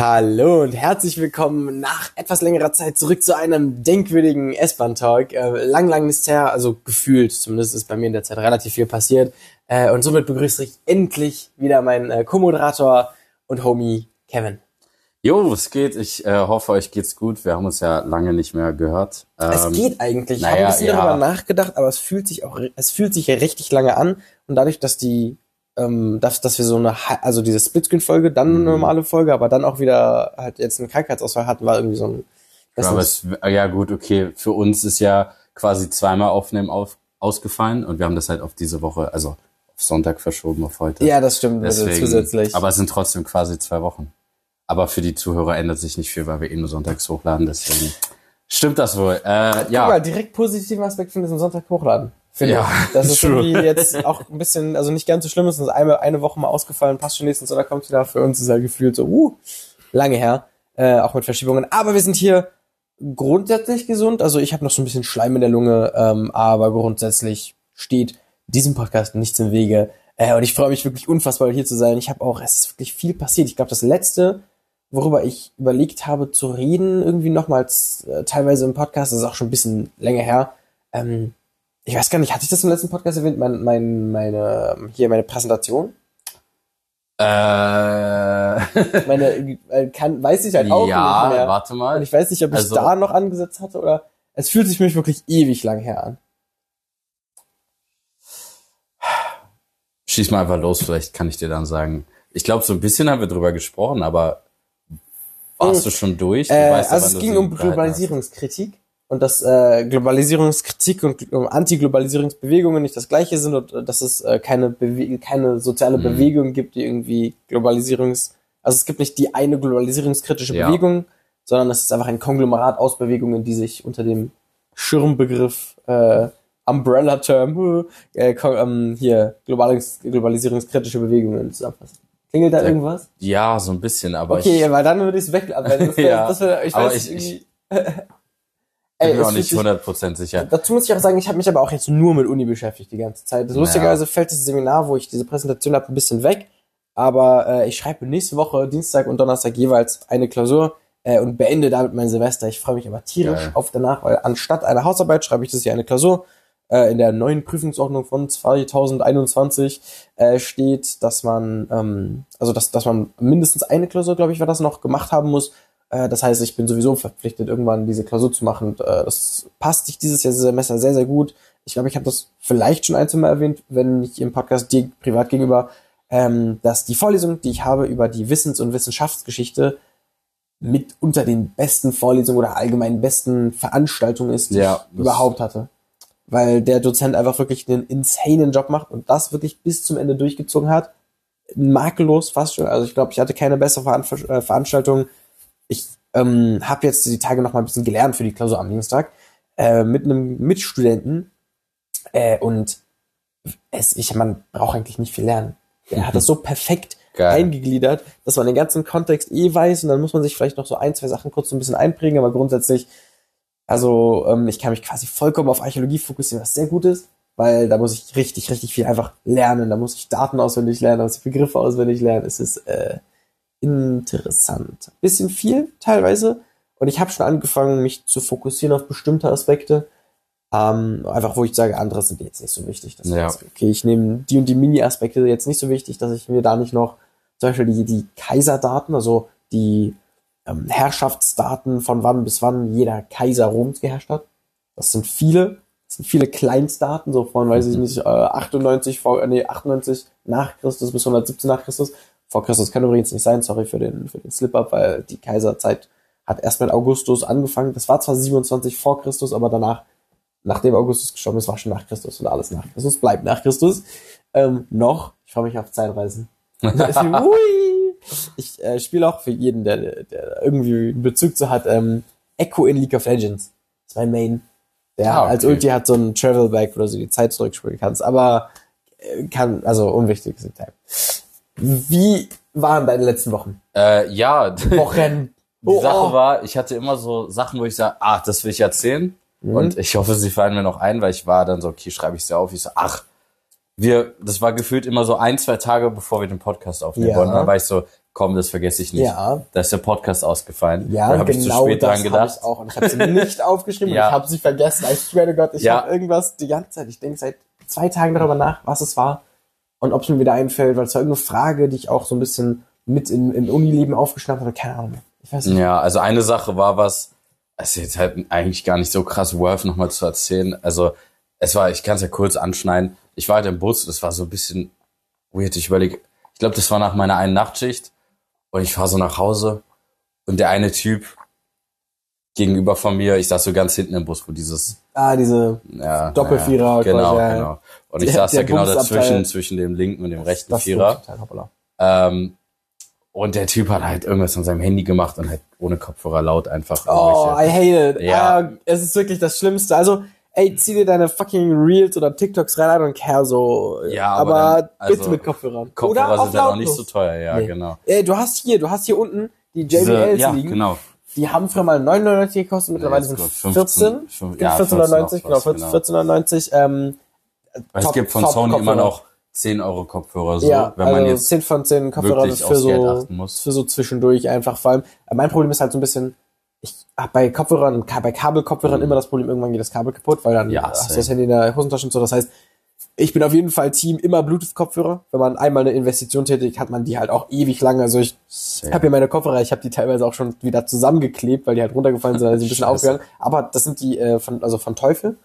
Hallo und herzlich willkommen nach etwas längerer Zeit zurück zu einem denkwürdigen S-Bahn-Talk. Äh, lang, lang ist her, also gefühlt, zumindest ist bei mir in der Zeit relativ viel passiert. Äh, und somit begrüße ich endlich wieder meinen äh, Co-Moderator und Homie Kevin. Jo, es geht. Ich äh, hoffe, euch geht's gut. Wir haben uns ja lange nicht mehr gehört. Ähm, es geht eigentlich. Ich naja, habe ein bisschen ja. darüber nachgedacht, aber es fühlt sich auch, es fühlt sich ja richtig lange an. Und dadurch, dass die, ähm, dass, dass wir so eine, also diese Splitscreen-Folge, dann eine mhm. normale Folge, aber dann auch wieder halt jetzt einen Krankheitsausfall hatten, war irgendwie so ein. Ja, aber es, ja gut, okay. Für uns ist ja quasi zweimal Aufnehmen auf, ausgefallen und wir haben das halt auf diese Woche, also auf Sonntag verschoben auf heute. Ja, das stimmt. Deswegen, zusätzlich. Aber es sind trotzdem quasi zwei Wochen. Aber für die Zuhörer ändert sich nicht viel, weil wir eh nur sonntags hochladen. Deswegen stimmt das wohl. Äh, ja. Guck mal, direkt positiven Aspekt finde ich am Sonntag hochladen. Finde ja, ich. Das ist true. irgendwie jetzt auch ein bisschen, also nicht ganz so schlimm ist. Ist eine, eine Woche mal ausgefallen, passt schon nächsten Sonntag kommt wieder. Für uns ist halt gefühlt so, uh, lange her. Äh, auch mit Verschiebungen. Aber wir sind hier grundsätzlich gesund. Also ich habe noch so ein bisschen Schleim in der Lunge, ähm, aber grundsätzlich steht diesem Podcast nichts im Wege. Äh, und ich freue mich wirklich unfassbar, hier zu sein. Ich habe auch, es ist wirklich viel passiert. Ich glaube, das letzte, worüber ich überlegt habe zu reden, irgendwie nochmals äh, teilweise im Podcast, das ist auch schon ein bisschen länger her. Ähm, ich weiß gar nicht, hatte ich das im letzten Podcast erwähnt, mein, mein, meine, hier meine Präsentation? Äh. meine, äh, kann, weiß ich halt auch ja, nicht mehr. warte mal. Und ich weiß nicht, ob ich also, da noch angesetzt hatte oder, es fühlt sich für mich wirklich ewig lang her an. Schieß mal einfach los, vielleicht kann ich dir dann sagen. Ich glaube, so ein bisschen haben wir drüber gesprochen, aber warst du schon durch? Du äh, weißt also es ging um Globalisierungskritik und dass äh, Globalisierungskritik und Anti-Globalisierungsbewegungen nicht das gleiche sind und äh, dass es äh, keine Bewe keine soziale mhm. Bewegung gibt, die irgendwie Globalisierungs also es gibt nicht die eine globalisierungskritische ja. Bewegung, sondern es ist einfach ein Konglomerat aus Bewegungen, die sich unter dem Schirmbegriff äh, Umbrella-Term äh, ähm, hier Globalis globalisierungskritische Bewegungen zusammenfassen. Klingelt da irgendwas? Ja, so ein bisschen, aber Okay, ich, weil dann würde ich es wegarbeiten. ja, das wär, ich aber weiß, ich, ich, Ey, bin mir auch nicht 100% sicher. Dazu muss ich auch sagen, ich habe mich aber auch jetzt nur mit Uni beschäftigt die ganze Zeit. Lustigerweise fällt das Seminar, wo ich diese Präsentation habe, ein bisschen weg. Aber äh, ich schreibe nächste Woche, Dienstag und Donnerstag jeweils eine Klausur äh, und beende damit mein Semester. Ich freue mich aber tierisch Geil. auf danach, weil anstatt einer Hausarbeit schreibe ich das hier eine Klausur. Äh, in der neuen Prüfungsordnung von 2021 äh, steht, dass man, ähm, also dass, dass man mindestens eine Klausur, glaube ich, war das noch gemacht haben muss, das heißt, ich bin sowieso verpflichtet, irgendwann diese Klausur zu machen. Äh, das passt sich dieses Jahr Semester sehr, sehr gut. Ich glaube, ich habe das vielleicht schon ein, Mal erwähnt, wenn nicht im Podcast dir privat gegenüber, ähm, dass die Vorlesung, die ich habe über die Wissens- und Wissenschaftsgeschichte, mit unter den besten Vorlesungen oder allgemein besten Veranstaltungen ist, die ja, ich überhaupt hatte. Weil der Dozent einfach wirklich einen insanen Job macht und das wirklich bis zum Ende durchgezogen hat. Makellos fast schon. Also ich glaube, ich hatte keine bessere äh, Veranstaltung ich ähm, habe jetzt die Tage noch mal ein bisschen gelernt für die Klausur am Dienstag äh, mit einem Mitstudenten äh, und es, ich, man braucht eigentlich nicht viel lernen. Er hat das so perfekt Geil. eingegliedert, dass man den ganzen Kontext eh weiß und dann muss man sich vielleicht noch so ein, zwei Sachen kurz so ein bisschen einprägen, aber grundsätzlich, also ähm, ich kann mich quasi vollkommen auf Archäologie fokussieren, was sehr gut ist, weil da muss ich richtig, richtig viel einfach lernen, da muss ich Daten auswendig lernen, da muss ich Begriffe auswendig lernen, es ist äh, interessant. Bisschen viel teilweise. Und ich habe schon angefangen, mich zu fokussieren auf bestimmte Aspekte. Ähm, einfach, wo ich sage, andere sind jetzt nicht so wichtig. Dass ja. Jetzt, okay, ich nehme die und die Mini-Aspekte jetzt nicht so wichtig, dass ich mir da nicht noch zum Beispiel die, die Kaiserdaten, also die ähm, Herrschaftsdaten von wann bis wann jeder Kaiser Roms geherrscht hat. Das sind viele. Das sind viele Kleinstdaten, so von, weiß ich mhm. nicht, äh, 98 vor, nee, 98 nach Christus bis 117 nach Christus. Vor Christus kann übrigens nicht sein, sorry für den, für den Slip-Up, weil die Kaiserzeit hat erst mit Augustus angefangen. Das war zwar 27 vor Christus, aber danach, nachdem Augustus gestorben ist, war schon nach Christus und alles nach Christus, bleibt nach Christus. Ähm, noch, ich freue mich auf Zeitreisen. ich äh, spiele auch für jeden, der, der irgendwie einen Bezug zu hat, ähm, Echo in League of Legends. Das ist mein Main. Der ah, okay. als Ulti hat so ein Travel Bag, wo du so die Zeit zurückspielen kannst, aber äh, kann, also unwichtiges Detail. Wie waren deine letzten Wochen? Äh, ja. Wochen. Die oh, Sache oh. war, ich hatte immer so Sachen, wo ich sage, ach, das will ich erzählen. Mhm. Und ich hoffe, sie fallen mir noch ein, weil ich war dann so, okay, schreibe ich sie auf. Ich so, ach, wir, das war gefühlt immer so ein, zwei Tage, bevor wir den Podcast aufnehmen Ja. wollten. Dann war ich so, komm, das vergesse ich nicht. Ja. Da ist der Podcast ausgefallen. Ja, da habe ich zu genau spät das dran habe gedacht. ich auch. Und ich habe sie nicht aufgeschrieben Ja. und ich habe sie vergessen. I swear to God, ich Ja. habe irgendwas die ganze Zeit, ich denke seit zwei Tagen darüber nach, was es war und ob es mir wieder einfällt, weil es war irgendeine Frage, die ich auch so ein bisschen mit in, im Unileben aufgeschnappt habe. Keine Ahnung. Ich weiß nicht. Ja, also eine Sache war was, es ist jetzt halt eigentlich gar nicht so krass worth nochmal zu erzählen. Also es war, ich kann es ja kurz anschneiden. Ich war halt im Bus, das war so ein bisschen weird. Ich überlege, ich glaube, das war nach meiner einen Nachtschicht und ich fahre so nach Hause und der eine Typ gegenüber von mir, ich saß so ganz hinten im Bus, wo dieses Ah, diese ja, Doppelvierer ja, genau, ja. genau. Und ich Der- saß der da genau dazwischen, zwischen dem linken und dem rechten das Vierer. Total, hoppala. Ähm, und der Typ hat halt irgendwas an seinem Handy gemacht und halt ohne Kopfhörer laut einfach Oh, I hate it. Ja. Ah, es ist wirklich das Schlimmste. Also, ey, zieh dir deine fucking Reels oder TikToks rein, I don't care so. Ja, aber, aber dann- also, bitte mit Kopfhörern. Kopfhörer oder sind dann auch nicht so teuer, ja, Nee. genau. Ey, du hast hier, du hast hier unten die JBLs ja, liegen. genau. Die haben früher mal 9,99 gekostet, mittlerweile jetzt sind gut, 14, 15, fünf- ja, 14,99, 14 genau, noch was, genau. 14,99, ähm, Weil Top- es gibt von Top Sony immer Kopfhörer. noch 10 Euro Kopfhörer, so, ja, wenn also man jetzt 10 von 10 Kopfhörer wirklich für so, für so zwischendurch einfach, vor allem, äh, mein Problem ist halt so ein bisschen, ich hab bei Kopfhörern, bei Kabelkopfhörern immer das Problem, irgendwann geht das Kabel kaputt, weil dann Mhm. Ja, hast du das Handy in der Hosentasche und so, das heißt, ich bin auf jeden Fall Team immer Bluetooth-Kopfhörer. Wenn man einmal eine Investition tätigt, hat man die halt auch ewig lange. Also ich habe hier meine Kopfhörer, ich habe die teilweise auch schon wieder zusammengeklebt, weil die halt runtergefallen sind, also ein bisschen aufgegangen. Aber das sind die äh, von, also von Teufel.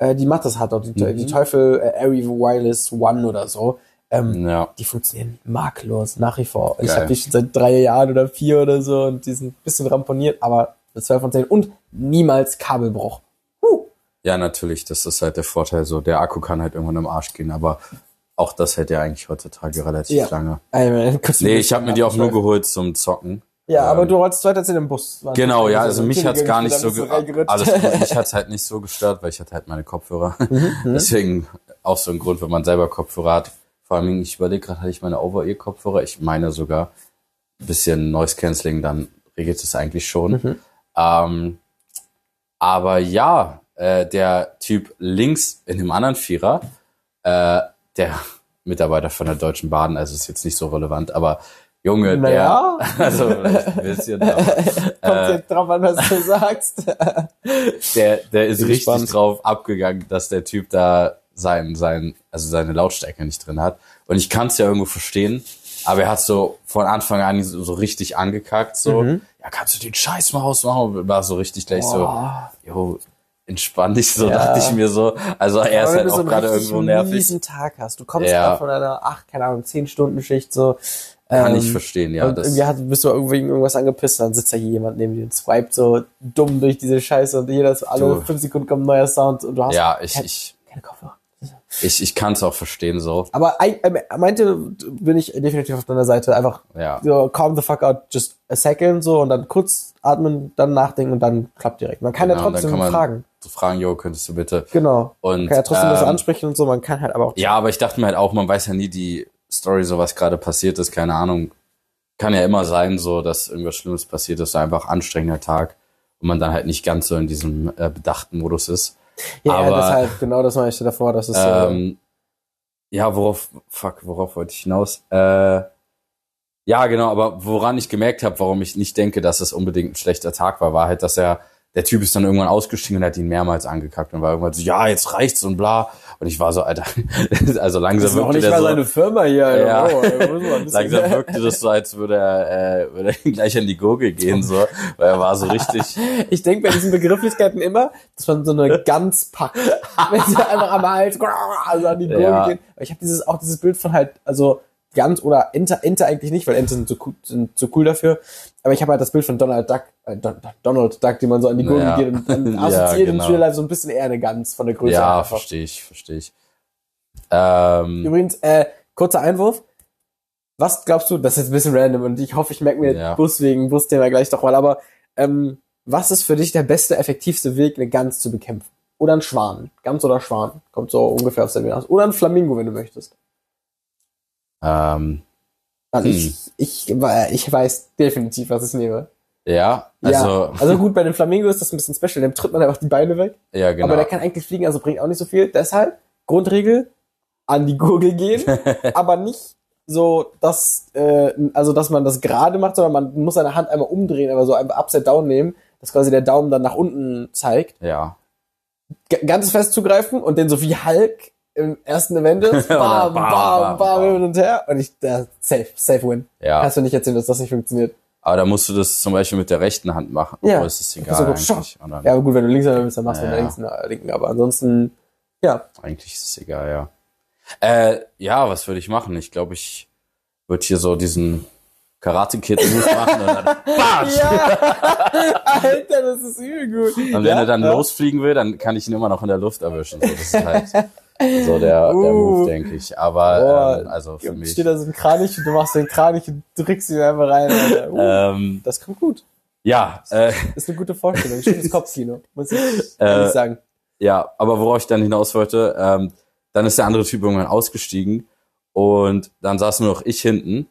Äh, die macht das halt auch, die, Mhm. die Teufel äh, Airy Wireless One oder so. Ähm, ja, die funktionieren makellos nach wie vor. Ich Geil. habe die schon seit drei Jahren oder vier oder so und die sind ein bisschen ramponiert, aber eine 12 von 10 und niemals Kabelbruch. ja, natürlich, das ist halt der Vorteil, so, der Akku kann halt irgendwann im Arsch gehen, aber auch das hält ja eigentlich heutzutage relativ Ja. lange. Äh, kurz Nee, ich habe mir die auch nur geholt zum Zocken. Ja, aber Ähm, du wolltest weiter erzählen im Bus. Genau, ja, also mich hat's gar nicht so ge alles gut, mich hat's halt nicht so gestört, weil ich hatte halt meine Kopfhörer. Deswegen auch so ein Grund, wenn man selber Kopfhörer hat. Vor allem, ich überlege gerade, hatte ich meine Over-Ear-Kopfhörer? Ich meine sogar ein bisschen Noise Cancelling, dann regelt es eigentlich schon. Ähm, aber ja, äh, der Typ links in dem anderen Vierer, äh, der Mitarbeiter von der Deutschen Bahn, also ist jetzt nicht so relevant, aber Junge, Naja. der, also ein bisschen, aber, Kommt jetzt drauf an, was du sagst. der, der ist richtig gespannt. drauf abgegangen, dass der Typ da sein, sein, also seine Lautstärke nicht drin hat. Und ich kann es ja irgendwo verstehen, aber er hat so von Anfang an so, so richtig angekackt, so, Mhm. ja, kannst du den Scheiß mal ausmachen? War so richtig gleich Boah. so, jo, entspann dich, so Ja. dachte ich mir so. Also er ist wenn halt du auch so einen gerade irgendwo nervig. miesen Tag hast. Du kommst Ja. gerade von einer, ach, keine Ahnung, 10-Stunden-Schicht so. Kann ähm, ich verstehen, ja. und Das, irgendwie hat, bist du irgendwie irgendwas angepisst, dann sitzt da hier jemand neben dir und swipet so dumm durch diese Scheiße und jeder ist alle Du. fünf Sekunden kommt ein neuer Sound und du hast ja, ich, kein- ich, keine Kopfhörer. ich, ich kann es auch verstehen, so. Aber er meinte, bin ich definitiv auf deiner Seite. Einfach Ja. so calm the fuck out, just a second so und dann kurz atmen, dann nachdenken und dann klappt direkt. Man kann Genau, ja trotzdem man fragen. So fragen, jo, könntest du bitte. Genau. Und, Man kann ja trotzdem das ähm, ansprechen und so, man kann halt aber auch. Ja, aber ich dachte mir halt auch, man weiß ja nie die Story, so was gerade passiert ist, keine Ahnung. Kann ja immer sein, so, dass irgendwas Schlimmes passiert ist, einfach anstrengender Tag und man dann halt nicht ganz so in diesem äh, bedachten Modus ist. ja, aber- ja, deshalb, genau das mache ich davor, das ist so. Ähm, ja, worauf, fuck, worauf wollte ich hinaus? Äh, ja, genau, aber woran ich gemerkt habe, warum ich nicht denke, dass es unbedingt ein schlechter Tag war, war halt, dass er, der Typ ist dann irgendwann ausgestiegen und hat ihn mehrmals angekackt und war irgendwann so, ja, jetzt reicht's und bla. Und ich war so, Alter, also langsam das ist wirkte nicht der mal so, seine Firma hier. Alter. Ja. Oh, langsam wirkte das so, als würde er, äh, würde er gleich an die Gurgel gehen, so, weil er war so richtig, Ich denke bei diesen Begrifflichkeiten immer, dass man so eine Gans packt. Wenn sie einfach am Hals also an die Gurgel Ja. gehen. Aber Ich habe dieses, auch dieses Bild von halt, also Gans oder Ente, Ente eigentlich nicht, weil Ente sind so cool, sind so cool dafür. Aber ich habe halt das Bild von Donald Duck, äh, Don, Donald Duck, die man so an die Gurgel Ja. geht und dann Ja, assoziiert genau. in Real Life so ein bisschen eher eine Gans von der Größe. ja, verstehe ich, verstehe ich. Ähm, Übrigens, äh, kurzer Einwurf. Was glaubst du, das ist jetzt ein bisschen random und ich hoffe, ich merke mir Ja. Bus wegen Busthema gleich doch mal, aber ähm, was ist für dich der beste, effektivste Weg, eine Gans zu bekämpfen? Oder ein Schwan? Gans oder Schwan? Kommt so ungefähr aufs selbe aus. Oder ein Flamingo, wenn du möchtest. ähm, Also Hm. ich, ich, ich weiß definitiv, was ich nehme. ja, also, ja. also gut, bei dem Flamingo ist das ein bisschen special, dem tritt man einfach die Beine weg. ja, genau. Aber der kann eigentlich fliegen, also bringt auch nicht so viel. Deshalb, Grundregel, an die Gurgel gehen, aber nicht so, dass, äh, also dass man das gerade macht, sondern man muss seine Hand einmal umdrehen, aber so einfach upside down nehmen, dass quasi der Daumen dann nach unten zeigt. Ja. G ganz fest zugreifen und den so wie Hulk im ersten Avengers, bam, Bam, bam, bam, hin und her. Und ich, äh, safe, safe win. Ja. Kannst du nicht erzählen, dass das nicht funktioniert. Aber da musst du das zum Beispiel mit der rechten Hand machen. Ja. Es ist egal So, eigentlich. Dann, Ja, aber gut, wenn du links bist, dann machst du Ja, mit der linken. Aber ansonsten, ja. Eigentlich ist es egal, ja. Äh, ja, was würde ich machen? Ich glaube, ich würde hier so diesen Karate-Kid-Move machen und dann, Batsch! Ja, Alter, das ist übel gut. Und wenn ja, er dann ja. losfliegen will, dann kann ich ihn immer noch in der Luft erwischen. So, das ist halt so der, der Uh. Move, denke ich. Aber Boah, ähm, also für mich. Steht da so ein Kranich und du machst den Kranich und drückst ihn einfach rein. Alter. Uh, Ähm, das kommt gut. ja, äh, Ist eine gute Vorstellung. Schönes Kopfkino, muss ich Äh, sagen. ja, aber worauf ich dann hinaus wollte, ähm, dann ist der andere Typ irgendwann ausgestiegen und dann saß nur noch ich hinten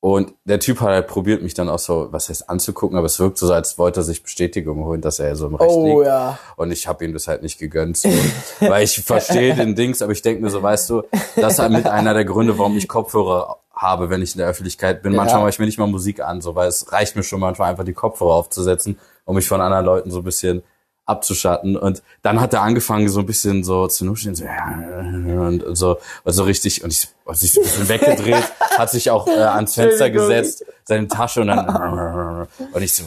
und der Typ hat halt probiert, mich dann auch so, was heißt anzugucken, aber es wirkt so, als wollte er sich Bestätigung holen, dass er so im Recht Oh liegt. ja. Und ich habe ihm das halt nicht gegönnt. So. Weil ich verstehe den Dings, aber ich denke mir so, weißt du, das ist halt mit einer der Gründe, warum ich Kopfhörer habe, wenn ich in der Öffentlichkeit bin. Ja. Manchmal mache ich mir nicht mal Musik an, so weil es reicht mir schon manchmal einfach die Kopfhörer aufzusetzen, um mich von anderen Leuten so ein bisschen abzuschatten. Und dann hat er angefangen, so ein bisschen so zu nuscheln, so, ja, und, und so, und so richtig, und ich hat sich so ein bisschen weggedreht, hat sich auch äh, ans Fenster gesetzt, seine Tasche und dann, und ich so,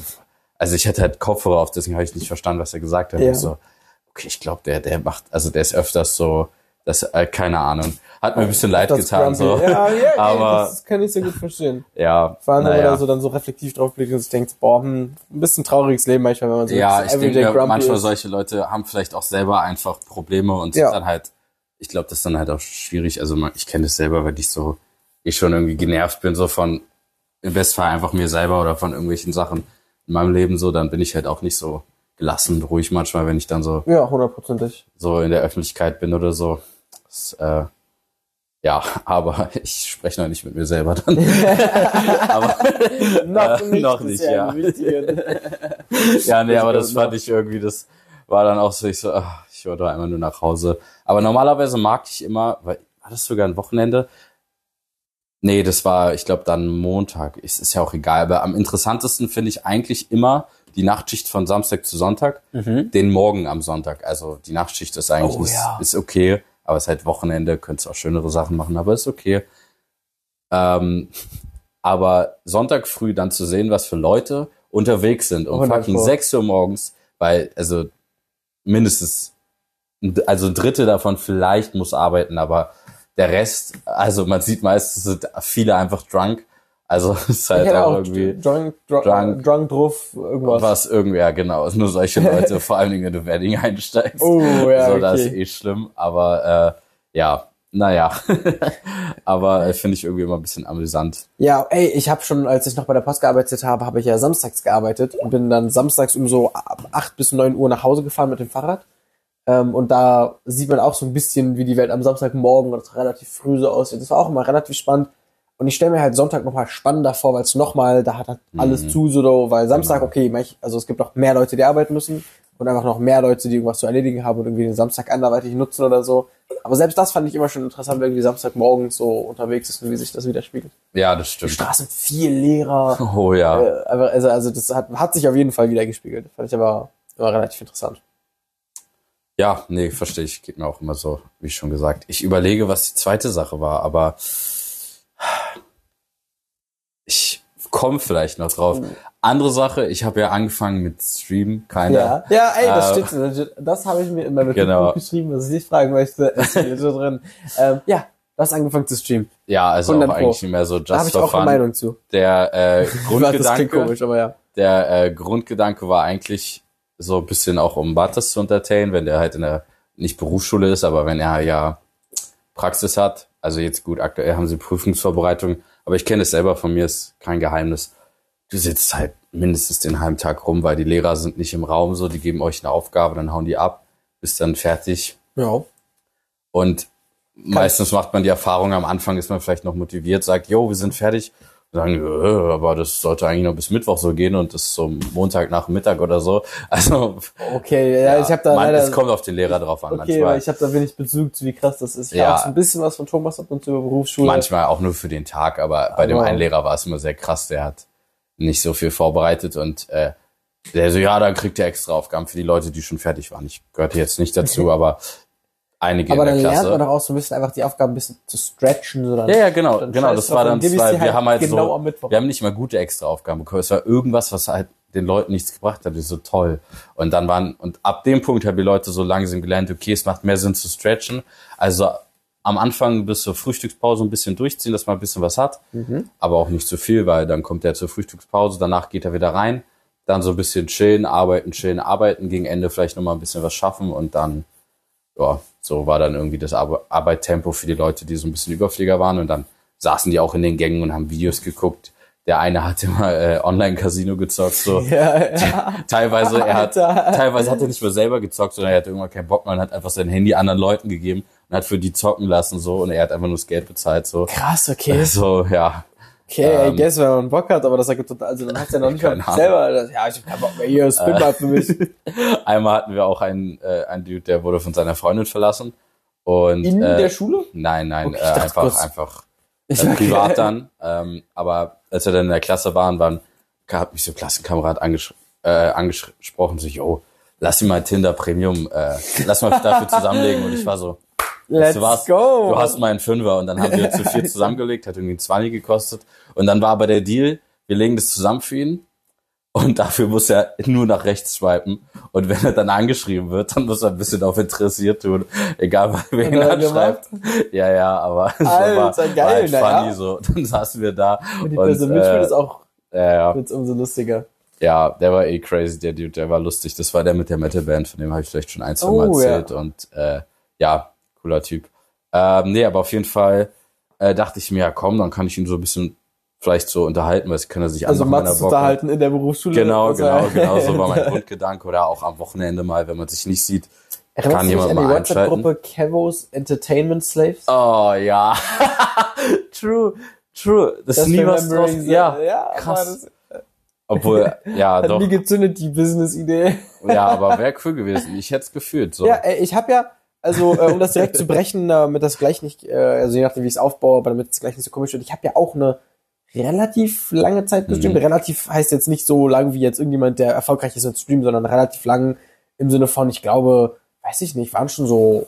also ich hatte halt Kopfhörer auf, deswegen habe ich nicht verstanden, was er gesagt hat. Ja. Ich so, okay, ich glaube, der, der macht, also der ist öfters so, das, äh, keine Ahnung. Hat mir ein bisschen leid getan, Grumpy. so. Ja, ja, Aber- das kann ich sehr gut verstehen. Ja, Vor allem, wenn man da so dann so reflektiv drauf blickt und sich denkt, boah, hm, ein bisschen trauriges Leben manchmal, wenn man so Ja, ich denke, grumpy manchmal ist. solche Leute haben vielleicht auch selber einfach Probleme und Ja. sind dann halt, ich glaube, das ist dann halt auch schwierig. Also man, ich kenne das selber, wenn ich so, ich schon irgendwie genervt bin, so von im Bestfall einfach mir selber oder von irgendwelchen Sachen in meinem Leben so, dann bin ich halt auch nicht so gelassen und ruhig manchmal, wenn ich dann so, Ja, hundertprozentig. so in der Öffentlichkeit bin oder so. Das, äh, ja, aber ich spreche noch nicht mit mir selber dann. aber noch Äh, nicht, noch nicht, ja. ja. nee, aber das fand ich irgendwie, das war dann auch so, ich so, ach, ich wollte einmal nur nach Hause. Aber normalerweise mag ich immer, weil, war das sogar ein Wochenende? Nee, das war, ich glaube, dann Montag. Es ist ja auch egal, aber am interessantesten finde ich eigentlich immer die Nachtschicht von Samstag zu Sonntag, den Morgen am Sonntag. Also die Nachtschicht ist eigentlich Oh, ist, ja. ist okay, aber es ist halt Wochenende, könntest auch schönere Sachen machen, aber ist okay. Ähm, aber Sonntag früh dann zu sehen, was für Leute unterwegs sind um 100 fucking Pro. 6 Uhr morgens, weil, also mindestens, ein- also ein Drittel davon vielleicht muss arbeiten, aber der Rest, also man sieht meistens sind viele einfach drunk. Also es ist halt auch auch irgendwie drunk, drunk, Drunk. drunk, drauf, irgendwas. was irgendwie, ja genau, sind nur solche Leute, vor allen Dingen, wenn du Wedding einsteigst. Oh, ja, so, das ist okay. eh schlimm, aber äh, ja, naja. aber äh, finde ich irgendwie immer ein bisschen amüsant. Ja, ey, ich habe schon, als ich noch bei der Post gearbeitet habe, habe ich ja samstags gearbeitet und bin dann samstags um so ab 8 bis 9 Uhr nach Hause gefahren mit dem Fahrrad. Ähm, und da sieht man auch so ein bisschen, wie die Welt am Samstagmorgen oder relativ früh so aussieht. Das war auch immer relativ spannend. Und ich stelle mir halt Sonntag nochmal spannender vor, weil es nochmal, da hat halt alles zu, so, weil Samstag, okay, manch- also es gibt noch mehr Leute, die arbeiten müssen und einfach noch mehr Leute, die irgendwas zu erledigen haben und irgendwie den Samstag anderweitig nutzen oder so. Aber selbst das fand ich immer schon interessant, wenn irgendwie Samstagmorgens so unterwegs ist und wie sich das widerspiegelt. Ja, das Die stimmt. Straßen viel leerer. Oh ja. Äh, also, also das hat, hat sich auf jeden Fall wieder gespiegelt. Fand ich aber immer relativ interessant. Ja, nee, verstehe ich. Geht mir auch immer so, wie schon gesagt. Ich überlege, was die zweite Sache war, aber ich komme vielleicht noch drauf. Andere Sache, ich habe ja angefangen mit Stream, keine. Ja, ja, ey, das Äh, steht legit. Das habe ich mir in meinem Genau. Geschrieben, was ich nicht fragen möchte. Steht so drin. Ähm, ja, du hast angefangen zu streamen. Ja, also 100 auch eigentlich nicht mehr so Da habe just ich for auch eine fun. Meinung zu. Der äh, Grundgedanke, komisch, aber ja. der äh, Grundgedanke war eigentlich so ein bisschen auch um Bartas zu entertainen, wenn der halt in der nicht Berufsschule ist, aber wenn er ja Praxis hat. Also jetzt gut, aktuell haben sie Prüfungsvorbereitung, aber ich kenne es selber von mir, ist kein Geheimnis. Du sitzt halt mindestens den halben Tag rum, weil die Lehrer sind nicht im Raum so, die geben euch eine Aufgabe, dann hauen die ab, bist dann fertig. Ja. Und meistens macht man die Erfahrung, am Anfang ist man vielleicht noch motiviert, sagt, jo, wir sind fertig. Sagen, äh, aber das sollte eigentlich noch bis Mittwoch so gehen und das ist so Montag nach Mittag oder so. Also Okay, ja, ich habe da man, leider... es kommt auf den Lehrer drauf an okay, manchmal. ich habe da wenig Bezug zu, wie krass das ist. Ich Ja. ja. ein bisschen was von Thomas ab und zu über Berufsschule. Manchmal auch nur für den Tag, aber bei dem Aber- einen Lehrer war es immer sehr krass, der hat nicht so viel vorbereitet und äh, der so, ja, dann kriegt er extra Aufgaben für die Leute, die schon fertig waren. Ich gehörte jetzt nicht dazu, aber einige Aber in dann der lernt Klasse. man doch auch so ein bisschen einfach die Aufgaben ein bisschen zu stretchen. So dann Ja, ja, genau, dann genau. Das war dann sie Wir haben halt genau so, am Mittwoch. wir haben nicht mal gute extra Aufgaben bekommen. Es war irgendwas, was halt den Leuten nichts gebracht hat. Das ist so toll. Und dann waren, und ab dem Punkt haben die Leute so langsam gelernt, okay, es macht mehr Sinn zu stretchen. Also am Anfang bis zur Frühstückspause ein bisschen durchziehen, dass man ein bisschen was hat. Mhm. Aber auch nicht zu viel, weil dann kommt er zur Frühstückspause, danach geht er wieder rein. Dann so ein bisschen chillen, arbeiten, chillen, arbeiten, gegen Ende vielleicht nochmal ein bisschen was schaffen und dann ja, so war dann irgendwie das Ar Arbeittempo für die Leute, die so ein bisschen Überflieger waren. Und dann saßen die auch in den Gängen und haben Videos geguckt. Der eine hat immer äh, Online-Casino gezockt, so. Ja, ja. Teilweise, er hat, Alter. teilweise hat er nicht mehr selber gezockt, sondern er hat irgendwann keinen Bock mehr und hat einfach sein Handy anderen Leuten gegeben und hat für die zocken lassen, so. Und er hat einfach nur das Geld bezahlt, so. Krass, okay. So, ja. Okay, I Ähm, guess, wenn man Bock hat, aber das ergibt total, also dann hat's ja noch nicht mal selber, das, ja, ich hab keinen Bock mehr hier, spin mal für mich. Einmal hatten wir auch einen, äh, einen Dude, der wurde von seiner Freundin verlassen. Und, In äh, der Schule? Nein, nein, Okay, äh, einfach, kurz- einfach äh, privat dann. Ähm, aber als wir dann in der Klasse waren, waren hat mich so ein Klassenkamerad anges äh, angesprochen, so, yo, lass ihn mal Tinder Premium, äh, lass mal dafür zusammenlegen. Und ich war so, Let's du, was, go. du hast mal einen Fünfer. Und dann haben wir zu viel zusammengelegt, hat irgendwie ein 20 gekostet. Und dann war aber der Deal, wir legen das zusammen für ihn. Und dafür muss er nur nach rechts swipen. Und wenn er dann angeschrieben wird, dann muss er ein bisschen auf interessiert tun. Egal, wen er er gemacht? schreibt. Ja, ja, aber es Alter, war, geil, war halt funny ja. so. Dann saßen wir da. Und die Person mitspielt äh, ist auch ja, ja, wird's umso lustiger. ja, der war eh crazy, der Dude, der war lustig. Das war der mit der Metalband, von dem habe ich vielleicht schon ein, zwei Mal Oh, ja. erzählt. Und äh, ja, cooler Typ. Ähm, nee, aber auf jeden Fall äh, dachte ich mir, ja komm, dann kann ich ihn so ein bisschen vielleicht so unterhalten, weil es kann er sich Also Mats unterhalten in der Berufsschule. Genau, Also- genau, genau, so war mein Grundgedanke. Oder auch am Wochenende mal, wenn man sich nicht sieht, Erinnerst kann du dich jemand an die mal. WhatsApp-Gruppe Kevos Entertainment Slaves? Oh ja, true, true. Das, ist nie was draus. Ja, ja krass. das obwohl, ja, hat doch, nie gezündet, die Business-Idee. ja, aber wäre cool gewesen. Ich hätte es gefühlt. So. Ja, ey, ich habe ja, also äh, um das direkt zu brechen, damit das gleich nicht, äh, also je nachdem wie ich es aufbaue, aber damit es gleich nicht so komisch wird, ich habe ja auch eine relativ lange Zeit gestreamt. Mhm. Relativ heißt jetzt nicht so lang wie jetzt irgendjemand, der erfolgreich ist mit Stream, sondern relativ lang im Sinne von, ich glaube, weiß ich nicht, waren schon so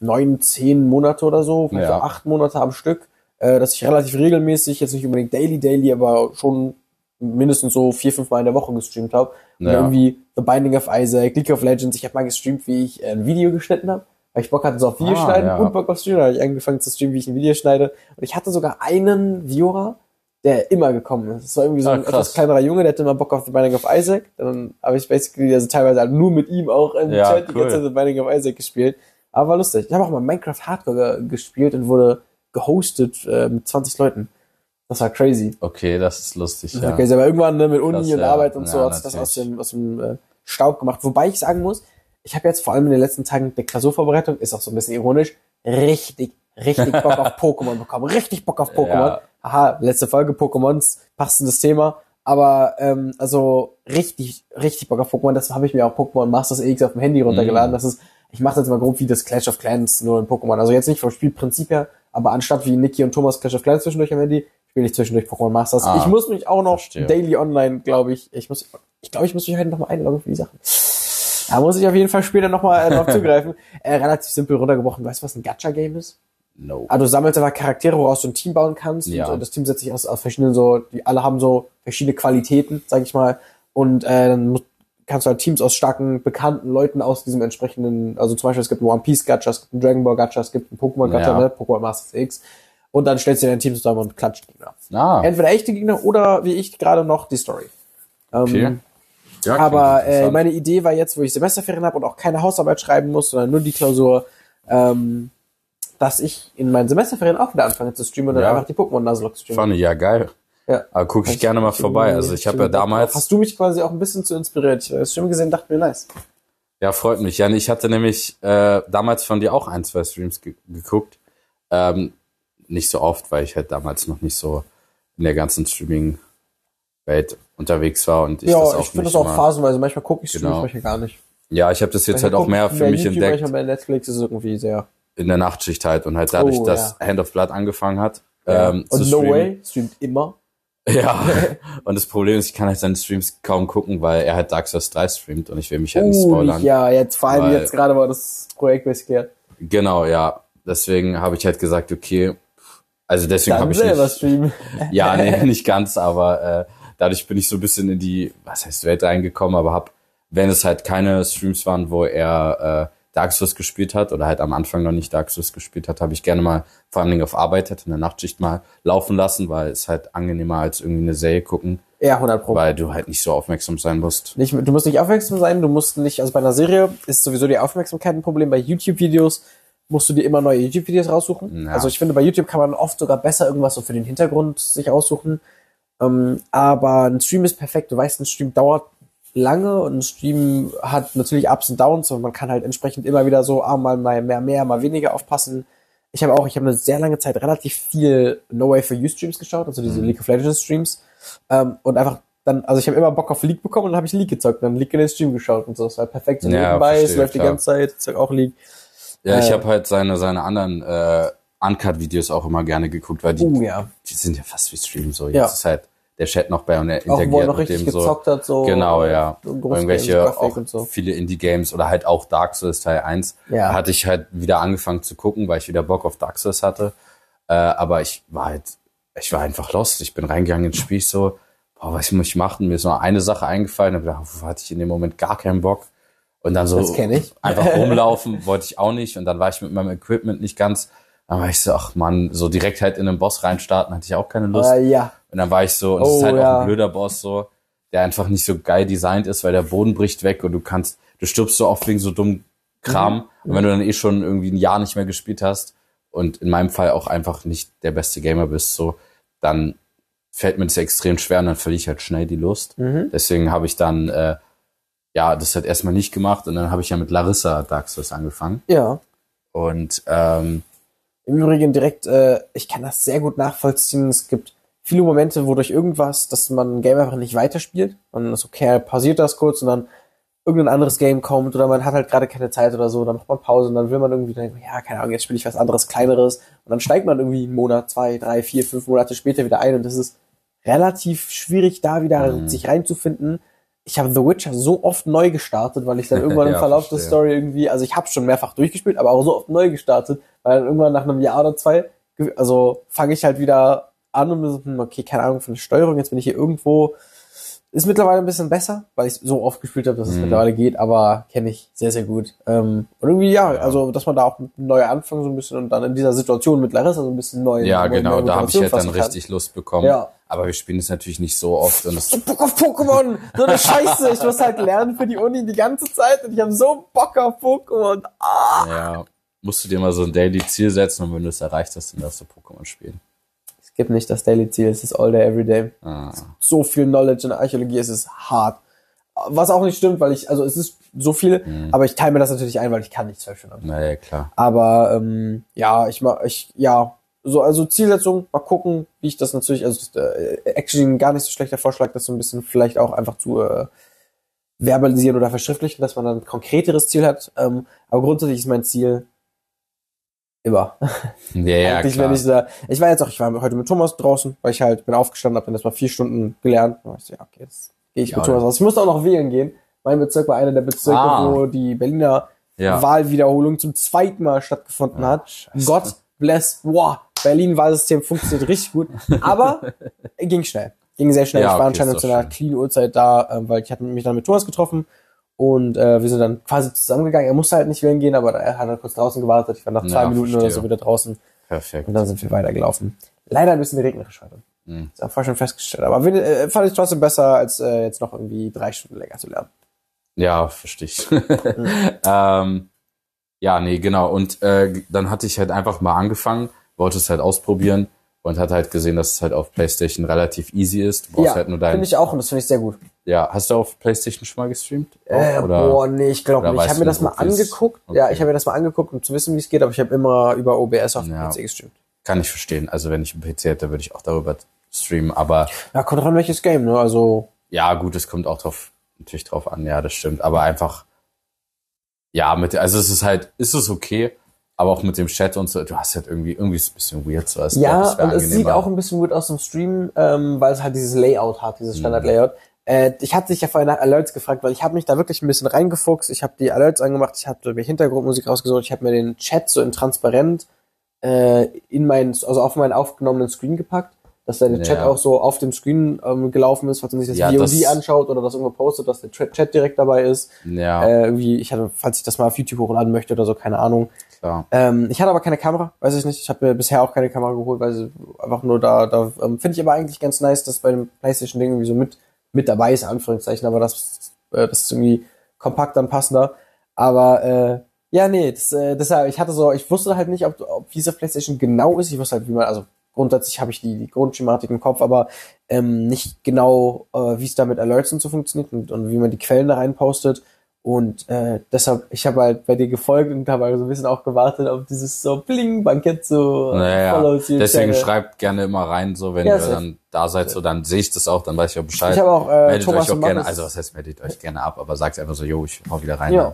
neun, zehn Monate oder so, vielleicht Ja. so acht Monate am Stück, äh, dass ich relativ regelmäßig, jetzt nicht unbedingt daily, daily, aber schon mindestens so vier, fünf Mal in der Woche gestreamt habe. Und Ja. irgendwie The Binding of Isaac, League of Legends, ich habe mal gestreamt, wie ich äh, ein Video geschnitten habe. Weil ich Bock hatte, so auf Video Ah, schneiden ja. und Bock auf Streamen. Da habe ich angefangen zu streamen, wie ich ein Video schneide. Und ich hatte sogar einen Viewer, der immer gekommen ist. Das war irgendwie so Ah, ein krass. etwas kleinerer Junge, der hatte immer Bock auf The Binding of Isaac. Dann habe ich basically, also teilweise halt nur mit ihm auch im Ja, Chat die cool. ganze Zeit The Binding of Isaac gespielt. Aber war lustig. Ich habe auch mal Minecraft Hardcore ge gespielt und wurde gehostet äh, mit 20 Leuten. Das war crazy. Okay, das ist lustig, Das ja. crazy. Aber irgendwann ne, mit Uni Krass, und. Arbeit und so Ja, hat sich das aus dem, aus dem äh, Staub gemacht. Wobei ich sagen muss, ich habe jetzt vor allem in den letzten Tagen der Klausurvorbereitung, ist auch so ein bisschen ironisch, richtig, richtig Bock auf Pokémon bekommen. Richtig Bock auf Pokémon. Ja. Aha, letzte Folge Pokémons, passendes Thema. Aber ähm, also richtig, richtig Bock auf Pokémon. Deshalb habe ich mir auch Pokémon Masters X auf dem Handy runtergeladen. Mm. Das ist, ich mache jetzt mal grob wie das Clash of Clans nur in Pokémon. Also jetzt nicht vom Spielprinzip her, aber anstatt wie Niki und Thomas Clash of Clans zwischendurch am Handy, spiele ich zwischendurch Pokémon Masters. Ah, ich muss mich auch noch verstehe. daily online, glaube ich. Ich muss, ich glaube, ich muss mich heute noch mal einloggen für die Sachen. Da muss ich auf jeden Fall später noch mal äh, drauf zugreifen. Äh, relativ simpel runtergebrochen. Weißt du, was ein Gacha-Game ist? No. Ah, du sammelst einfach Charaktere, woraus du ein Team bauen kannst. Ja. Und das Team setzt sich aus, aus verschiedenen so, die alle haben so verschiedene Qualitäten, sag ich mal. Und äh, dann mu- kannst du halt Teams aus starken, bekannten Leuten aus diesem entsprechenden, also zum Beispiel es gibt einen One Piece Gacha, es gibt einen Dragon Ball Gacha, es gibt einen Pokémon Gacha, Ja. ne? Pokémon Masters X. Und dann stellst du dir dein Team zusammen und klatscht Gegner. Ah, Entweder echte Gegner oder wie ich gerade noch die Story. Ähm, okay. Ja, aber äh, meine Idee war jetzt, wo ich Semesterferien habe und auch keine Hausarbeit schreiben muss, sondern nur die Klausur, ähm, dass ich in meinen Semesterferien auch wieder anfange zu streamen und dann Ja. einfach die Pokémon Nuzlocke streamen. Funny, ja, geil. Ja. Aber gucke ich gerne mal vorbei. Also ich habe ja damals, Hast du mich quasi auch ein bisschen zu inspiriert? Ich habe das Stream gesehen, dachte mir, nice. ja, freut mich. Ja, ich hatte nämlich äh, damals von dir auch ein, zwei Streams ge geguckt. Ähm, nicht so oft, weil ich halt damals noch nicht so in der ganzen Streaming-Welt unterwegs war und ich ja, das auch ich finde nicht das auch immer- phasenweise. Manchmal gucke ich Streams, Genau. manchmal gar nicht. Ja, ich habe das jetzt Manchmal halt auch mehr für mich YouTube, entdeckt Manchmal bei Netflix ist es irgendwie sehr. in der Nachtschicht halt und halt dadurch, Oh, dass ja. Hand of Blood angefangen hat. Ja. Ähm, zu Und No streamen. Way streamt immer. Ja, und das Problem ist, ich kann halt seine Streams kaum gucken, weil er halt Dark Souls 3 streamt und ich will mich halt nicht Uh, spoilern. ja, jetzt vor allem Weil- jetzt gerade war das Projekt geklärt. Genau, ja. Deswegen habe ich halt gesagt, okay, also deswegen habe ich nicht, streamen. ja, nee, nicht ganz, aber äh, dadurch bin ich so ein bisschen in die, was heißt Welt reingekommen, aber hab, wenn es halt keine Streams waren, wo er äh, Dark Souls gespielt hat oder halt am Anfang noch nicht Dark Souls gespielt hat, habe ich gerne mal vor allen Dingen auf Arbeit halt in der Nachtschicht mal laufen lassen, weil es halt angenehmer als irgendwie eine Serie gucken, Ja, 100 Pro. weil du halt nicht so aufmerksam sein musst. Nicht, du musst nicht aufmerksam sein, du musst nicht, also bei einer Serie ist sowieso die Aufmerksamkeit ein Problem. Bei YouTube-Videos musst du dir immer neue YouTube-Videos raussuchen. Ja. Also ich finde, bei YouTube kann man oft sogar besser irgendwas so für den Hintergrund sich aussuchen. Ähm, aber ein Stream ist perfekt. Du weißt, ein Stream dauert lange und ein Stream hat natürlich Ups und Downs und man kann halt entsprechend immer wieder so, ah, mal, mal mehr, mehr, mal weniger aufpassen. Ich habe auch, ich habe eine sehr lange Zeit relativ viel No Way for You Streams geschaut, also Mhm. diese League of Legends Streams. Ähm, und einfach dann, also ich habe immer Bock auf League bekommen und dann habe ich League gezockt, dann League in den Stream geschaut und so. Das war perfekt so Ja, nebenbei, es verstehe, läuft die klar. ganze Zeit, ich zock auch League. Ja, ich Äh. habe halt seine, seine anderen äh, Uncut-Videos auch immer gerne geguckt, weil die, Uh, ja. die sind ja fast wie Stream so. Jetzt Ja. ist halt der Chat noch bei und er Auch wo er interagiert noch richtig dem so. gezockt hat, so. Genau, ja. so Großgames, Irgendwelche auch und so. viele Indie-Games oder halt auch Dark Souls Teil 1. Ja. Da hatte ich halt wieder angefangen zu gucken, weil ich wieder Bock auf Dark Souls hatte. Äh, aber ich war halt, ich war einfach lost. Ich bin reingegangen ins Spiel so, boah, was muss ich machen? Mir ist nur eine Sache eingefallen, aber da hatte ich in dem Moment gar keinen Bock. Und dann so einfach rumlaufen wollte ich auch nicht. Und dann war ich mit meinem Equipment nicht ganz. Dann war ich so, ach man, so direkt halt in den Boss reinstarten, hatte ich auch keine Lust. Äh, ja. Und dann war ich so, und ist Oh, halt auch ja. ein blöder Boss so, der einfach nicht so geil designt ist, weil der Boden bricht weg und du kannst, du stirbst so oft wegen so dumm Kram. Mhm. Und wenn du dann eh schon irgendwie ein Jahr nicht mehr gespielt hast und in meinem Fall auch einfach nicht der beste Gamer bist, so, dann fällt mir das extrem schwer und dann verliere ich halt schnell die Lust. Mhm. Deswegen habe ich dann, äh, ja, das halt erstmal nicht gemacht und dann habe ich ja mit Larissa Dark Souls angefangen. Ja. Und ähm, Im Übrigen direkt, äh, ich kann das sehr gut nachvollziehen. Es gibt viele Momente, wo durch irgendwas, dass man ein Game einfach nicht weiterspielt. Man ist okay, pausiert das kurz und dann irgendein anderes Game kommt oder man hat halt gerade keine Zeit oder so, dann macht man Pause und dann will man irgendwie denken, ja, keine Ahnung, jetzt spiele ich was anderes, kleineres und dann steigt man irgendwie einen Monat, zwei, drei, vier, fünf Monate später wieder ein und das ist relativ schwierig, da wieder Mhm. sich reinzufinden. Ich habe The Witcher so oft neu gestartet, weil ich dann irgendwann im Ja, Verlauf der verstehe. Story irgendwie, also ich habe schon mehrfach durchgespielt, aber auch so oft neu gestartet, weil dann irgendwann nach einem Jahr oder zwei, also fange ich halt wieder an und bin so, hm, okay, keine Ahnung von der Steuerung, jetzt bin ich hier irgendwo. Ist mittlerweile ein bisschen besser, weil ich so oft gespielt habe, dass es Mhm. mittlerweile geht, aber kenne ich sehr, sehr gut. Ähm, und irgendwie, ja, Ja. also, dass man da auch mit einem neuen Anfang so ein bisschen und dann in dieser Situation mit Larissa so ein bisschen neu. ja, genau, da habe ich Motivation halt dann richtig Lust bekommen. Ja. Aber wir spielen es natürlich nicht so oft und es so Bock auf Pokémon. So eine Scheiße. Ich muss halt lernen für die Uni die ganze Zeit und ich habe so Bock auf Pokémon. Ah. Ja, musst du dir mal so ein Daily-Ziel setzen und wenn du es erreicht hast, dann darfst du Pokémon spielen. Es gibt nicht das Daily Ziel, es ist all day, every day. Ah. So viel Knowledge in Archäologie, es ist hart. Was auch nicht stimmt, weil ich, also es ist so viel, Mhm. aber ich teile mir das natürlich ein, weil ich kann nicht zwölf Stunden. Naja, klar. Aber ähm, ja, ich mach, ich, ja, so, also Zielsetzung, mal gucken, wie ich das natürlich, also äh, actually gar nicht so schlechter Vorschlag, das so ein bisschen vielleicht auch einfach zu äh, verbalisieren oder verschriftlichen, dass man dann ein konkreteres Ziel hat. Ähm, aber grundsätzlich ist mein Ziel immer. Ja, ja, klar. wenn ich da, ich war jetzt auch, ich war heute mit Thomas draußen, weil ich halt bin aufgestanden, habe dann erstmal vier Stunden gelernt. War ich so, ja, okay, jetzt gehe ich Ja, mit Thomas ja. raus. Ich musste auch noch wählen gehen. Mein Bezirk war einer der Bezirke, Ah. wo die Berliner Ja. Wahlwiederholung zum zweiten Mal stattgefunden Ah, hat. scheiße. Gott bless, wow, Berlin-Wahlsystem funktioniert richtig gut. Aber ging schnell. Ging sehr schnell. Ja, ich war okay, anscheinend zu einer clean Uhrzeit da, ähm, weil ich hatte mich dann mit Thomas getroffen und äh, wir sind dann quasi zusammengegangen. Er musste halt nicht wählen gehen, aber er hat dann kurz draußen gewartet. Ich war nach zwei Ja, Minuten oder verstehe. so wieder draußen Perfekt. und dann sind wir weitergelaufen. Leider ein bisschen regnerisch heute. Mhm. Das haben wir schon festgestellt. Aber äh, fand ich trotzdem besser, als äh, jetzt noch irgendwie drei Stunden länger zu lernen. Ja, verstehe ich. ähm, ja, nee, genau. Und äh, dann hatte ich halt einfach mal angefangen, wollte es halt ausprobieren und hatte halt gesehen, dass es halt auf PlayStation relativ easy ist. Du brauchst Ja, halt nur dein. finde ich auch und das finde ich sehr gut. Ja, hast du auf PlayStation schon mal gestreamt? Äh, Oder? boah, nee, ich glaube nicht. Ich habe mir das mal angeguckt. Okay. Ja, ich habe mir das mal angeguckt, um zu wissen, wie es geht, aber ich habe immer über OBS auf dem Ja. PC gestreamt. Kann ich verstehen. Also wenn ich einen PC hätte, würde ich auch darüber streamen, aber Ja, kommt drauf an, welches Game, ne? Also, ja, gut, es kommt auch drauf, natürlich drauf an, ja, das stimmt, aber einfach, ja, mit, also es ist halt, ist es okay, aber auch mit dem Chat und so, du hast halt irgendwie, irgendwie ist es ein bisschen weird, so, es ja, glaub, und es sieht auch ein bisschen gut aus im Stream, ähm, weil es halt dieses Layout hat, dieses Standard-Layout. Äh, ich hatte dich ja vorhin nach Alerts gefragt, weil ich habe mich da wirklich ein bisschen reingefuchst. Ich habe die Alerts angemacht, ich habe mir Hintergrundmusik rausgesucht, ich habe mir den Chat so in transparent äh, in meinen, also auf meinen aufgenommenen Screen gepackt, dass der Chat Ja. auch so auf dem Screen ähm, gelaufen ist, falls man sich das Ja, VOD das- anschaut oder das irgendwo postet, dass der Chat Chat direkt dabei ist. Ja, Äh, irgendwie, ich hatte, falls ich das mal auf YouTube hochladen möchte oder so, keine Ahnung. Klar. Ähm, ich hatte aber keine Kamera, weiß ich nicht. Ich habe mir bisher auch keine Kamera geholt, weil sie einfach nur da, da ähm, finde ich aber eigentlich ganz nice, dass bei dem PlayStation-Ding irgendwie so mit, mit dabei ist, Anführungszeichen, aber das, äh, das ist irgendwie kompakt dann passender. Aber äh, ja, nee, das, äh, deshalb, ich hatte so, ich wusste halt nicht, ob, ob dieser PlayStation genau ist. Ich wusste halt, wie man, also grundsätzlich habe ich die, die Grundschematik im Kopf, aber ähm, nicht genau, äh, wie es da mit Alerts und so funktioniert und, und wie man die Quellen da rein postet. Und äh, deshalb, ich habe halt bei dir gefolgt und habe also so ein bisschen auch gewartet auf dieses so Bling-Bankett so Naja, deswegen Channel. schreibt gerne immer rein, so wenn Ja, ihr dann da seid, so dann sehe ich das auch, dann weiß ich auch Bescheid. Ich habe auch äh, meldet Thomas euch auch gerne, also was heißt meldet euch gerne ab, aber sagt einfach so, yo, ich hau wieder rein. Ja.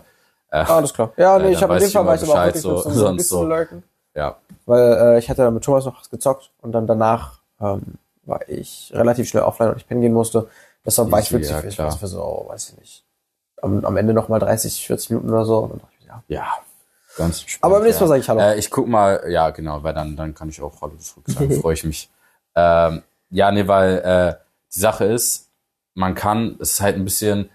Äh, Ah, alles klar. Ja, nee, Äh, ich habe in weiß dem Fall war ich aber auch wirklich so, so, so ein bisschen so. lurken. ja. Weil äh, ich hatte dann mit Thomas noch gezockt und dann danach ähm, war ich relativ schnell offline und ich pennen gehen musste. Deshalb war ich wirklich ja, für so, weiß ich nicht, am, am Ende noch mal 30, 40 Minuten oder so. Und dann dachte ich, ja. Ja, ganz spannend. Aber beim nächsten Mal sage ich Hallo. Äh, ich guck mal, ja, genau, weil dann, dann kann ich auch Hallo zurück sagen, freue ich mich. Ähm, ja, nee, weil äh, die Sache ist, man kann, es ist halt ein bisschen,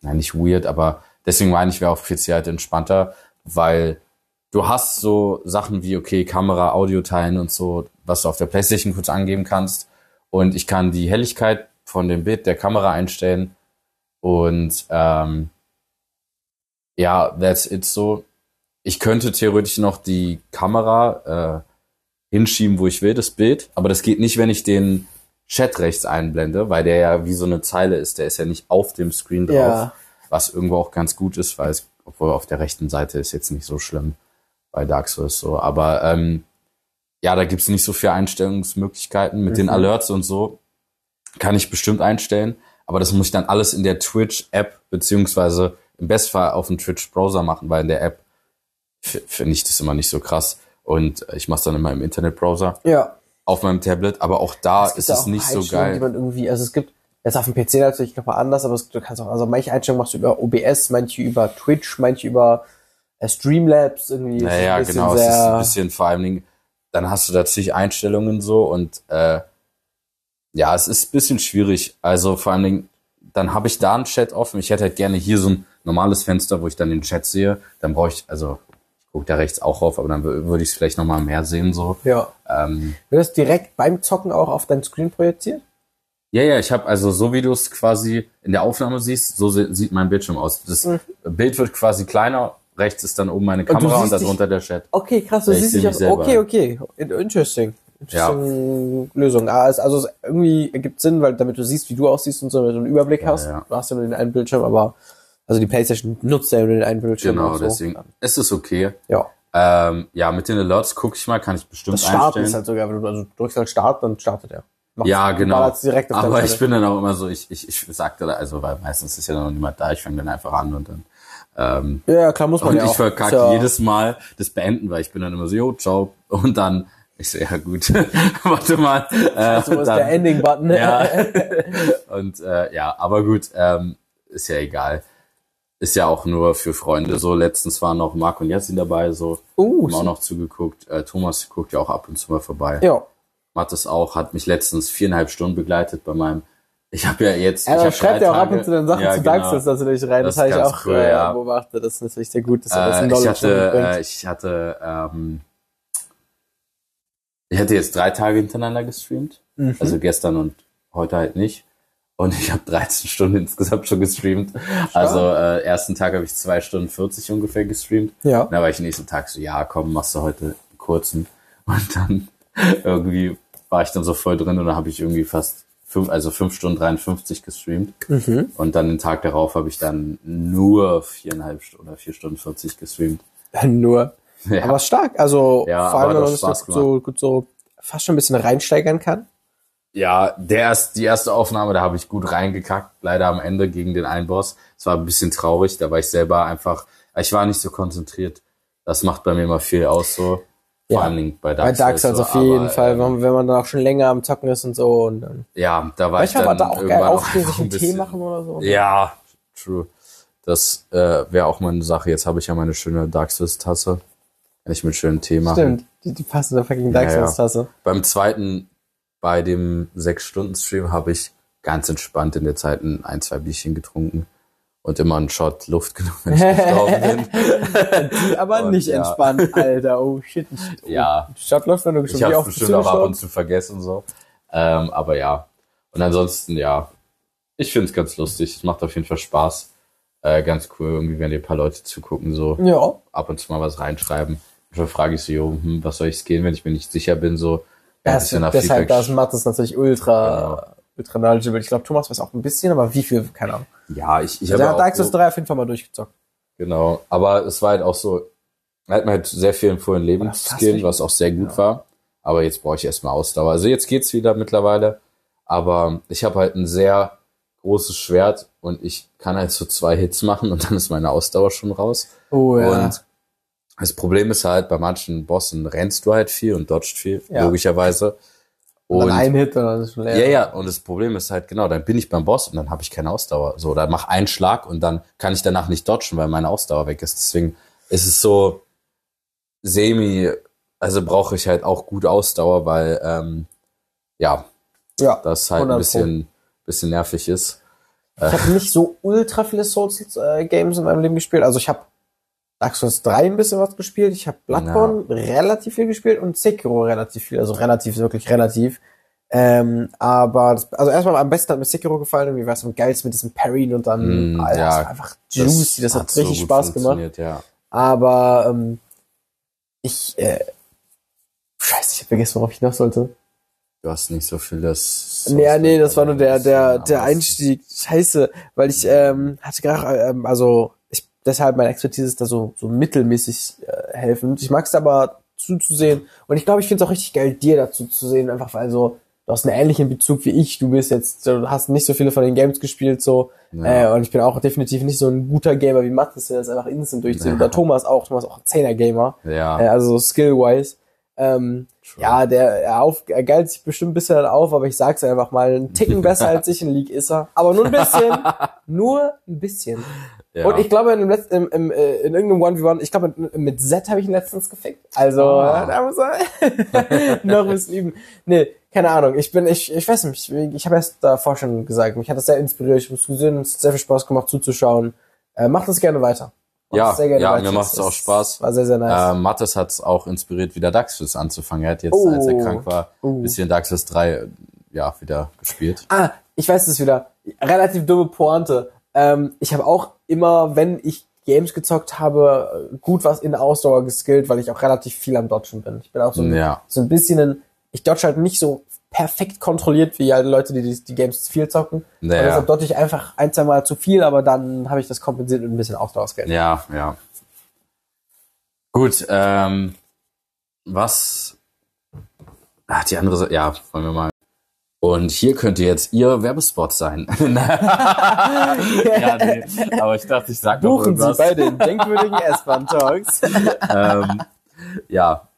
na nicht weird, aber deswegen meine ich, wäre auf PC halt entspannter, weil du hast so Sachen wie, okay, Kamera, Audio teilen und so, was du auf der Playstation kurz angeben kannst. Und ich kann die Helligkeit von dem Bild der Kamera einstellen. Und ähm, ja, that's it so. Ich könnte theoretisch noch die Kamera äh, hinschieben, wo ich will, das Bild. Aber das geht nicht, wenn ich den Chat rechts einblende, weil der ja wie so eine Zeile ist. Der ist ja nicht auf dem Screen drauf. Ja. Was irgendwo auch ganz gut ist, weil es, obwohl auf der rechten Seite ist jetzt nicht so schlimm bei Dark Souls so. Aber ähm, ja, da gibt's nicht so viele Einstellungsmöglichkeiten. Mit den Mhm. Alerts und so kann ich bestimmt einstellen. Aber das muss ich dann alles in der Twitch-App beziehungsweise im Bestfall auf dem Twitch-Browser machen, weil in der App finde ich das immer nicht so krass. Und ich mache dann immer im Internetbrowser Ja. auf meinem Tablet. Aber auch da gibt ist ja es nicht so Einstellungen, Die geil. man irgendwie, also es gibt jetzt auf dem PC natürlich noch mal anders, aber es, du kannst auch, also manche Einstellungen machst du über OBS, manche über Twitch, manche über äh, Streamlabs irgendwie. Naja, genau. Es ist ein bisschen vor allen Dingen, dann hast du da zig Einstellungen so und äh, ja, es ist ein bisschen schwierig. Also vor allen Dingen, dann habe ich da einen Chat offen. Ich hätte halt gerne hier so ein normales Fenster, wo ich dann den Chat sehe. Dann brauche ich, also ich gucke da rechts auch rauf, aber dann wür- würde ich es vielleicht noch mal mehr sehen so. ja. Ähm, Wird das direkt beim Zocken auch auf dein Screen projiziert? Ja, ja, ich habe also so wie du es quasi in der Aufnahme siehst, so sieht mein Bildschirm aus. Das Mhm. Bild wird quasi kleiner, rechts ist dann oben meine Kamera und, siehst darunter der Chat. Okay, krass, du siehst dich auch. Okay, okay. In- Interesting. Interesting Lösung. Ah, es, also es irgendwie ergibt Sinn, weil damit du siehst, wie du aussiehst und so, damit du einen Überblick hast. ja. Du hast ja nur den einen Bildschirm, aber also die Playstation nutzt ja nur den einen Bildschirm. Genau, so. deswegen. Es ist okay. Ja. Ähm, ja, mit den Alerts gucke ich mal, kann ich bestimmt Das Starten einstellen. ist halt sogar, wenn du also drückst halt Start, dann startet er. Macht's- ja, genau. Aber ich bin dann auch immer so, ich, ich, ich sagte da, also weil meistens ist ja noch niemand da, ich fange dann einfach an und dann ähm, Ja, klar, muss man und ja ich auch. verkacke ja, jedes Mal das Beenden, weil ich bin dann immer so, jo, ciao. Und dann, ich so, ja gut, warte mal. Äh, So ist dann- der Ending-Button. Ja. und äh, ja, aber gut, ähm, ist ja egal. Ist ja auch nur für Freunde so. Letztens waren noch Marc und Jessin dabei, so. Uh, haben auch noch zugeguckt. Äh, Thomas guckt ja auch ab und zu mal vorbei. ja. Mathis auch, hat mich letztens viereinhalb Stunden begleitet bei meinem. Ich habe ja jetzt. ich Er hab schreibt ja auch ab und zu dann Sachen ja, zu genau. Souls natürlich rein. Das, Das habe ich auch cool, äh, ja. beobachtet. Das ist natürlich sehr gut, dass er das Äh, in ich Knowledge hatte, mitbringt. äh, ich hatte, ähm, ich hatte jetzt drei Tage hintereinander gestreamt. Mhm. Also gestern und heute halt nicht. Und ich habe 13 Stunden insgesamt schon gestreamt. Also äh, ersten Tag habe ich zwei Stunden 40 ungefähr gestreamt. Ja. Dann war ich nächsten Tag so, ja, komm, machst du heute einen kurzen. Und dann irgendwie war ich dann so voll drin und dann habe ich irgendwie fast fünf, also fünf Stunden 53 gestreamt. Mhm. Und dann den Tag darauf habe ich dann nur viereinhalb Stunden oder vier Stunden 40 gestreamt. Nur. Ja. Aber stark. Also Ja, vor allem, wenn man das so, gut so fast schon ein bisschen reinsteigern kann. Ja, der erst, die erste Aufnahme, da habe ich gut reingekackt, leider am Ende gegen den einen Boss. Es war ein bisschen traurig, da war ich selber einfach, ich war nicht so konzentriert. Das macht bei mir immer viel aus so. Vor Ja. allen Dingen bei Bei Dark Dark Souls so, auf jeden aber, Fall, ähm, wenn wenn man dann auch schon länger am Zocken ist und so. Und dann Ja, da war ich dann da auch geil aufstehen, sich einen ein Tee machen oder so. Ja, true. Das äh, wäre auch mal eine Sache. Jetzt habe ich ja meine schöne Dark Souls Tasse. Ich mit schönen Tee machen. Stimmt, die, die passen der fucking Dark Ja, ja. Beim zweiten, bei dem sechs Stunden Stream, habe ich ganz entspannt in der Zeit ein, ein, zwei Bierchen getrunken und immer einen Shot Luft genommen, wenn ich gestorben bin. Aber Und nicht ja. entspannt, Alter. Oh shit. Oh, Ja. Stadtläuft, wenn du schon Ich auf bestimmt auch ab und zu vergessen so. Ähm, aber ja. Und ansonsten, ja, ich finde es ganz lustig. Es macht auf jeden Fall Spaß. Äh, ganz cool, irgendwie, wenn dir ein paar Leute zugucken, so Ja. ab und zu mal was reinschreiben. Manchmal frage ich so, jo, hm, was soll ich gehen, wenn ich mir nicht sicher bin, so. Ja, Das, deshalb, Feedback das macht es natürlich ultra, ultra knowledgeable. Ich glaube, Thomas weiß auch ein bisschen, aber wie viel, keine Ahnung. Ja, ich, ich Der habe hat auch Dark Souls so, 3 auf jeden Fall mal durchgezockt. genau. Aber es war halt auch so, er hat mir halt sehr viel empfohlen, Leben Oder zu fast gehen, nicht. was auch sehr gut Ja. war. Aber jetzt brauche ich erstmal Ausdauer. Also jetzt geht's wieder mittlerweile. Aber ich habe halt ein sehr großes Schwert und ich kann halt so zwei Hits machen und dann ist meine Ausdauer schon raus. Oh Und das Problem ist halt, bei manchen Bossen rennst du halt viel und dodgst viel, Ja. logischerweise. und Und dann ein Hit dann ist schon leer. ja, ja, und das Problem ist halt, genau, dann bin ich beim Boss und dann habe ich keine Ausdauer. So, oder mach einen Schlag und dann kann ich danach nicht dodgen, weil meine Ausdauer weg ist. Deswegen ist es so semi, also brauche ich halt auch gut Ausdauer, weil, ähm, ja, Ja. das halt 100 ein bisschen, bisschen nervig ist. Ich habe nicht so ultra viele Souls-Games in meinem Leben gespielt. Also ich habe Dark Souls 3 ein bisschen was gespielt. Ich habe Bloodborne relativ viel gespielt und Sekiro relativ viel. Also relativ, wirklich relativ. Ähm, aber das, also erstmal am besten hat mir Sekiro gefallen, irgendwie war es am geilsten mit diesem Parryen und dann Mm, Alter, ja, das einfach juicy, das, hat, so richtig gut Spaß gemacht. Ja. Aber ähm, ich äh, Scheiße, ich hab vergessen, worauf ich noch sollte. Du hast nicht so viel das. Nee, nee, das war nur der, der, der Einstieg. Scheiße, weil ich ähm, hatte gerade, ähm, also deshalb meine Expertise ist da so, so mittelmäßig äh, helfend. Ich mag es aber zuzusehen und ich glaube, ich finde es auch richtig geil, dir dazu zu sehen, einfach weil so, du hast einen ähnlichen Bezug wie ich, du bist jetzt, du hast nicht so viele von den Games gespielt, so, Ja. äh, und ich bin auch definitiv nicht so ein guter Gamer wie Mathis, der das einfach instant durchzieht. Ja. Oder Thomas auch, Thomas auch ein Zehner-Gamer, Ja. äh, also so skill-wise. Ähm, True. ja, der er, auf, er geilt sich bestimmt ein bisschen auf, aber ich sag's einfach mal, ein Ticken besser als ich in League ist er. Aber nur ein bisschen. nur ein bisschen. Ja. Und ich glaube, in, dem letzten, im, im, äh, in irgendeinem 1v1, ich glaube, mit, mit Z habe ich ihn letztens gefickt. Also, äh, da muss er noch ein bisschen üben. Nee, keine Ahnung. Ich bin, ich, ich weiß nicht, ich, ich habe erst davor schon gesagt, mich hat das sehr inspiriert, ich muss gesehen, es hat sehr viel Spaß gemacht zuzuschauen. Äh, macht das gerne weiter. Macht Ja, gerne ja, weiter. mir macht es auch Spaß. War sehr, sehr nice. Ähm, Mattes hat es auch inspiriert, wieder Dark Souls anzufangen. Er hat jetzt, Oh. als er krank war, Oh. ein bisschen Dark Souls 3 äh, ja, wieder gespielt. Ah, ich weiß es wieder. Relativ dumme Pointe. Ähm, ich habe auch immer, wenn ich Games gezockt habe, gut was in Ausdauer geskillt, weil ich auch relativ viel am Dodgen bin. Ich bin auch so ein, Ja. so ein bisschen ein, ich dodge halt nicht so perfekt kontrolliert wie halt Leute, die die, die Games zu viel zocken. Und Ja. deshalb dodge ich einfach ein, zwei Mal zu viel, aber dann habe ich das kompensiert mit ein bisschen Ausdauerskill. Ja, ja. Gut, ähm, was, ach, die andere ja, wollen wir mal. Und hier könnte jetzt Ihr Werbespot sein. ja, nee, aber ich dachte, ich sag noch Buchen Sie irgendwas. bei den denkwürdigen S-Bahn-Talks. ähm, ja,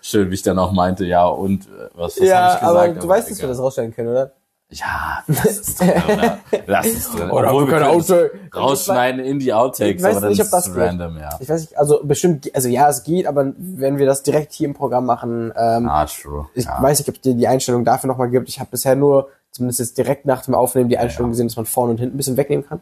schön, wie ich dann auch meinte, ja, und äh, was, was ja, ich gesagt? aber du weißt, dass wir das rausstellen können, oder? Ja, lass es drin, oder? Lass es drin. Oder Obwohl, wir können Auto- rausschneiden in die Outtakes, Ich weiß aber nicht, ob ist das es geht. random, ja. Ich weiß nicht, also bestimmt, also ja, es geht, aber wenn wir das direkt hier im Programm machen, ähm, Ah, true. ich ja. weiß nicht, ob es dir die Einstellung dafür nochmal gibt. Ich habe bisher nur, zumindest jetzt direkt nach dem Aufnehmen, die Einstellung gesehen, dass man vorne und hinten ein bisschen wegnehmen kann.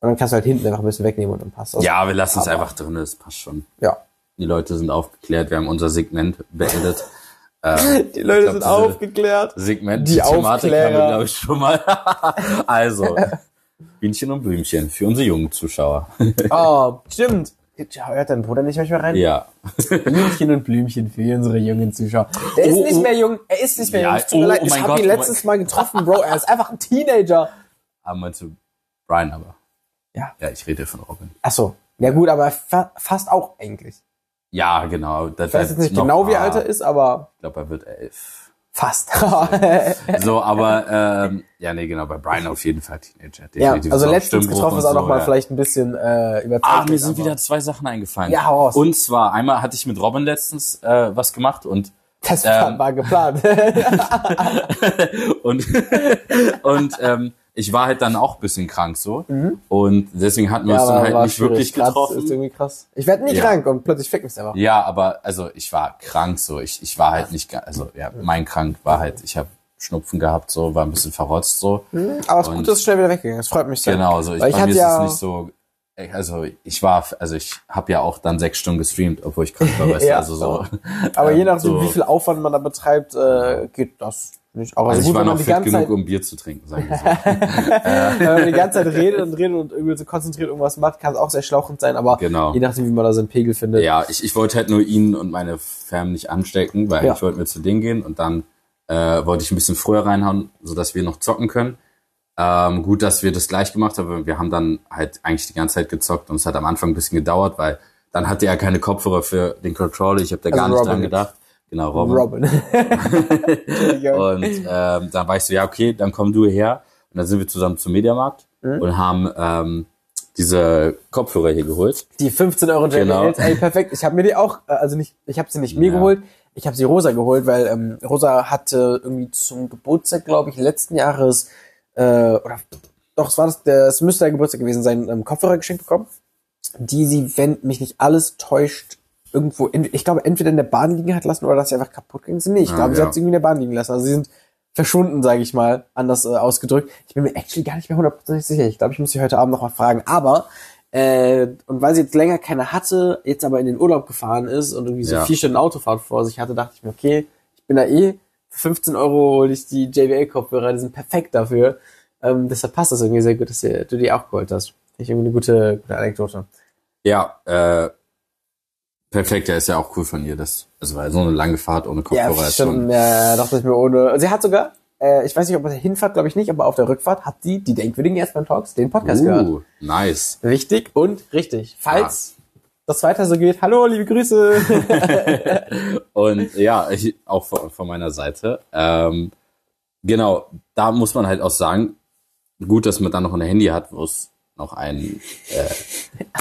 Und dann kannst du halt hinten einfach ein bisschen wegnehmen und dann passt das. ja, wir lassen es einfach drin, das passt schon. Ja. Die Leute sind aufgeklärt, wir haben unser Segment beendet. Ähm, Die Leute glaub, sind aufgeklärt. Segment, Die die Thematik haben wir, glaube ich, schon mal. also, Bienchen und Blümchen für unsere jungen Zuschauer. Oh, stimmt. Hört dein Bruder nicht manchmal rein? ja. Blümchen und Blümchen für unsere jungen Zuschauer. Der ist Oh, nicht oh. mehr jung. Er ist nicht mehr Ja, jung. Tut mir oh, leid. oh Ich habe ihn oh letztes Mal getroffen, Bro. Er ist einfach ein Teenager. Aber meinst du Brian aber? Ja. Ja, ich rede von Robin. Ach so. Ja gut, aber fa fast auch eigentlich. Ja, genau. Das Ich weiß jetzt nicht genau, wie alt er ist, aber Ich glaube, er wird elf. Fast. So, aber ähm, ja, nee, genau, bei Brian auf jeden Fall Teenager. ja, definitiv. also So, letztens getroffen ist auch so, noch mal ja. vielleicht ein bisschen äh, überzeugt. Ah, mir sind aber- wieder zwei Sachen eingefallen. Ja, hau raus. Und zwar, einmal hatte ich mit Robin letztens äh, was gemacht und Das ähm, war geplant. und und ähm, ich war halt dann auch ein bisschen krank so und deswegen hatten wir uns dann halt nicht wirklich. Graz getroffen. Ist irgendwie krass. Ich werde nie Ja. krank und plötzlich fickt mich einfach. Ja, aber also ich war krank so. Ich, ich war halt nicht, also ja, mein krank war halt, ich habe Schnupfen gehabt, so war ein bisschen verrotzt so. Aber es ist gut, dass es schnell wieder weggegangen ist. Freut mich sehr. Genau, so ich, Weil bei ich hatte mir ist ja, es nicht so. Also ich war, also ich habe ja auch dann sechs Stunden gestreamt, obwohl ich krank war, weißt du, Ja, also so. aber je nachdem, so. wie viel Aufwand man da betreibt, äh, geht das nicht. Aber Also gut, ich war noch fit genug, Zeit, um Bier zu trinken, sagen wir so. wenn man die ganze Zeit redet und redet und irgendwie so konzentriert irgendwas macht, kann es auch sehr schlauchend sein, aber Genau. je nachdem, wie man da seinen Pegel findet. Ja, ich, ich wollte halt nur ihn und meine Fam nicht anstecken, weil Ja. ich wollte mir zu denen gehen und dann äh, wollte ich ein bisschen früher reinhauen, sodass wir noch zocken können. Ähm, gut, dass wir das gleich gemacht haben. Wir haben dann halt eigentlich die ganze Zeit gezockt und es hat am Anfang ein bisschen gedauert, weil dann hatte er keine Kopfhörer für den Controller. Ich habe da Also gar nicht Robin dran gedacht. Genau, Robin. Robin. Und ähm, dann war ich so, ja, okay, dann komm du her. Und dann sind wir zusammen zum Mediamarkt Mhm. und haben ähm, diese Kopfhörer hier geholt. Die 15 Euro JBLs, Genau. ey, perfekt. Ich habe mir die auch, äh, also nicht, ich habe sie nicht mir Ja. geholt, ich habe sie Rosa geholt, weil ähm, Rosa hatte irgendwie zum Geburtstag, glaube ich, letzten Jahres, äh, oder doch, es war das, der, es müsste der Geburtstag gewesen sein, ähm, Kopfhörer geschenkt bekommen, die sie, wenn mich nicht alles täuscht, irgendwo, in, ich glaube, entweder in der Bahn liegen hat lassen oder dass sie einfach kaputt sind. Nee, ich Ah, glaube, sie ja. hat sie irgendwie in der Bahn liegen lassen. Also sie sind verschwunden, sage ich mal, anders äh, ausgedrückt. Ich bin mir actually gar nicht mehr hundertprozentig sicher. Ich glaube, ich muss sie heute Abend noch mal fragen. Aber äh, und weil sie jetzt länger keine hatte, jetzt aber in den Urlaub gefahren ist und irgendwie so Ja. vier Stunden Autofahrt vor sich hatte, dachte ich mir, okay, ich bin da eh, für 15 Euro hole ich die JBL-Kopfhörer, die sind perfekt dafür. Ähm, deshalb passt das irgendwie sehr gut, dass du, die auch geholt hast. Ich irgendwie eine gute, gute Anekdote. Ja, äh, perfekt, ja, ist ja auch cool von ihr. Das, also weil so eine lange Fahrt ohne Ja, Kopfhörer ist schon. schon, ja, dachte ich mir ohne. Sie hat sogar, äh, ich weiß nicht, ob auf der Hinfahrt, glaube ich nicht, aber auf der Rückfahrt hat sie die denkwürdigen Erstmal Talks, den Podcast gehört. Uh, nice. Richtig und richtig. Falls das weiter so geht, hallo, liebe Grüße. Und ja, ich, auch von, von meiner Seite. Ähm, genau, da muss man halt auch sagen, gut, dass man dann noch ein Handy hat, wo es noch einen äh,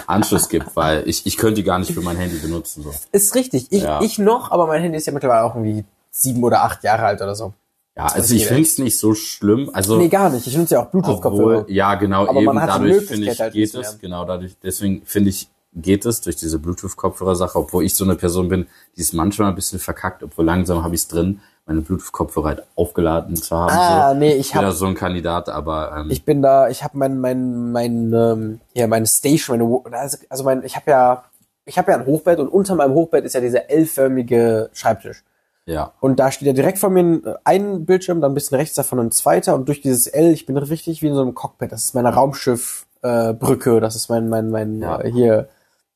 Anschluss gibt, weil ich, ich könnte die gar nicht für mein Handy benutzen. So. ist richtig. Ich, Ja. ich noch, aber mein Handy ist ja mittlerweile auch irgendwie sieben oder acht Jahre alt oder so. Ja, also ich finde es nicht so schlimm. Also Nee, gar nicht. Ich nutze ja auch Bluetooth-Kopfhörer. Ja, genau, Aber eben man hat die dadurch finde ich, halt geht es, mehr. genau, dadurch, deswegen finde ich, geht es durch diese Bluetooth-Kopfhörer-Sache, obwohl ich so eine Person bin, die ist manchmal ein bisschen verkackt, obwohl langsam habe ich es drin, meine Bluetooth-Kopfhörer halt aufgeladen zu haben. Ah, so. nee, ich Ich bin da hab, so ein Kandidat, aber ähm, ich bin da, ich habe mein, mein, mein, ähm, ja, meine Station, meine, also, also mein, ich habe ja, ich habe ja ein Hochbett und unter meinem Hochbett ist ja dieser L-förmige Schreibtisch. ja, Und da steht ja direkt vor mir ein, äh, ein Bildschirm, dann ein bisschen rechts davon ein zweiter und durch dieses L, ich bin richtig wie in so einem Cockpit. Das ist meine Raumschiff äh, das ist mein mein mein Ja. äh, hier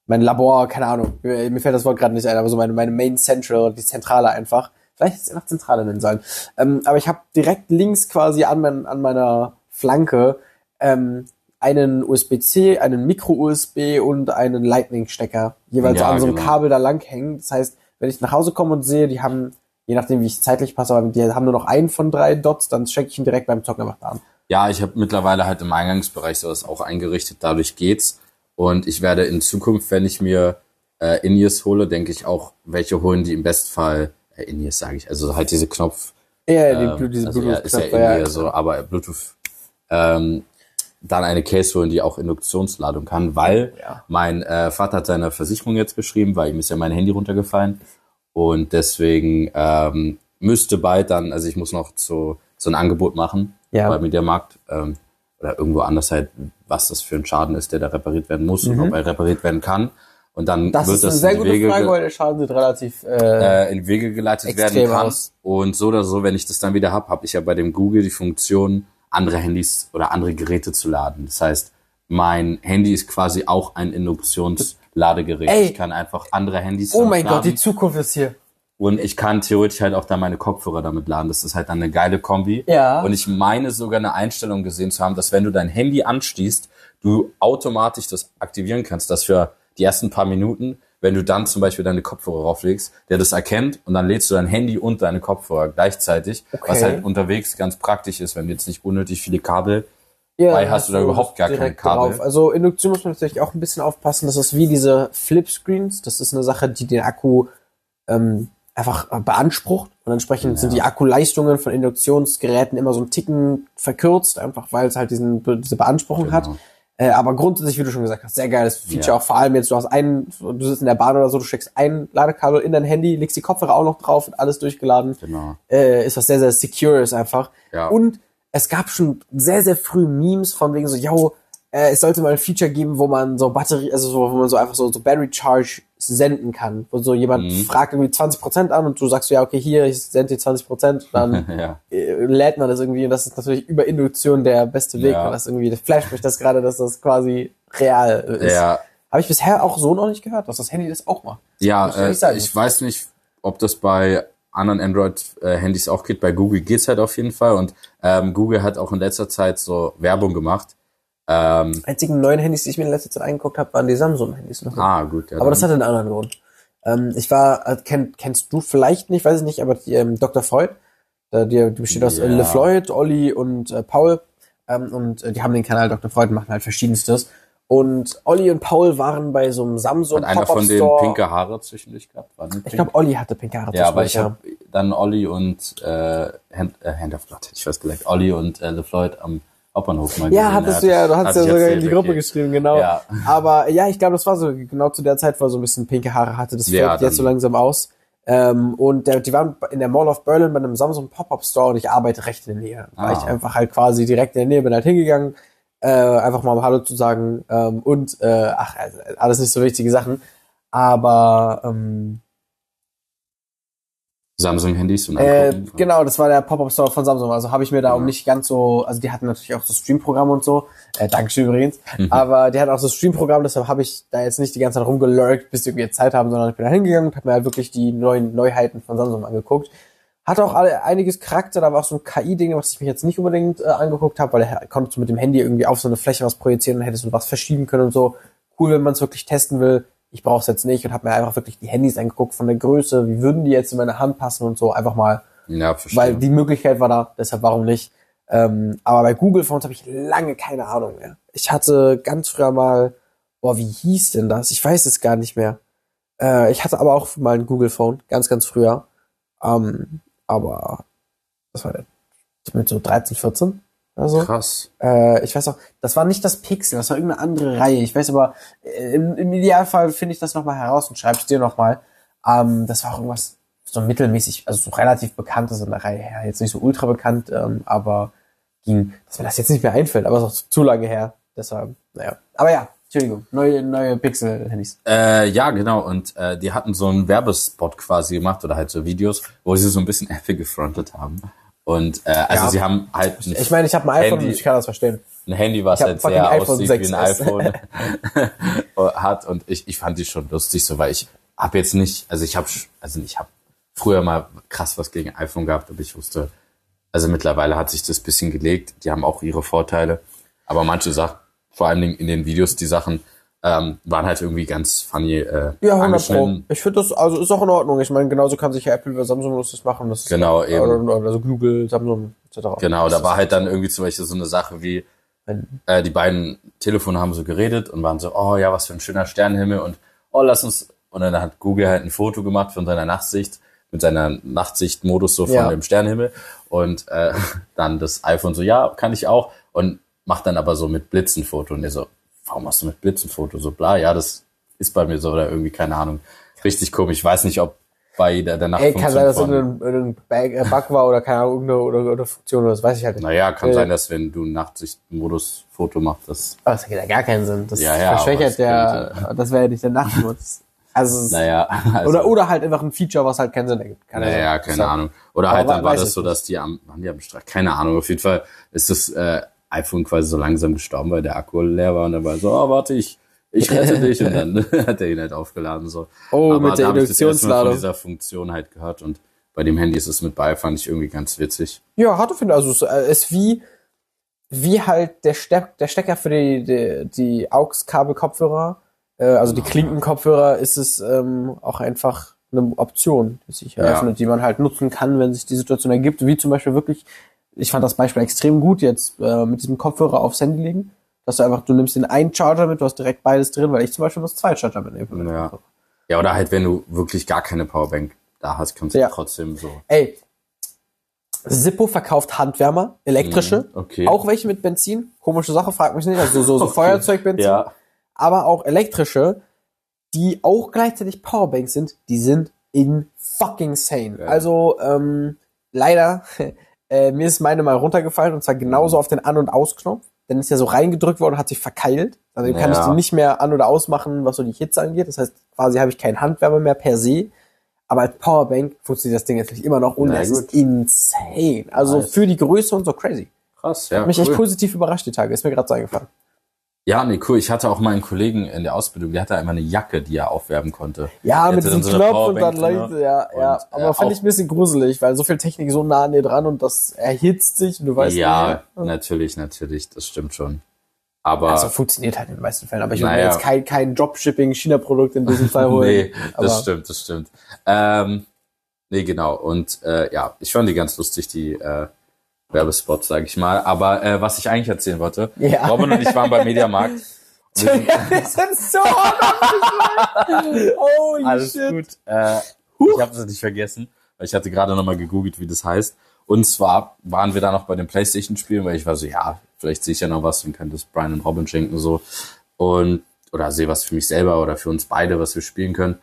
mein Labor, keine Ahnung. Mir, mir fällt das Wort gerade nicht ein, aber so meine meine Main Central, die Zentrale einfach. Vielleicht hätte es einfach Zentrale nennen sollen. Ähm, aber ich habe direkt links quasi an mein, an meiner Flanke ähm, einen USB-C, einen Micro-USB und einen Lightning-Stecker jeweils Ja, an so einem genau. Kabel da lang hängen. Das heißt, wenn ich nach Hause komme und sehe, die haben, je nachdem wie ich zeitlich passe, aber die haben nur noch einen von drei Dots, dann stecke ich ihn direkt beim Zocken einfach an. ja, ich habe mittlerweile halt im Eingangsbereich sowas auch eingerichtet, dadurch geht's. Und ich werde in Zukunft, wenn ich mir äh, In-Ears hole, denke ich auch, welche holen, die im Bestfall, In-Ears sage ich, also halt diese Knopf, Ja, die, Ähm, diese also ja, ist ja in eher so, aber Bluetooth ähm, dann eine Case holen, die auch Induktionsladung kann, weil Ja. mein äh, Vater hat seine Versicherung jetzt geschrieben, weil ihm ist ja mein Handy runtergefallen. Und deswegen ähm, müsste bald dann, also ich muss noch so so ein Angebot machen Ja. bei Mediamarkt ähm, oder irgendwo anders halt, was das für ein Schaden ist, der da repariert werden muss und ob er repariert werden kann und dann. Das wird ist das eine sehr in die gute Wege Frage, ge- weil der Schaden sieht relativ äh, äh, in Wege geleitet werden kann. aus. Und so oder so, wenn ich das dann wieder hab, habe ich ja bei dem Google die Funktion, andere Handys oder andere Geräte zu laden. Das heißt, mein Handy ist quasi auch ein Induktionsladegerät. Ey. Ich kann einfach andere Handys Oh mein damit Gott, die laden. Zukunft ist hier. und ich kann theoretisch halt auch dann meine Kopfhörer damit laden. Das ist halt dann eine geile Kombi. Ja. Und ich meine sogar eine Einstellung gesehen zu haben, dass wenn du dein Handy anstießt, du automatisch das aktivieren kannst, dass für die ersten paar Minuten wenn du dann zum Beispiel deine Kopfhörer rauflegst, der das erkennt und dann lädst du dein Handy und deine Kopfhörer gleichzeitig, Okay. was halt unterwegs ganz praktisch ist, wenn du jetzt nicht unnötig viele Kabel Ja, Bei hast du da überhaupt gar keine Kabel. drauf. Also Induktion muss man natürlich auch ein bisschen aufpassen. Das ist wie diese Flip-Screens. Das ist eine Sache, die den Akku ähm, einfach beansprucht. Und entsprechend sind die Akkuleistungen von Induktionsgeräten immer so ein Ticken verkürzt, einfach weil es halt diesen, diese Beanspruchung hat. Äh, aber grundsätzlich, wie du schon gesagt hast, sehr geiles Feature. Ja. Auch vor allem jetzt, du hast einen, du sitzt in der Bahn oder so, du steckst ein Ladekabel in dein Handy, legst die Kopfhörer auch noch drauf und alles durchgeladen Genau. äh, ist was sehr, sehr secures einfach. Ja. Und es gab schon sehr, sehr früh Memes von wegen so, yo, äh, es sollte mal ein Feature geben, wo man so Batterie, also so, wo man so einfach so, so Battery Charge senden kann. Wo so jemand Mhm. fragt irgendwie 20% an und du sagst so, ja, okay, hier, ich sende dir 20%, dann ja. lädt man das irgendwie und das ist natürlich über Induktion der beste Weg, Ja. weil das irgendwie, das flasht mich das gerade, dass das quasi real ist. Ja, Habe ich bisher auch so noch nicht gehört, dass das Handy das auch macht. ja Muss ich äh, ich weiß nicht, ob das bei anderen Android-Handys auch geht. Bei Google geht's halt auf jeden Fall. Und ähm, Google hat auch in letzter Zeit so Werbung gemacht. Ähm, Einzigen neuen Handys, die ich mir in letzter Zeit angeguckt habe, waren die Samsung-Handys. ah, gut. Ja, Aber das hat einen anderen Grund. Ähm, ich war, äh, kenn, kennst du vielleicht nicht, weiß ich nicht, aber die, ähm, Dr. Freud, äh, die, die besteht aus Ja. äh, LeFloid, Olli und äh, Paul. Ähm, und äh, die haben den Kanal Dr. Freud, machen halt verschiedenstes. Und Olli und Paul waren bei so einem Samsung hat einer von denen pinke Haare zwischendurch gehabt? War Ich glaube, Olli hatte pinke Haare. Ja, aber ich habe dann Olli und äh, Hand, äh, Hand of Blood, hätte ich fast gesagt. Olli und äh, LeFloid am Hauptbahnhof mal Ja, hattest du ja, du hast ja sogar in die Gruppe geschrieben, genau. Ja. Aber ja, ich glaube, das war so genau zu der Zeit, wo er so ein bisschen pinke Haare hatte. Das Ja, fällt jetzt so langsam aus. Ähm, und der, die waren in der Mall of Berlin bei einem Samsung Pop-Up Store und ich arbeite recht in der Nähe. Da War Ah. ich einfach halt quasi direkt in der Nähe, bin halt hingegangen, äh, einfach mal um Hallo zu sagen ähm, und äh, ach, also, alles nicht so wichtige Sachen. Aber ähm, Samsung-Handys und äh, angucken. genau, das war der Pop-Up Store von Samsung. Also habe ich mir da Ja. nicht ganz so, also die hatten natürlich auch das Stream-Programm und so. Äh, Dankeschön übrigens. Mhm. Aber die hatten auch das Stream-Programm, deshalb habe ich da jetzt nicht die ganze Zeit rumgelurkt, bis irgendwie Zeit haben, sondern ich bin da hingegangen und habe mir halt wirklich die neuen Neuheiten von Samsung angeguckt. Hatte auch alle, einiges Charakter, da war auch so ein KI-Ding, was ich mir jetzt nicht unbedingt äh, angeguckt habe, weil er konntest du mit dem Handy irgendwie auf so eine Fläche was projizieren und hättest du was verschieben können und so. Cool, wenn man es wirklich testen will. Ich brauche es jetzt nicht und habe mir einfach wirklich die Handys angeguckt von der Größe, wie würden die jetzt in meine Hand passen und so, einfach mal Ja, verstehe. weil die Möglichkeit war da, deshalb warum nicht. Ähm, aber bei Google Phones habe ich lange keine Ahnung mehr. Ich hatte ganz früher mal, boah, wie hieß denn das? Ich weiß es gar nicht mehr. Äh, ich hatte aber auch mal ein Google Phone, ganz, ganz früher. Ähm, aber das war der, mit so 13, 14 oder so. Krass. Äh, ich weiß auch, das war nicht das Pixel, das war irgendeine andere Reihe. Ich weiß aber, äh, im, im Idealfall finde ich das nochmal heraus und schreib's dir nochmal. Ähm, das war auch irgendwas so mittelmäßig, also so relativ bekanntes in der Reihe her. Jetzt nicht so ultra bekannt, ähm, aber ging, dass mir das jetzt nicht mehr einfällt, aber es ist auch zu lange her. Deshalb, naja. Aber ja, Entschuldigung, neue, neue Pixel-Handys. Äh, ja, genau. Und äh, die hatten so einen Werbespot quasi gemacht oder halt so Videos, wo sie so ein bisschen Apple gefrontet haben. Und äh, also Ja. sie haben halt ein, Ich meine, ich habe ein iPhone Handy- und ich kann das verstehen. ein Handy, was halt sehr iPhone aussieht 6 wie ein iPhone hat. Und ich, ich fand die schon lustig, so weil ich habe jetzt nicht, also ich habe, also ich habe früher mal krass was gegen iPhone gehabt, aber ich wusste, also mittlerweile hat sich das bisschen gelegt. Die haben auch ihre Vorteile, aber manche Sachen, vor allen Dingen in den Videos, die Sachen ähm, waren halt irgendwie ganz funny äh, Ja, 100 Pro. Ich finde das, also ist auch in Ordnung. Ich meine, genauso kann sich ja Apple über Samsung lustig machen. Das ist Genau, eben. Oder, oder also Google, Samsung, etc. Genau, da war halt dann irgendwie zum Beispiel so eine Sache wie, äh, die beiden Telefone haben so geredet und waren so, oh ja, was für ein schöner Sternenhimmel und oh, lass uns, und dann hat Google halt ein Foto gemacht von seiner Nachtsicht, mit seiner Nachtsichtmodus so von Ja. dem Sternenhimmel und äh, dann das iPhone so, ja, kann ich auch und macht dann aber so mit Blitzenfoto und der so, warum hast du mit Blitzenfoto so bla, ja, das ist bei mir so oder irgendwie, keine Ahnung, richtig komisch, ich weiß nicht, ob bei der, der Ey, kann sein, dass von, irgendein, Bug, äh, Bug war oder keine Ahnung, irgendeine oder, oder Funktion oder das weiß ich halt nicht. naja, kann Äh, sein, dass wenn du Nachtsichtmodus Foto machst, das Aber das ergibt ja gar keinen Sinn. Das Ja, ja, es verschwächert der, das wäre ja nicht der Nachtmodus. Also, es- Naja, also, oder, oder halt einfach ein Feature, was halt keinen Sinn ergibt. Keine naja, Ahnung. keine. Ahnung. Oder Aber halt dann war das so, dass die am, haben die am Streit, keine Ahnung. Auf jeden Fall ist das äh, iPhone quasi so langsam gestorben, weil der Akku leer war und dann war so, oh, warte, ich, ich rette dich und dann hat er ihn halt aufgeladen so. Oh, mit der hab ich das Induktionsladung. von dieser Funktion halt gehört und bei dem Handy ist es mit bei, fand ich irgendwie ganz witzig. Ja, hatte finde also es äh, ist wie wie halt der Steck, der Stecker für die die, die AUX-Kabel-Kopfhörer äh, also die Klinkenkopfhörer, ist es ähm, auch einfach eine Option, die sich eröffnet, die man halt nutzen kann, wenn sich die Situation ergibt. Wie zum Beispiel wirklich, ich fand das Beispiel extrem gut jetzt äh, mit diesem Kopfhörer aufs Handy legen. Dass du einfach, du nimmst den einen Charger mit, du hast direkt beides drin, weil ich zum Beispiel muss zwei Charger mitnehmen. Ja. Ja, oder halt, wenn du wirklich gar keine Powerbank da hast, kannst du Ja. trotzdem so. Ey, Zippo verkauft Handwärmer, elektrische, Mhm, okay. auch welche mit Benzin. Komische Sache, frag mich nicht. Also so, so Okay. Feuerzeugbenzin. Ja. aber auch elektrische, die auch gleichzeitig Powerbanks sind, die sind in fucking sane. Ja. Also ähm, leider, äh, mir ist meine mal runtergefallen und zwar genauso Mhm. auf den An- und Ausknopf. Dann ist ja so reingedrückt worden und hat sich verkeilt. Also kann ich die nicht mehr an- oder ausmachen, was so die Hitze angeht. Das heißt, quasi habe ich keinen Handwärme mehr per se. Aber als Powerbank funktioniert das Ding natürlich immer noch und es gut. ist insane. Also Nice. für die Größe und so crazy. Krass, ja. Hat mich cool. echt positiv überrascht die Tage. Ist mir gerade so eingefallen. Ja, nee, cool. Ich hatte auch mal einen Kollegen in der Ausbildung, der hatte einmal eine Jacke, die er aufwärmen konnte. Ja, Der mit diesem so Knopf und dann leuchtet, ja, ja. Und, Aber äh, fand ich ein bisschen gruselig, weil so viel Technik so nah an dir dran und das erhitzt sich und du weißt ja, nicht. natürlich, natürlich, das stimmt schon. Aber Also funktioniert halt in den meisten Fällen. Aber ich würde Naja. mir jetzt kein, kein Dropshipping-China-Produkt in diesem Fall holen. nee, das Aber- stimmt, das stimmt. Ähm, nee, genau. Und äh, ja, ich fand die ganz lustig, die äh, Werbespots, sage ich mal. Aber äh, was ich eigentlich erzählen wollte, Ja. Robin und ich waren beim Mediamarkt. Wir sind- Wir sind so Holy Alles shit. gut. Äh, ich habe es nicht vergessen, weil ich hatte gerade nochmal gegoogelt, wie das heißt. Und zwar waren wir da noch bei den Playstation-Spielen, weil ich war so, ja, vielleicht sehe ich ja noch was und könnte es Brian und Robin schenken so. Und oder sehe was für mich selber oder für uns beide, was wir spielen können.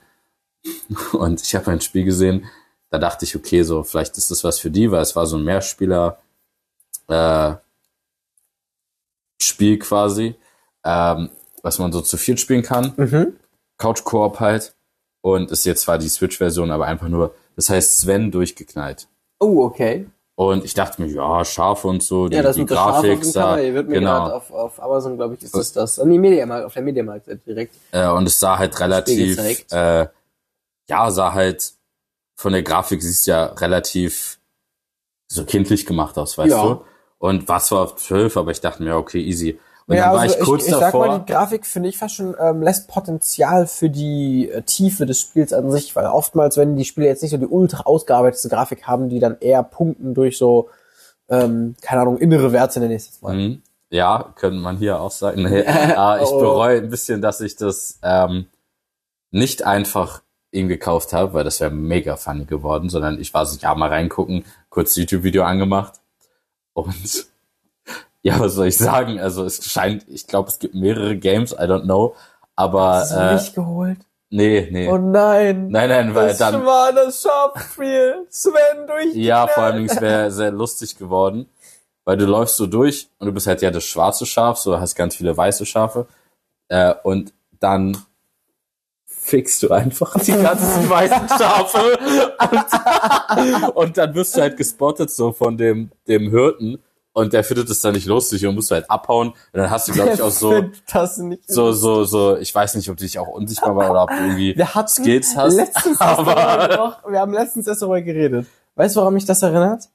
Und ich habe ein Spiel gesehen, da dachte ich, okay, so vielleicht ist das was für die, weil es war so ein Mehrspieler äh, Spiel quasi, ähm, was man so zu viert spielen kann. Mhm. Couch Koop halt. Und ist jetzt zwar die Switch-Version, aber einfach nur, das heißt Sven durchgeknallt. Oh, okay. Und ich dachte mir, ja, scharf und so, die, Ja, das die Grafik dem sah, Cover, wird mir genau. gerade auf, auf Amazon, glaube ich, ist das das. Nee, Mediamarkt, auf der Mediamarkt direkt. Äh, und es sah halt relativ, äh, ja, sah halt von der Grafik siehst ja relativ so kindlich gemacht aus, weißt Ja. du? Und was war auf 12, aber ich dachte mir, okay, easy. Und ja, dann war also ich kurz ich, ich davor. sag mal, die Grafik finde ich fast schon ähm, lässt Potenzial für die äh, Tiefe des Spiels an sich, weil oftmals, wenn die Spiele jetzt nicht so die ultra ausgearbeitete Grafik haben, die dann eher punkten durch so, ähm, keine Ahnung, innere Werte nenne ich es jetzt mal. Mhm. Ja, könnte man hier auch sagen. Nee, äh, ich Oh. bereue ein bisschen, dass ich das ähm, nicht einfach ihm gekauft habe, weil das wäre mega funny geworden, sondern ich war so, ja, mal reingucken, kurz YouTube-Video angemacht und ja, was soll ich sagen? Also es scheint, ich glaube, es gibt mehrere Games, I don't know, aber Hast du äh, nicht geholt? nee, nee. Oh nein. nein, nein, weil das dann war das Schafspiel. Sven durch. Ja, vor allem es wäre sehr lustig geworden, weil du läufst so durch und du bist halt ja das schwarze Schaf, so hast ganz viele weiße Schafe äh, und dann fixst du einfach die ganzen weißen Schafe und, und dann wirst du halt gespottet so von dem dem Hirten und der findet es dann nicht lustig und musst du halt abhauen und dann hast du glaube ich auch so so so so ich weiß nicht ob du dich auch unsichtbar war oder ob du irgendwie Wir hatten Skills hast letztens erst darüber, wir haben letztens erst darüber geredet. Weißt du, woran mich das erinnert?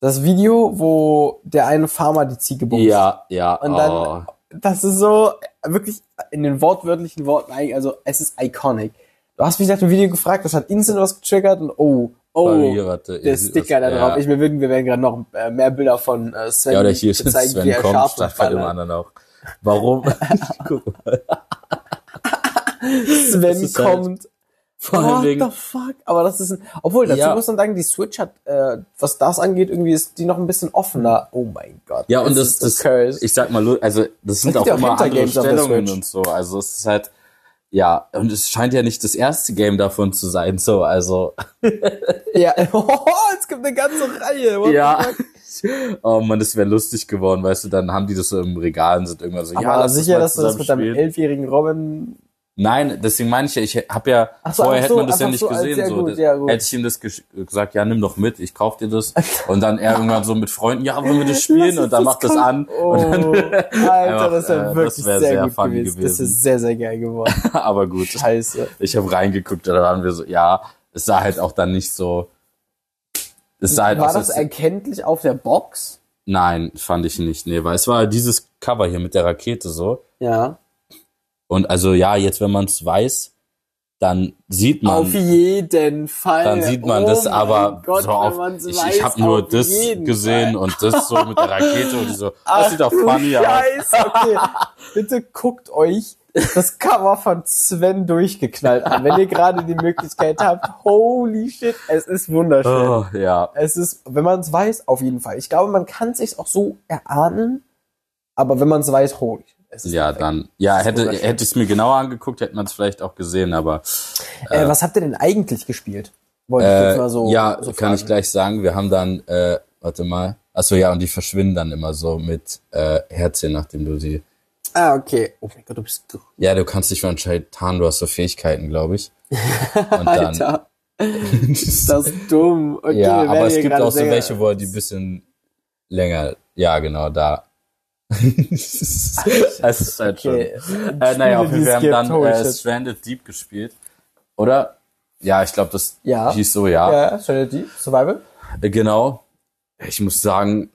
Das Video, wo der eine Farmer die Ziege bumst. ja ja Und dann, oh. Das ist so, wirklich in den wortwörtlichen Worten, eigentlich, also es ist iconic. Du hast, wie gesagt, ein Video gefragt, das hat instant was getriggert und oh, oh, der Sticker da ja. drauf. Ich, wir, werden, wir werden gerade noch äh, mehr Bilder von äh, Sven Ja, oder hier ist zeigen, wie Sven er kommt, Schafe statt bei dem anderen auch. Warum? Sven halt- kommt. Vor What wegen, the fuck? Aber das ist ein, obwohl, dazu Ja. muss man sagen, die Switch hat, äh, was das angeht, irgendwie ist die noch ein bisschen offener. Oh mein Gott. ja, und das, ist das, cursed. ich sag mal, also, das sind auch auch immer andere Stellungen und so. Also, es ist halt, ja, und es scheint ja nicht das erste Game davon zu sein, so, also, ja, oh, es gibt eine ganze Reihe. What ja. Oh man, das wäre lustig geworden, weißt du, dann haben die das so im Regal und sind irgendwann so, Aber ja, sicher, dass du das mit deinem elfjährigen Robin Nein, deswegen meine ich ja, ich habe ja, so, vorher hätte so, man das ja nicht so, gesehen. so, gut, ja, gut. Hätte ich ihm das gesagt, ja, nimm doch mit, ich kauf dir das. Und dann er irgendwann so mit Freunden, ja, wollen wir das spielen? Und dann macht das an. Oh, Und dann, Alter, das ist ja äh, wirklich das wär sehr, gut funny gewesen. Das gewesen. ist sehr, sehr geil geworden. aber gut, Scheiße. ich habe reingeguckt, da waren wir so, ja, es sah halt auch dann nicht so, es sah halt War aus, das erkenntlich auf der Box? nein, fand ich nicht, nee, weil es war dieses Cover hier mit der Rakete so. Ja. Und also ja, jetzt wenn man es weiß, dann sieht man, Auf jeden Fall. dann sieht man oh das, aber Gott, so auf, ich, ich habe nur das gesehen Fall. und das so mit der Rakete und so, Ach das sieht doch funny aus. Scheiße, okay. Bitte guckt euch das Cover von Sven durchgeknallt an, wenn ihr gerade die Möglichkeit habt. Holy shit, es ist wunderschön. Oh, ja. Es ist, wenn man es weiß, auf jeden Fall. Ich glaube, man kann sich auch so erahnen, aber wenn man es weiß, holy. Ja, perfekt. dann, ja, hätte, hätte ich es mir genauer angeguckt, hätte man es vielleicht auch gesehen, aber Äh, was habt ihr denn eigentlich gespielt? Wollte ich Äh, jetzt mal so. ja, so kann ich gleich sagen. Wir haben dann, äh, warte mal. Achso, ja, und die verschwinden dann immer so mit äh, Herzchen, nachdem du sie. Ah, okay. Oh mein Gott, du bist du. Ja, du kannst dich für anscheinend tarnen, du hast so Fähigkeiten, glaube ich. Und. Alter. Ist das dumm. Okay, ja, aber es gibt auch so welche, wo die ein bisschen länger. Ja, genau, da. es ist halt Okay. schon. Äh, naja, auf jeden Fall, haben dann äh. Stranded Deep gespielt. Oder? Ja, ich glaube, das Ja. hieß so, ja. Ja, Strategy, Survival. Äh, Genau. Ich muss sagen,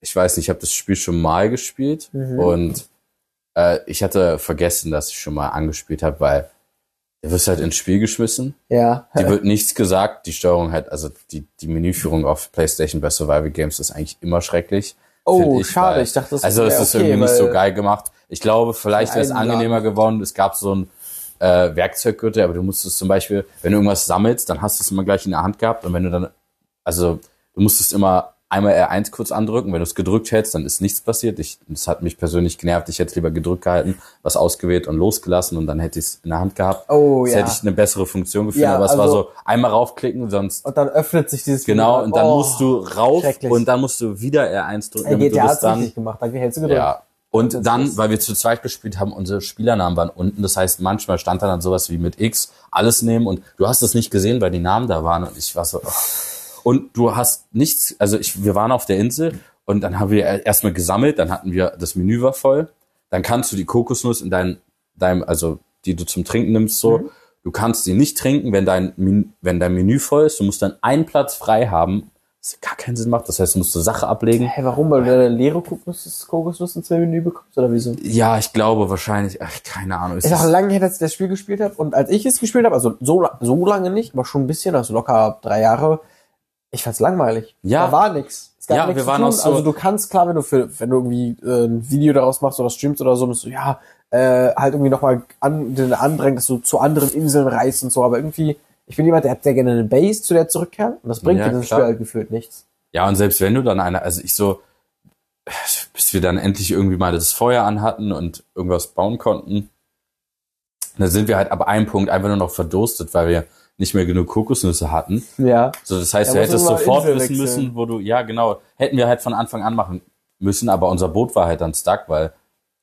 ich weiß nicht, ich habe das Spiel schon mal gespielt Mhm. und äh, ich hatte vergessen, dass ich schon mal angespielt habe, weil du wirst halt ins Spiel geschmissen. Ja. Die wird nichts gesagt. Die Steuerung halt, also die, die Menüführung auf PlayStation bei Survival Games ist eigentlich immer schrecklich. Oh, find schade. weil- Ich dachte, das Also es wär ist okay, irgendwie nicht so geil gemacht. Ich glaube, vielleicht wäre es angenehmer geworden. Es gab so ein äh, Werkzeuggürtel, aber du musstest zum Beispiel, wenn du irgendwas sammelst, dann hast du es immer gleich in der Hand gehabt und wenn du dann, also du musstest immer einmal R1 kurz andrücken. Wenn du es gedrückt hältst, dann ist nichts passiert. Ich, das hat mich persönlich genervt. Ich hätte es lieber gedrückt gehalten, was ausgewählt und losgelassen und dann hätte ich es in der Hand gehabt. Oh, das ja. hätte ich eine bessere Funktion gefunden, Ja, aber es war also- so einmal raufklicken, sonst Und dann öffnet sich dieses genau Video. und dann Oh, musst du rauf schrecklich. und dann musst du wieder R1 drücken, du GTA dann richtig gemacht. Danke, hältst du gedrückt. ja. Und dann, weil wir zu zweit gespielt haben, unsere Spielernamen waren unten. Das heißt, manchmal stand da dann sowas wie mit X, alles nehmen und du hast es nicht gesehen, weil die Namen da waren und ich war so, oh. Und du hast nichts, also ich, wir waren auf der Insel und dann haben wir erstmal gesammelt, dann hatten wir, das Menü war voll, dann kannst du die Kokosnuss in dein, deinem, also die du zum Trinken nimmst, so, Mhm. du kannst sie nicht trinken, wenn dein, wenn dein Menü voll ist, du musst dann einen Platz frei haben, was gar keinen Sinn macht, das heißt, du musst du Sache ablegen. Hä, warum? Weil du eine leere Kokosnuss, Kokosnuss ins Menü bekommst oder wieso? Ja, ich glaube wahrscheinlich, ach, keine Ahnung. es Ist auch ist- lange her, dass ich das Spiel gespielt habe. Und als ich es gespielt habe, also so, so lange nicht, aber schon ein bisschen, also locker drei Jahre, ich fand's langweilig. Ja. Da war nix. Es gab Ja, nichts wir waren tun. auch so- Also du kannst, klar, wenn du für, wenn du irgendwie äh, ein Video daraus machst oder streamst oder so, musst du, ja, äh, halt irgendwie nochmal an, den dass du zu anderen Inseln reist und so, aber irgendwie, ich bin jemand, der hat sehr gerne eine Base, zu der zurückkehren, und das bringt Ja, dir das. Spiel halt gefühlt nichts. Ja, und selbst wenn du dann eine, also ich so, bis wir dann endlich irgendwie mal das Feuer anhatten und irgendwas bauen konnten, dann sind wir halt ab einem Punkt einfach nur noch verdurstet, weil wir nicht mehr genug Kokosnüsse hatten. Ja. So, das heißt, Ja, du hättest sofort Insel wissen wechseln. müssen, wo du, ja, genau, hätten wir halt von Anfang an machen müssen, aber unser Boot war halt dann stuck, weil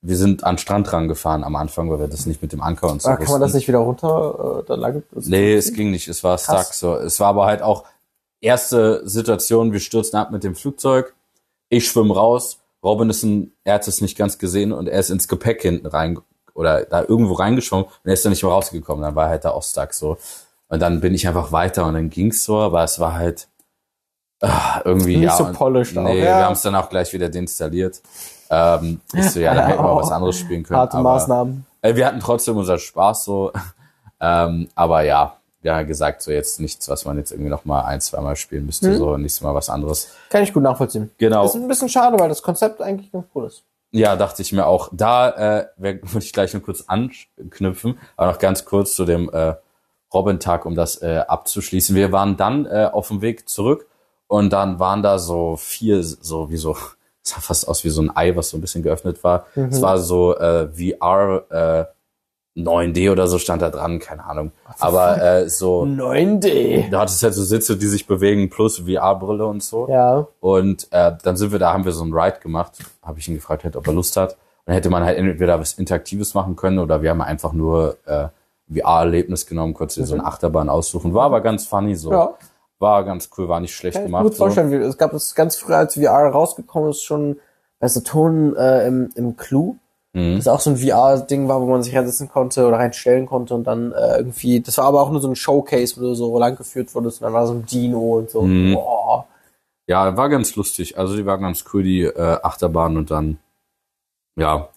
wir sind an den Strand rangefahren am Anfang, weil wir das nicht mit dem Anker und so Aber kann man das nicht wieder runter, äh, da lang? Nee, es ging nicht, es war stuck, Krass. so. Es war aber halt auch erste Situation, wir stürzen ab mit dem Flugzeug, ich schwimme raus, Robin ist ein, er hat es nicht ganz gesehen und er ist ins Gepäck hinten rein oder da irgendwo reingeschwommen und er ist dann nicht mehr rausgekommen, dann war er halt da auch stuck so. Und dann bin ich einfach weiter und dann ging's so, aber es war halt ah, irgendwie Nicht ja, so und- polished auch, Nee, ja. wir haben es dann auch gleich wieder deinstalliert. Ähm, ich so, ja, dann hätten wir was anderes spielen können. Harte aber, Maßnahmen. äh, wir hatten trotzdem unseren Spaß so. ähm, aber ja, ja, gesagt, so jetzt nichts, was man jetzt irgendwie noch mal ein, zweimal spielen müsste, Mhm. so nächstes Mal was anderes. Kann ich gut nachvollziehen. Genau. Ist ein bisschen schade, weil das Konzept eigentlich ganz cool ist. Ja, dachte ich mir auch. Da äh, würde ich gleich noch kurz anknüpfen, aber noch ganz kurz zu dem äh, Robin-Tag, um das äh, abzuschließen. Wir waren dann äh, auf dem Weg zurück und dann waren da so vier, so wie so, es sah fast aus wie so ein Ei, was so ein bisschen geöffnet war. Es war so äh, VR äh, 9D oder so stand da dran, keine Ahnung. Aber äh, so, 9D. da hattest halt so Sitze, die sich bewegen, plus VR-Brille und so. Ja. Und äh, dann sind wir da, haben wir so einen Ride gemacht. Habe ich ihn gefragt, halt, ob er Lust hat. Und dann hätte man halt entweder was Interaktives machen können oder wir haben einfach nur äh, VR-Erlebnis genommen, kurz so eine Achterbahn aussuchen. War aber ganz funny so. Mhm. Ja. War ganz cool, war nicht schlecht Kann ich gemacht. gut vorstellen. wie- Es gab es ganz früh, als VR rausgekommen ist, schon bei Saturn äh, im, im Clou. So. Mhm. Das auch so ein VR-Ding war, wo man sich reinsetzen konnte oder reinstellen konnte und dann äh, irgendwie, das war aber auch nur so ein Showcase, wo du so lang geführt wurdest und dann war so ein Dino und so. Mhm. Boah. Ja, war ganz lustig. Also die war ganz cool, die äh, Achterbahn und dann, ja.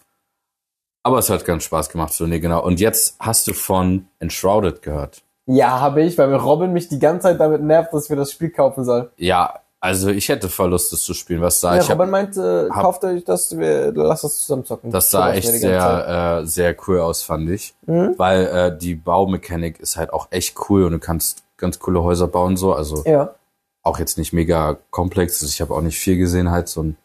Aber es hat ganz Spaß gemacht, so, nee, genau. Und jetzt hast du von Enshrouded gehört. Ja, habe ich, weil Robin mich die ganze Zeit damit nervt, dass ich mir das Spiel kaufen soll. Ja, also ich hätte voll Lust, das zu spielen. Was da Ja, ich hab, Robin meinte, hab- kauft euch das, wir, lass das zusammen zocken. Das sah echt sehr, äh, sehr cool aus, fand ich. Mhm. Weil äh, die Baumechanik ist halt auch echt cool und du kannst ganz coole Häuser bauen so. Also Ja. auch jetzt nicht mega komplex. Also ich habe auch nicht viel gesehen, halt so ein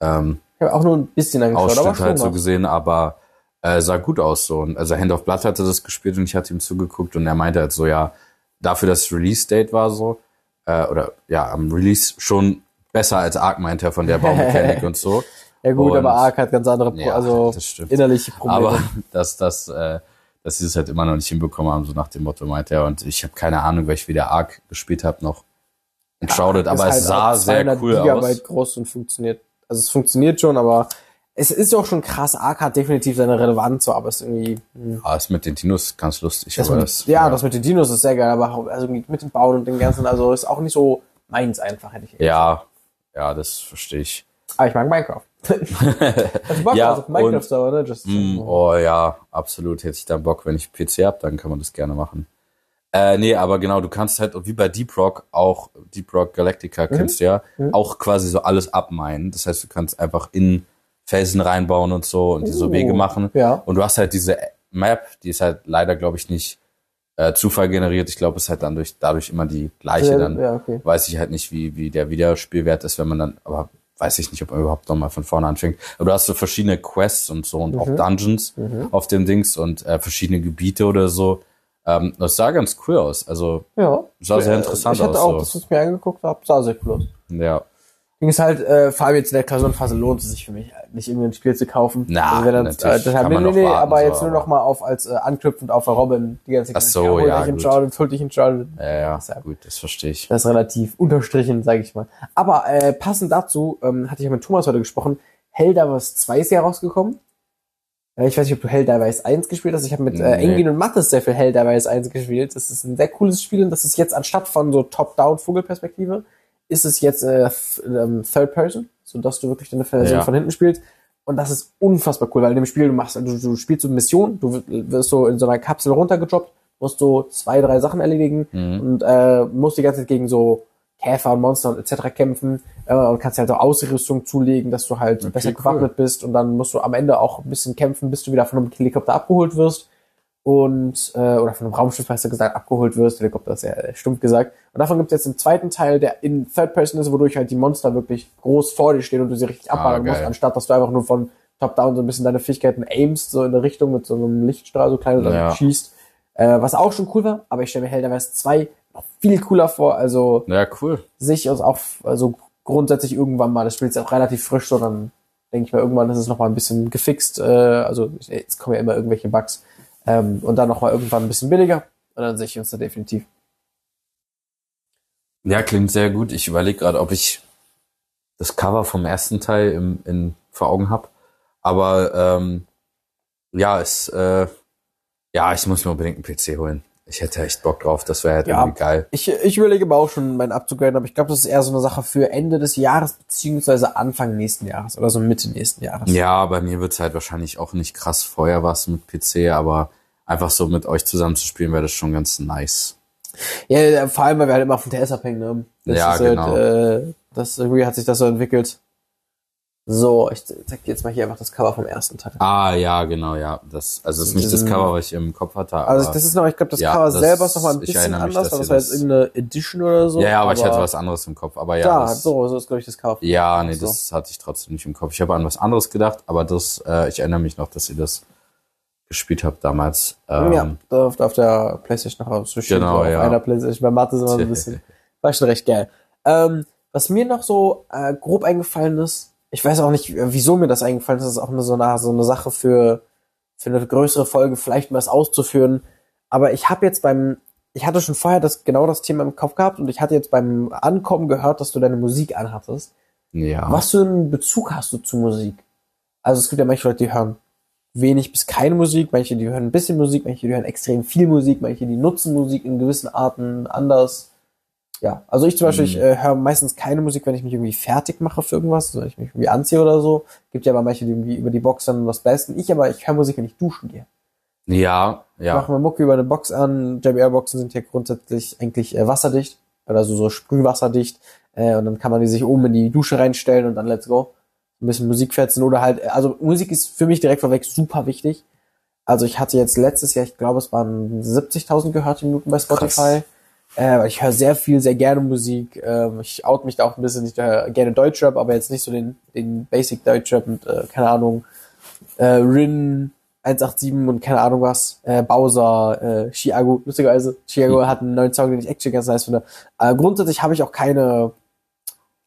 ähm, Ich habe auch nur ein bisschen angeschaut, aber Ausschnitt schon halt so gesehen, aber äh, sah gut aus so. Und also Hand of Blood hatte das gespielt und ich hatte ihm zugeguckt und er meinte halt so, ja, dafür, dass Release-Date war so, äh, oder ja, am Release schon besser als Ark meinte er von der Baumechanik und so. Ja gut, Und- aber Ark hat ganz andere, Pro Ja, also innerliche Probleme. Aber dass das, äh, dass sie das halt immer noch nicht hinbekommen haben, so nach dem Motto meinte er. Und ich habe keine Ahnung, weil ich weder Ark gespielt habe noch Enshrouded, Ist aber halt es sah sehr 200 cool Gigabyte aus. groß und funktioniert. Also es funktioniert schon, aber es ist auch schon krass. Ark hat definitiv seine Relevanz, so, aber es ist irgendwie. hm. Ah, das mit den Dinos ganz lustig. Das mit, das, ja, das mit den Dinos ist sehr geil, aber also mit dem Bauen und dem Ganzen, also ist auch nicht so meins einfach, hätte ich. ja, ja, das verstehe ich. Aber ich mag Minecraft. also Bock Ja, also auf Minecraft aber, ne? Just, Mm, oh ja, absolut. Hätte ich da Bock, wenn ich PC hab, dann kann man das gerne machen. Äh, nee, aber genau, du kannst halt, wie bei Deep Rock, auch Deep Rock Galactica kennst du ja, auch quasi so alles abmeinen. Das heißt, du kannst einfach in Felsen reinbauen und so und diese Uh, Wege machen. ja. Und du hast halt diese Map, die ist halt leider, glaube ich, nicht äh, Zufall generiert. Ich glaube, es ist halt dann durch, dadurch immer die gleiche. Ja, dann ja, okay. weiß ich halt nicht, wie, wie der Wiederspielwert ist, wenn man dann, aber weiß ich nicht, ob man überhaupt nochmal von vorne anfängt. Aber du hast so verschiedene Quests und so und Mhm. auch Dungeons auf dem Dings und äh, verschiedene Gebiete oder so. Ähm, das sah ganz cool aus. Also, Ja. Sah sehr Äh, interessant Ich hatte aus, auch, so. das, was ich mir angeguckt habe, sah sehr cool aus. ja. Ding ist halt, äh, vor allem jetzt in der Klausurenphase lohnt es sich für mich nicht irgendwie ein Spiel zu kaufen. Na, also dann, natürlich äh, deshalb, nee, nee, nee, aber so, jetzt nur noch mal auf als äh, anknüpfend auf Robin die ganze Ach Zeit. so, ja, dich gut. Shrouded, hol dich in Shrouded. Ja, ja, Deshalb. gut, das verstehe ich. Das ist relativ unterstrichen, sage ich mal. Aber äh, passend dazu ähm, hatte ich ja mit Thomas heute gesprochen. Helldivers 2 ist ja rausgekommen. Äh, Ich weiß nicht, ob du Helldivers 1 gespielt hast. Ich habe mit äh, Nee. Engin und Mattes sehr viel Helldivers 1 gespielt. Das ist ein sehr cooles Spiel und das ist jetzt anstatt von so Top-Down-Vogelperspektive, ist es jetzt äh, ähm, Third Person, sodass du wirklich deine Version Ja. von hinten spielst. Und das ist unfassbar cool, weil in dem Spiel du machst, du, du spielst so eine Mission, du wirst so in so einer Kapsel runtergedroppt, musst so zwei, drei Sachen erledigen Mhm. und äh, musst die ganze Zeit gegen so Käfer und Monster und etc. kämpfen äh, und kannst halt auch Ausrüstung zulegen, dass du halt besser cool. gewappnet bist und dann musst du am Ende auch ein bisschen kämpfen, bis du wieder von einem Helikopter abgeholt wirst und äh, oder von einem Raumschiff besser gesagt abgeholt wirst. Helikopter ist ja äh, stumpf gesagt. Und davon gibt es jetzt einen zweiten Teil, der in Third Person ist, wodurch halt die Monster wirklich groß vor dir stehen und du sie richtig abballern musst, geil. anstatt dass du einfach nur von Top Down so ein bisschen deine Fähigkeiten aimst, so in der Richtung mit so einem Lichtstrahl so klein und dann Ja. schießt. Äh, was auch schon cool war, aber ich stelle mir Helldivers 2 noch viel cooler vor. Also Ja, cool. sich also auch also grundsätzlich irgendwann mal, das Spiel ist auch relativ frisch, so dann denke ich mal, irgendwann ist es noch mal ein bisschen gefixt. Äh, also jetzt kommen ja immer irgendwelche Bugs. Ähm, und dann noch mal irgendwann ein bisschen billiger. Und dann sehe ich uns da definitiv. Ja, klingt sehr gut. Ich überlege gerade, ob ich das Cover vom ersten Teil im, in, vor Augen habe. Aber ähm, ja, es, äh, ja, ich muss mir unbedingt einen PC holen. Ich hätte echt Bock drauf. Das wäre halt Ja. irgendwie geil. Ich, ich überlege aber auch schon, meinen abzugraden, aber ich glaube, das ist eher so eine Sache für Ende des Jahres, beziehungsweise Anfang nächsten Jahres oder so Mitte nächsten Jahres. Ja, bei mir wird's halt wahrscheinlich auch nicht krass vorher was mit PC, aber einfach so mit euch zusammen zu spielen, wäre das schon ganz nice. Ja, vor allem, weil wir halt immer von TS abhängen, ne? Das Ja, ist halt, genau. äh, das irgendwie hat sich das so entwickelt. So, ich zeig dir jetzt mal hier einfach das Cover vom ersten Teil. Ah, ja, genau, ja. Das, also es ist nicht das Diesen- Cover, was ich im Kopf hatte. Aber, Also das ist noch, ich glaube, das Ja, Cover das- selber ist noch mal ein bisschen mich, anders, weil das war jetzt das- irgendeine Edition oder so. ja, ja, aber, ich hatte was anderes im Kopf. Aber ja, Da, das, so, so ist, glaube ich, das Cover. Ja, nee, So. das hatte ich trotzdem nicht im Kopf. Ich habe an was anderes gedacht, aber das, äh, ich erinnere mich noch, dass ihr das gespielt habt damals. Ähm, ja, auf, auf der Playstation noch so schön Genau, auf ja. einer Playstation. Bei Mathe ist immer so ein bisschen, war schon recht geil. Ähm, was mir noch so äh, grob eingefallen ist, ich weiß auch nicht, äh, wieso mir das eingefallen ist, das ist auch eine, so, eine, so eine Sache für, für eine größere Folge, vielleicht mal das auszuführen. Aber ich habe jetzt beim, ich hatte schon vorher das genau das Thema im Kopf gehabt und ich hatte jetzt beim Ankommen gehört, dass du deine Musik anhattest. ja. Was für einen Bezug hast du zu Musik? Also es gibt ja manche Leute, die hören wenig bis keine Musik, manche, die hören ein bisschen Musik, manche, die hören extrem viel Musik, manche, die nutzen Musik in gewissen Arten anders. Ja, also ich zum Beispiel, ich äh, höre meistens keine Musik, wenn ich mich irgendwie fertig mache für irgendwas, also wenn ich mich irgendwie anziehe oder so. Gibt ja aber manche, die irgendwie über die Box dann was besten. Ich aber, ich höre Musik, wenn ich duschen gehe. Ja, ja. mache mir Mucke über eine Box an. JBL-Boxen sind ja grundsätzlich eigentlich äh, wasserdicht, also so sprühwasserdicht. Äh, und dann kann man die sich oben in die Dusche reinstellen und dann let's go. Ein bisschen Musik fetzen oder halt, äh, also Musik ist für mich direkt vorweg super wichtig. Also ich hatte jetzt letztes Jahr, ich glaube, es waren 70.000 gehörte Minuten bei Spotify. Äh, ich höre sehr viel, sehr gerne Musik. Ähm, ich out mich da auch ein bisschen. Ich höre gerne Deutschrap, aber jetzt nicht so den, den Basic Deutschrap und äh, keine Ahnung, äh, Rin 187 und keine Ahnung was, äh, Bowser, äh, Chiago, lustigerweise, Chiago hat einen neuen Song, den ich actually ganz nice finde. Äh, grundsätzlich habe ich auch keine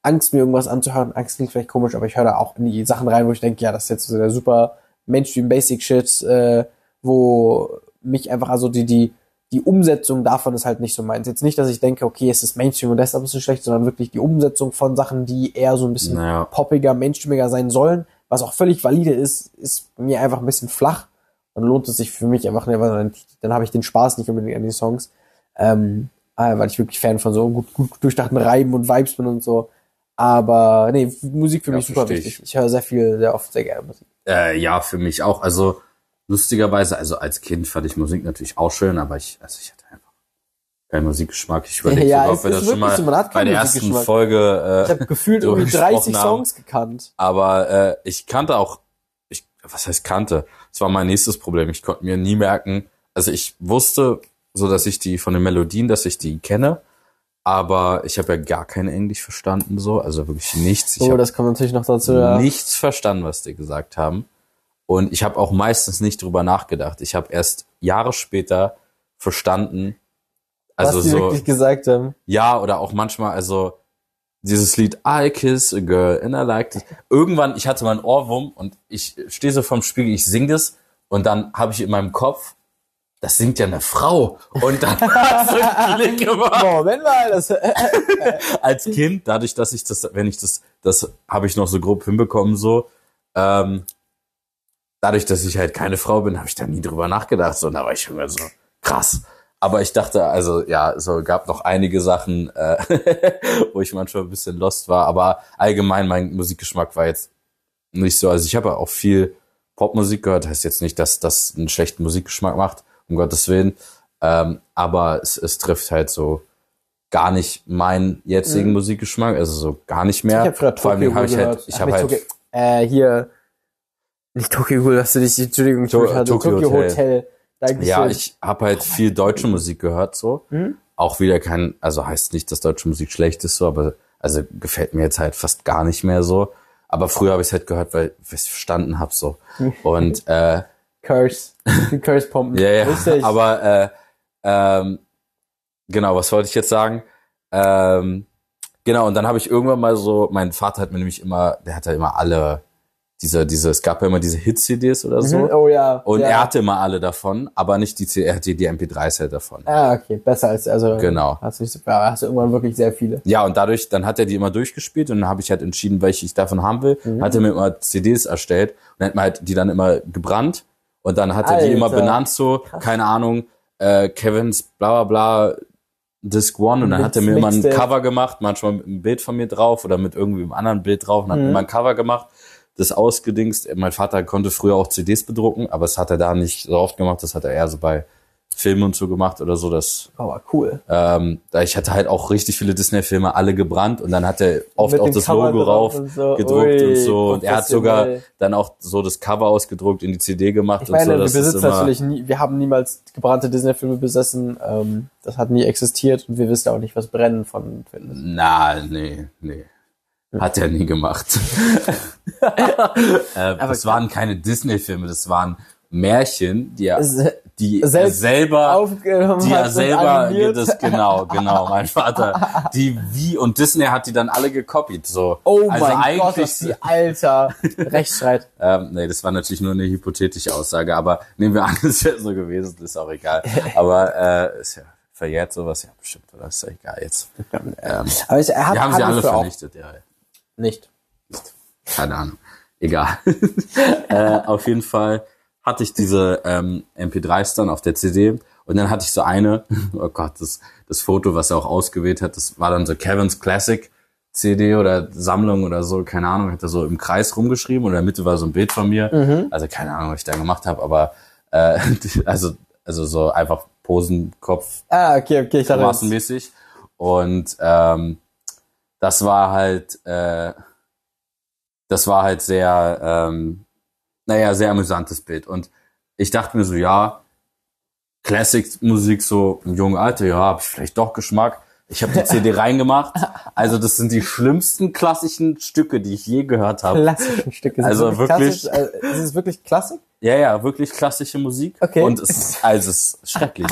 Angst, mir irgendwas anzuhören. Angst klingt vielleicht komisch, aber ich höre da auch in die Sachen rein, wo ich denke, ja, das ist jetzt so der super Mainstream Basic Shit, äh, wo mich einfach, also die, die, die Umsetzung davon ist halt nicht so meins. Jetzt nicht, dass ich denke, okay, es ist Mainstream und deshalb ist es schlecht, sondern wirklich die Umsetzung von Sachen, die eher so ein bisschen Naja. poppiger, mainstreamiger sein sollen, was auch völlig valide ist, ist mir einfach ein bisschen flach. Dann lohnt es sich für mich einfach, nicht, weil dann, dann habe ich den Spaß nicht unbedingt an den Songs. Ähm, äh, weil ich wirklich Fan von so gut, gut durchdachten Reiben und Vibes bin und so. Aber nee, Musik für Ja, mich super versteh ich. wichtig. Ich höre sehr viel, sehr oft, sehr gerne Musik. Äh, ja, für mich auch. Also lustigerweise, also als Kind fand ich Musik natürlich auch schön, aber ich, also ich hatte einfach keinen Musikgeschmack. Ich überlege Ja, wir ist das schon mal so, bei der ersten. Folge. Ich Äh, habe gefühlt irgendwie 30 gesprochen haben. Songs gekannt. aber äh, ich kannte auch, ich, was heißt kannte? Das war mein nächstes Problem. Ich konnte mir nie merken, also ich wusste, so dass ich die von den Melodien, dass ich die kenne, aber ich habe ja gar kein Englisch verstanden, so, also wirklich nichts. Ich Oh, das kommt natürlich noch dazu. Ja. nichts verstanden, was die gesagt haben. Und ich habe auch meistens nicht drüber nachgedacht. Ich habe erst Jahre später verstanden, also was die so, wirklich gesagt haben. ja, oder auch manchmal, also dieses Lied I kiss a girl and I like it. Irgendwann, ich hatte mal einen Ohrwurm und ich stehe so vorm Spiegel, ich sing das und dann habe ich in meinem Kopf, das singt ja eine Frau. Und dann hat so einen Klick gemacht Moment mal, das, als Kind, dadurch, dass ich das, wenn ich das, das habe ich noch so grob hinbekommen, so, ähm, dadurch, dass ich halt keine Frau bin, habe ich da nie drüber nachgedacht, so, und da war ich immer so, krass. Aber ich dachte, also ja, so gab noch einige Sachen, äh, wo ich manchmal ein bisschen lost war, aber allgemein mein Musikgeschmack war jetzt nicht so. Also ich habe ja auch viel Popmusik gehört, heißt jetzt nicht, dass das einen schlechten Musikgeschmack macht, um Gottes Willen. Ähm, aber es, es trifft halt so gar nicht meinen jetzigen Mhm. Musikgeschmack, also so gar nicht mehr. Ich habe früher Vor allem habe ich halt, ich habe halt, Tokyo, äh, hier, nicht Tokyo Ghoul, dass du dich, Entschuldigung, To- hatte Tokyo Tokyo, Hotel. Hotel. Dankeschön. ja, ich habe halt viel deutsche Musik gehört, so. Hm? Auch wieder kein, also heißt nicht, dass deutsche Musik schlecht ist, so, aber also gefällt mir jetzt halt fast gar nicht mehr so. Aber früher habe ich es halt gehört, weil ich es verstanden habe, so. Und äh, Curse. Die Curse-Pumpen. Ja, ja, Richtig. aber äh, ähm, genau, was wollte ich jetzt sagen? Ähm, genau, und dann habe ich irgendwann mal so, mein Vater hat mir nämlich immer, der hatte immer alle diese, diese, es gab ja immer diese Hit-CDs oder so. Mhm, Oh ja. Und ja. er hatte immer alle davon, aber nicht die, C- er hatte die MP3s halt davon. Ah, okay, besser als, also. Genau. Hast du, so- hast du irgendwann wirklich sehr viele. Ja, und dadurch, dann hat er die immer durchgespielt und dann habe ich halt entschieden, welche ich davon haben will. Mhm. Hat er mir immer CDs erstellt und hat mir halt die dann immer gebrannt und dann hat er die immer benannt so, keine Ahnung, äh, Kevins bla bla bla Disc One und dann Mix- hat er mir immer ein Mixtape. Cover gemacht, manchmal mit einem Bild von mir drauf oder mit irgendwie einem anderen Bild drauf und hat Mhm. mir immer ein Cover gemacht, das ausgedingst. Mein Vater konnte früher auch CDs bedrucken, aber das hat er da nicht so oft gemacht, das hat er eher so bei Filmen und so gemacht oder so, das Aber cool. ähm, ich hatte halt auch richtig viele Disney-Filme alle gebrannt und dann hat er oft Mit auch das Cover Logo drauf rauf und so. gedruckt Ui, und so. Und er hat sogar dann auch so das Cover ausgedruckt, in die CD gemacht Ich und meine, so. wir Das besitzen natürlich nie, wir haben niemals gebrannte Disney-Filme besessen. Ähm, das hat nie existiert und wir wissen auch nicht, was Brennen von Filmen ist. na, nee, nee. Hat er nie gemacht. äh, das waren keine Disney-Filme, das waren Märchen, die er, die er selber Aufgenommen die er selber, das, genau, genau, mein Vater, die wie, und Disney hat die dann alle gekopiert, so. Oh also mein Gott, eigentlich, das ist die alter Rechtsstreit. ähm, nee, das war natürlich nur eine hypothetische Aussage, aber nehmen wir an, es wäre so gewesen, ist auch egal. Aber, äh, ist ja verjährt sowas, ja, bestimmt, oder ist ja egal jetzt. Ähm, Aber ich, er hat, wir haben hat sie alle früher auch vernichtet, ja. nicht. Keine Ahnung. Egal. äh, auf jeden Fall, hatte ich diese ähm, MP3s dann auf der CD und dann hatte ich so eine, oh Gott, das, das Foto, was er auch ausgewählt hat, das war dann so Kevin's Classic CD oder Sammlung oder so, keine Ahnung, hat er so im Kreis rumgeschrieben und in der Mitte war so ein Bild von mir. Mhm. Also keine Ahnung, was ich da gemacht habe, aber äh, also, also so einfach Posenkopf Ah, okay, okay, ich dachte, massenmäßig. Und ähm, das war halt, äh, das war halt sehr, ähm, naja, sehr amüsantes Bild. Und ich dachte mir so, ja, Classic-Musik so im jungen Alter, ja, habe ich vielleicht doch Geschmack. Ich habe die CD reingemacht. Also das sind die schlimmsten klassischen Stücke, die ich je gehört habe. klassischen Stücke. Sind Also wirklich- Klassisch, äh, ist es wirklich Klassik? Ja, ja, wirklich klassische Musik. Okay. Und es ist, also es ist schrecklich.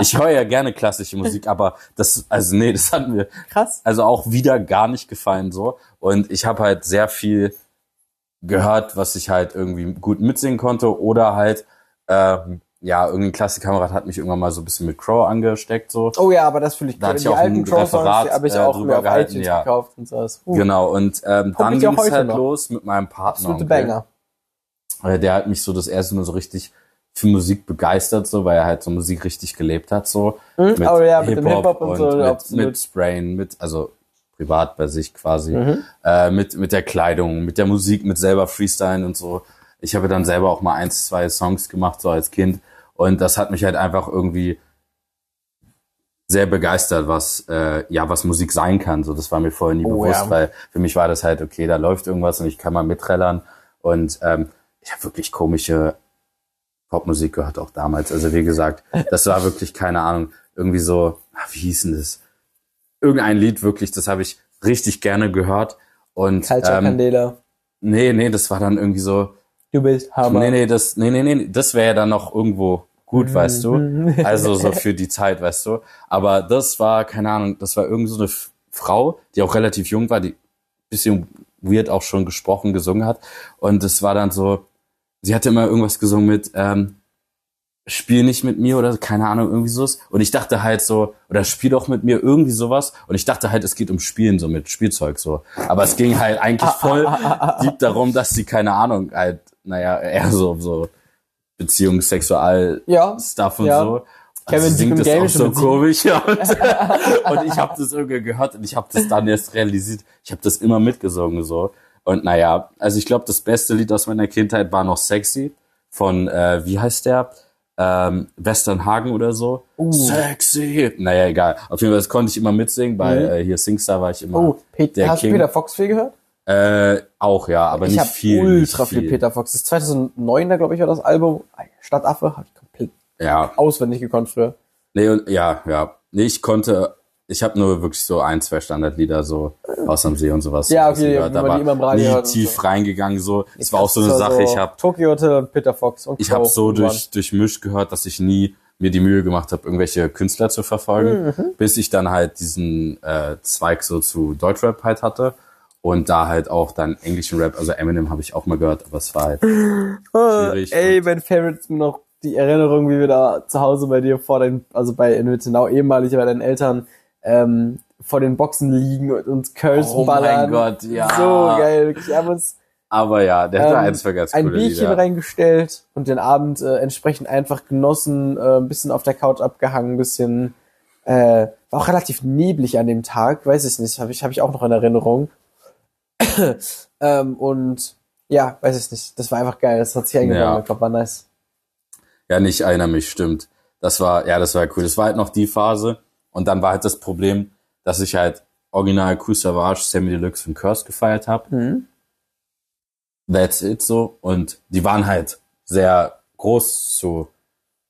Ich höre ja gerne klassische Musik, aber das, also nee, das hat mir Krass. also auch wieder gar nicht gefallen so. Und ich habe halt sehr viel gehört, was ich halt irgendwie gut mitsingen konnte oder halt ähm, ja, irgendein Klassikkamerad hat mich irgendwann mal so ein bisschen mit Crow angesteckt so. Oh ja, aber das fühle ich Da hatte Die ich auch alten Crow-Songs, habe ich äh, auch drüber mir auf gehalten, iTunes ja. gekauft und so. Uh, Genau, und ähm, dann ging es halt noch. los mit meinem Partner. Absolute. Banger. Äh, Der hat mich so das erste Mal so richtig für Musik begeistert, so, weil er halt so Musik richtig gelebt hat, so. Mhm, oh ja, mit dem Hip-Hop und und so, mit, absolut. mit Sprayen, mit, also privat bei sich quasi, Mhm. äh, mit, mit der Kleidung, mit der Musik, mit selber Freestylen und so. Ich habe dann selber auch mal eins, zwei Songs gemacht, so als Kind. Und das hat mich halt einfach irgendwie sehr begeistert, was äh, ja was Musik sein kann. So, das war mir vorher nie Oh, bewusst, ja. weil für mich war das halt okay, da läuft irgendwas und ich kann mal mitträllern. Und ähm, ich habe wirklich komische Popmusik gehört auch damals. Also wie gesagt, das war wirklich keine Ahnung, irgendwie so, ah, wie hieß denn das? Irgendein Lied wirklich, das habe ich richtig gerne gehört. Und Culture ähm, Candela. nee, nee, das war dann irgendwie so, Du bist Hammer. Nee, nee, das, nee, nee, nee, das wäre ja dann noch irgendwo gut, weißt du? Also so für die Zeit, weißt du? Aber das war, keine Ahnung, das war irgend so eine Frau, die auch relativ jung war, die bisschen weird auch schon gesprochen, gesungen hat. Und es war dann so, sie hatte immer irgendwas gesungen mit, ähm, spiel nicht mit mir oder keine Ahnung, irgendwie sowas. Und ich dachte halt so, oder spiel doch mit mir irgendwie sowas. Und ich dachte halt, es geht um Spielen, so mit Spielzeug so. Aber es ging halt eigentlich voll deep darum, dass sie, keine Ahnung, halt, naja, eher so, so Beziehungs-, Sexual- Ja, Stuff und ja. so. Kevin, sie die singt das Game auch so komisch. Und, und ich habe das irgendwie gehört und ich habe das dann erst realisiert. Ich habe das immer mitgesungen so. Und naja, also ich glaube, das beste Lied aus meiner Kindheit war noch Sexy von, äh, wie heißt der? Ähm, Westernhagen oder so. Uh. Sexy. Naja, egal. Auf jeden Fall, das konnte ich immer mitsingen. Bei Mhm. äh, hier Singstar war ich immer Oh, Pet der hast du King. Peter Fox viel gehört? Äh, auch ja, aber ich nicht habe viel. ultra nicht viel Peter Fox. Das 2009, da glaube ich, war das Album. Stadtaffe, habe ich komplett Ja, auswendig gekonnt früher. nee, und, ja, ja. Nee, ich konnte, ich habe nur wirklich so ein, zwei Standardlieder so aus am See und sowas. Ja, okay, gehört, aber nie und tief so. reingegangen so. Es war auch so eine Sache, ich habe Tokyo Hotel und Peter Fox und ich habe so irgendwann. durch durchmischt gehört, dass ich nie mir die Mühe gemacht habe, irgendwelche Künstler zu verfolgen, Mhm. bis ich dann halt diesen äh, Zweig so zu Deutschrap halt hatte und da halt auch dann englischen Rap, also Eminem habe ich auch mal gehört, aber es war halt schwierig. Ey, mein Favorite ist mir noch die Erinnerung, wie wir da zu Hause bei dir vor den, also bei in Wittenau ehemalig bei deinen Eltern, ähm, vor den Boxen liegen und uns Curls Oh mein ballern. Gott, ja. So geil, wirklich. Wir haben uns aber ja, der hatte ähm, eins für ganz ein Bierchen Lieder. reingestellt und den Abend äh, entsprechend einfach genossen, äh, ein bisschen auf der Couch abgehangen, ein bisschen, äh, war auch relativ neblig an dem Tag, weiß ich nicht, habe ich, hab ich auch noch in Erinnerung. ähm, und ja, weiß ich nicht, das war einfach geil, das hat sich eingebaut, Ja. ich glaube, war nice. Ja, nicht erinnere mich, stimmt. Das war, ja, das war cool. Das war halt noch die Phase. Und dann war halt das Problem, dass ich halt original Cool Savage, Sammy Deluxe und Curse gefeiert habe. Mhm. That's it so. Und die waren halt sehr groß zu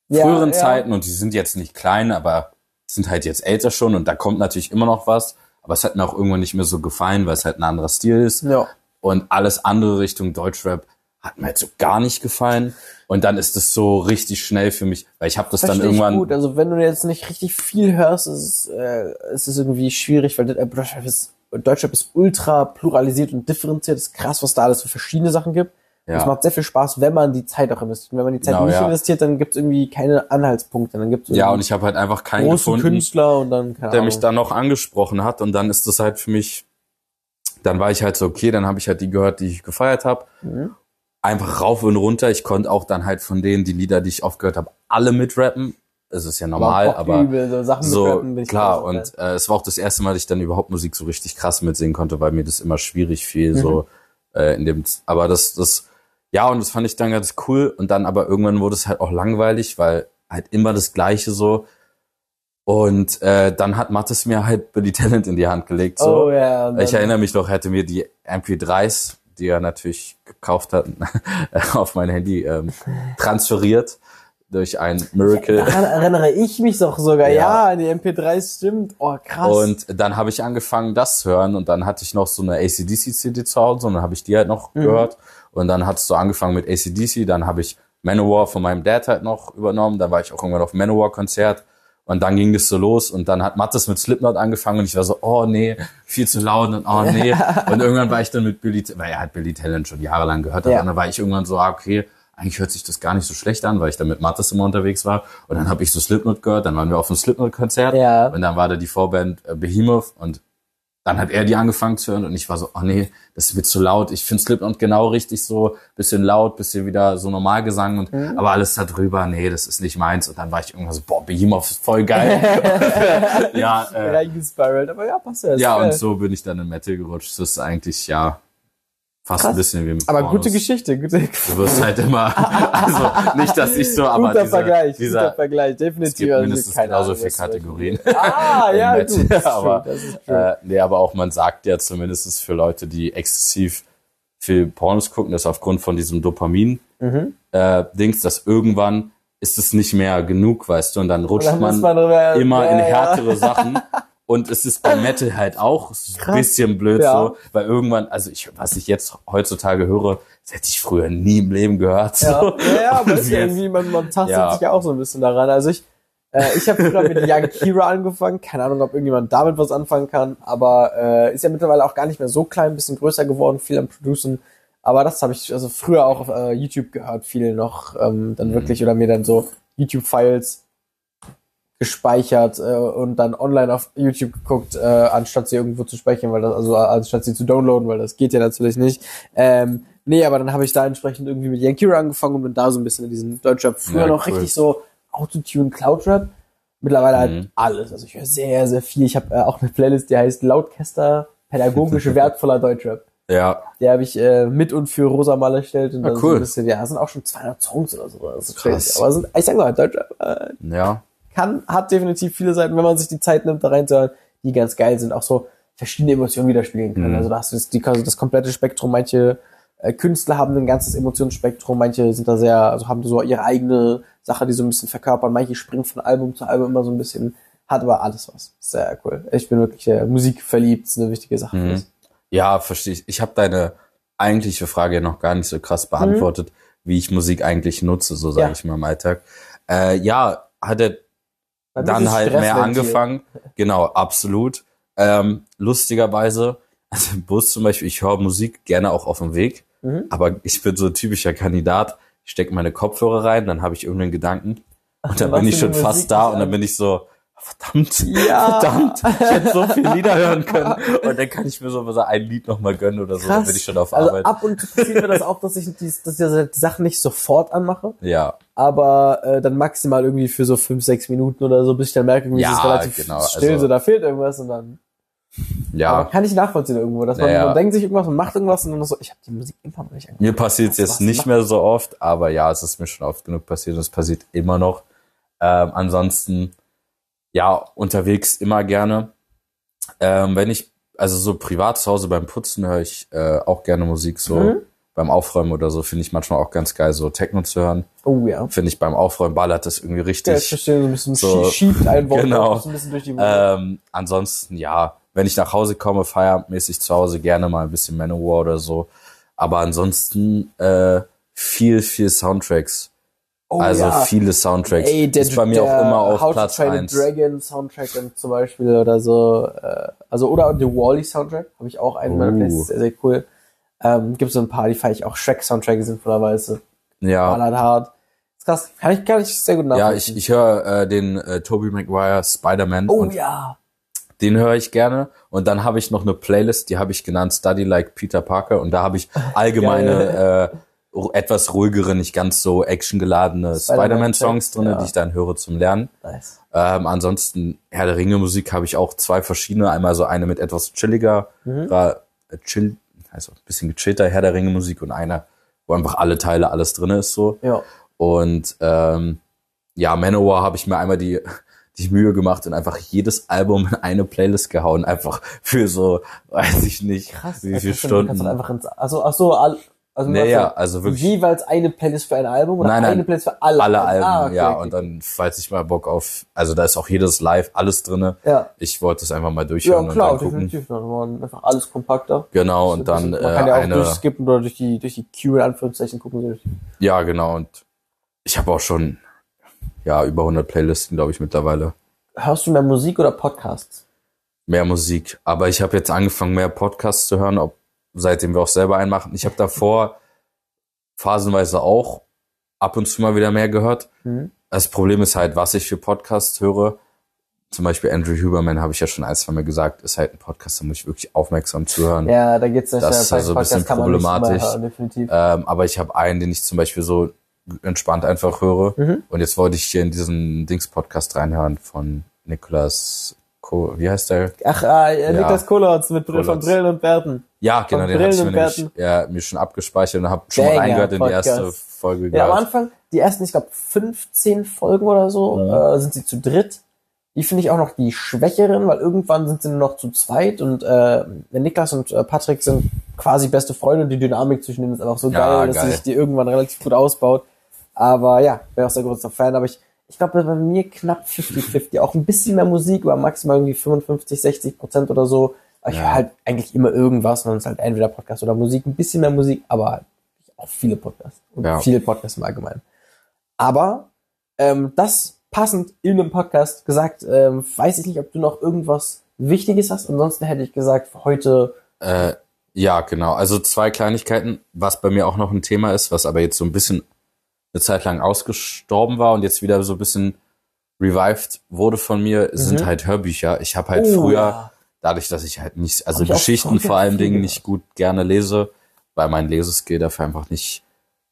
Ja, früheren ja. Zeiten und die sind jetzt nicht klein, aber sind halt jetzt älter schon und da kommt natürlich immer noch was. Aber es hat mir auch irgendwann nicht mehr so gefallen, weil es halt ein anderer Stil ist. Ja. Und alles andere Richtung Deutschrap hat mir halt so gar nicht gefallen. Und dann ist es so richtig schnell für mich, weil ich habe das dann Verstehe ich irgendwann. gut. Also wenn du jetzt nicht richtig viel hörst, ist es, äh, ist es irgendwie schwierig, weil äh, Deutschrap ist, Deutschrap ist ultra pluralisiert und differenziert. Es ist krass, was da alles für verschiedene Sachen gibt. Ja. Es macht sehr viel Spaß, wenn man die Zeit auch investiert. Und wenn man die Zeit Genau, nicht ja. investiert, dann gibt es irgendwie keine Anhaltspunkte. Dann gibt es Ja, und ich habe halt einfach keinen große gefunden, Künstler und dann keine der Ahnung. mich dann noch angesprochen hat. Und dann ist das halt für mich, dann war ich halt so, okay, dann habe ich halt die gehört, die ich gefeiert habe. Mhm. Einfach rauf und runter. Ich konnte auch dann halt von denen, die Lieder, die ich oft gehört habe, alle mitrappen. Es ist ja normal, aber übel, so Sachen so mitrappen bin ich klar. Und äh, es war auch das erste Mal, dass ich dann überhaupt Musik so richtig krass mitsingen konnte, weil mir das immer schwierig fiel, so äh, in dem. Aber das, das, ja, und das fand ich dann ganz cool. Und dann aber irgendwann wurde es halt auch langweilig, weil halt immer das Gleiche so. Und äh, dann hat Mattes mir halt Billy Talent in die Hand gelegt. So. Oh ja. und Ich erinnere mich noch, er hatte mir die MP3s, die er natürlich gekauft hat, auf mein Handy ähm, transferiert durch ein Miracle. Daran erinnere ich mich doch sogar. Ja. Ja, die MP3 stimmt. Oh, krass. Und dann habe ich angefangen, das zu hören und dann hatte ich noch so eine ACDC-CD zu Hause und dann habe ich die halt noch gehört. Und dann hat es so angefangen mit ACDC, dann habe ich Manowar von meinem Dad halt noch übernommen, dann war ich auch irgendwann auf Manowar-Konzert und dann ging das so los und dann hat Mattes mit Slipknot angefangen und ich war so, oh nee, viel zu laut und oh nee. und irgendwann war ich dann mit Billy, weil er hat Billy Talent schon jahrelang gehört Ja. und dann war ich irgendwann so, ah, okay, eigentlich hört sich das gar nicht so schlecht an, weil ich dann mit Mattes immer unterwegs war. Und dann habe ich so Slipknot gehört, dann waren wir auf einem Slipknot-Konzert. Ja. Und dann war da die Vorband äh, Behemoth und dann hat er die angefangen zu hören und ich war so, oh nee, das mir zu laut. Ich finde Slipknot genau richtig so, bisschen laut, bisschen wieder so Normalgesang und Mhm. aber alles da drüber, nee, das ist nicht meins. Und dann war ich irgendwann so, boah, Behemoth ist voll geil. ja, äh, aber ja, passt ja. ja, geil. und so bin ich dann in Metal gerutscht. Das ist eigentlich, ja, fast Krass. ein bisschen wie mit Aber Pornos. gute Geschichte, gute, Du wirst halt immer, also nicht, dass ich so, aber guter dieser, Vergleich, guter dieser, Vergleich, es definitiv. gibt also mindestens keine genauso viele Kategorien. Ah, im ja, gut, das aber, das ist. Äh, nee, aber auch man sagt ja zumindest für Leute, die exzessiv viel Pornos gucken, dass aufgrund von diesem Dopamin Mhm. äh, Dings, dass irgendwann ist es nicht mehr genug, weißt du, und dann rutscht Dann muss man, man drüber- immer ja, in ja. härtere Sachen. Und es ist bei Metal halt auch ein bisschen blöd Ja. so, weil irgendwann, also ich, was ich jetzt heutzutage höre, das hätte ich früher nie im Leben gehört. Ja, So. ja, ja aber Und ist ja irgendwie, man, man tastet Ja. sich ja auch so ein bisschen daran. Also ich, äh, ich habe früher mit Young Kira angefangen. Keine Ahnung, ob irgendjemand damit was anfangen kann, aber äh, ist ja mittlerweile auch gar nicht mehr so klein, ein bisschen größer geworden, viel am Producen. Aber das habe ich also früher auch auf äh, YouTube gehört, viel noch ähm, dann wirklich oder mir dann so YouTube-Files gespeichert äh, und dann online auf YouTube geguckt, äh, anstatt sie irgendwo zu speichern, weil das, also anstatt sie zu downloaden, weil das geht ja natürlich nicht. Ähm, nee, aber dann habe ich da entsprechend irgendwie mit Yankira angefangen und bin da so ein bisschen in diesen Deutschrap früher Ja, noch cool. richtig so Autotune, Cloudrap. Mittlerweile halt Mhm. alles. Also ich höre sehr, sehr viel. Ich habe äh, auch eine Playlist, die heißt Lautkäster pädagogische wertvoller Deutschrap. Ja, Der habe ich äh, mit und für Rosa mal erstellt und Ah, dann so cool. ein bisschen, ja, sind auch schon 200 Songs oder so. Das ist Krass. crazy. Aber sind, ich sag mal, Deutschrap äh, ja. Kann, hat definitiv viele Seiten, wenn man sich die Zeit nimmt, da reinzuhören, die ganz geil sind, auch so verschiedene Emotionen widerspiegeln können. Mhm. Also da hast du das, die, also das komplette Spektrum. Manche äh, Künstler haben ein ganzes Emotionsspektrum, manche sind da sehr, also haben so ihre eigene Sache, die so ein bisschen verkörpern. Manche springen von Album zu Album immer so ein bisschen, hat aber alles was. Sehr cool. Ich bin wirklich äh, Musik verliebt, ist eine wichtige Sache. Mhm. Ja, verstehe ich. Ich habe deine eigentliche Frage noch gar nicht so krass beantwortet, wie ich Musik eigentlich nutze, so sage Ja. ich mal im Alltag. Äh, ja, hat er Dann dann halt mehr angefangen. Genau, absolut. Ähm, lustigerweise, also im Bus zum Beispiel, ich höre Musik gerne auch auf dem Weg, Mhm. aber ich bin so ein typischer Kandidat. Ich stecke meine Kopfhörer rein, dann habe ich irgendeinen Gedanken und dann bin ich schon fast da nicht und dann an. bin ich so, verdammt, Ja. verdammt, ich hätte so viele Lieder hören können und dann kann ich mir so ein Lied nochmal gönnen oder so, dann bin ich schon auf also Arbeit. ab und zu passiert mir das auch, dass ich die, dass ich die Sachen nicht sofort anmache. ja, aber äh, dann maximal irgendwie für so fünf, sechs Minuten oder so, bis ich dann merke, irgendwie Ja, ist es relativ genau, still, also- so da fehlt irgendwas und dann. Aber ja. kann ich nachvollziehen irgendwo, dass man, Ja, man denkt sich irgendwas und macht irgendwas und dann so, ich habe die Musik immer noch nicht angemacht. Mir passiert es jetzt nicht mehr so oft, aber ja, es ist mir schon oft genug passiert und es passiert immer noch. Ähm, ansonsten, ja, unterwegs immer gerne. Ähm, wenn ich, also so privat zu Hause beim Putzen höre ich äh, auch gerne Musik, so Mhm. beim Aufräumen oder so, finde ich manchmal auch ganz geil, so Techno zu hören. Oh ja. Finde ich beim Aufräumen ballert das irgendwie Ja, ich richtig. verstehe, so ein bisschen so- schie- schiebt ein Wort Genau. ein bisschen durch die. Ähm, ansonsten, ja, wenn ich nach Hause komme, feierabendmäßig zu Hause gerne mal ein bisschen Manowar oder so. Aber ansonsten äh, viel, viel Soundtracks. Oh, also ja. viele Soundtracks. Ey, der, ist bei mir auch immer auf How Platz to Train a 1. Dragon Soundtrack zum Beispiel oder so, äh, also oder The Wally Soundtrack habe ich auch einen meiner Uh. Playlists, sehr, sehr cool. Ähm, gibt so ein paar, die feiere ich auch. Shrek Soundtrack sinnvollerweise. Ja, Ballert hart. Ist krass. Kann ich gar nicht sehr gut ja nachvollziehen. ich, ich höre äh, den äh, Tobey Maguire Spider-Man oh ja. den höre ich gerne. Und dann habe ich noch eine Playlist, die habe ich genannt Study Like Peter Parker und da habe ich allgemeine etwas ruhigere, nicht ganz so actiongeladene Spider-Man Spider-Man-Songs Text, drin, ja. die ich dann höre zum Lernen. Nice. Ähm, ansonsten, Herr der Ringe Musik habe ich auch zwei verschiedene. Einmal so eine mit etwas chilliger, Mhm. äh, chill, also ein bisschen gechillter Herr der Ringe Musik und einer, wo einfach alle Teile, alles drin ist so. Ja. Und ähm, ja, Manowar habe ich mir einmal die, die Mühe gemacht und einfach jedes Album in eine Playlist gehauen. Einfach für so, weiß ich nicht, Krass. wie viele du- kannst du Stunden. einfach ins, also, ach so, all, also, ja, so- also wirklich jeweils eine Playlist für ein Album oder Nein, nein. eine Playlist für alle, alle Alben, Ah, okay, ja. okay. Und dann, falls ich mal Bock auf, also da ist auch jedes Live, alles drinne. ja. Ich wollte es einfach mal Ja, durchhören klar, und dann gucken. definitiv. Dann war einfach alles kompakter. Genau, und dann man äh, kann ja auch eine, durchskippen oder durch die, durch die Queue in Anführungszeichen gucken. Ja genau, und ich habe auch schon, ja, über 100 Playlisten, glaube ich, mittlerweile. Hörst du mehr Musik oder Podcasts? Mehr Musik. Aber ich habe jetzt angefangen, mehr Podcasts zu hören, ob, seitdem wir auch selber einen machen. Ich habe davor phasenweise auch ab und zu mal wieder mehr gehört. Mhm. Das Problem ist halt, was ich für Podcasts höre. Zum Beispiel Andrew Huberman, habe ich ja schon ein, zwei Mal gesagt, ist halt ein Podcast, da muss ich wirklich aufmerksam zuhören. Ja, da geht's Das ist also ein bisschen problematisch. Hören. Ähm, aber ich habe einen, den ich zum Beispiel so entspannt einfach höre. Mhm. Und jetzt wollte ich hier in diesen Dings-Podcast reinhören von Nicolas, Co wie heißt der? Ach, äh, Niklas Kolotz mit Brill von Kolotz. Brillen und Bärten. Ja, genau, Von den hatte ich Brillen mir, und nämlich, ja, mir schon abgespeichert und habe schon mal reingehört in die erste. Folge. Ja, am gehört. Anfang, die ersten, ich glaube, 15 Folgen oder so, Ja. äh, sind sie zu dritt. Die finde ich auch noch die schwächeren, weil irgendwann sind sie nur noch zu zweit und äh, Niklas und äh, Patrick sind quasi beste Freunde. Die Dynamik zwischen denen ist einfach so Ja, geil, dass geil. sich die irgendwann relativ gut ausbaut. Aber ja, wäre auch sehr großer Fan. Aber ich, ich glaube, bei mir knapp 50-50. Auch ein bisschen mehr Musik, aber maximal irgendwie 55, 60 Prozent oder so. Aber ich Ja. höre halt eigentlich immer irgendwas und dann ist halt entweder Podcast oder Musik. Ein bisschen mehr Musik, aber halt auch viele Podcasts. Und Ja. viele Podcasts im Allgemeinen. Aber ähm, das passend in einem Podcast gesagt, ähm, weiß ich nicht, ob du noch irgendwas Wichtiges hast. Ansonsten hätte ich gesagt, heute, Äh, ja, genau. Also zwei Kleinigkeiten, was bei mir auch noch ein Thema ist, was aber jetzt so ein bisschen eine Zeit lang ausgestorben war und jetzt wieder so ein bisschen revived wurde von mir, sind halt Hörbücher. Ich habe halt Mhm. Oh, früher, dadurch, dass ich halt nicht, also ich Geschichten vor allen Dingen nicht gut gerne lese, weil mein Leseskill dafür einfach nicht,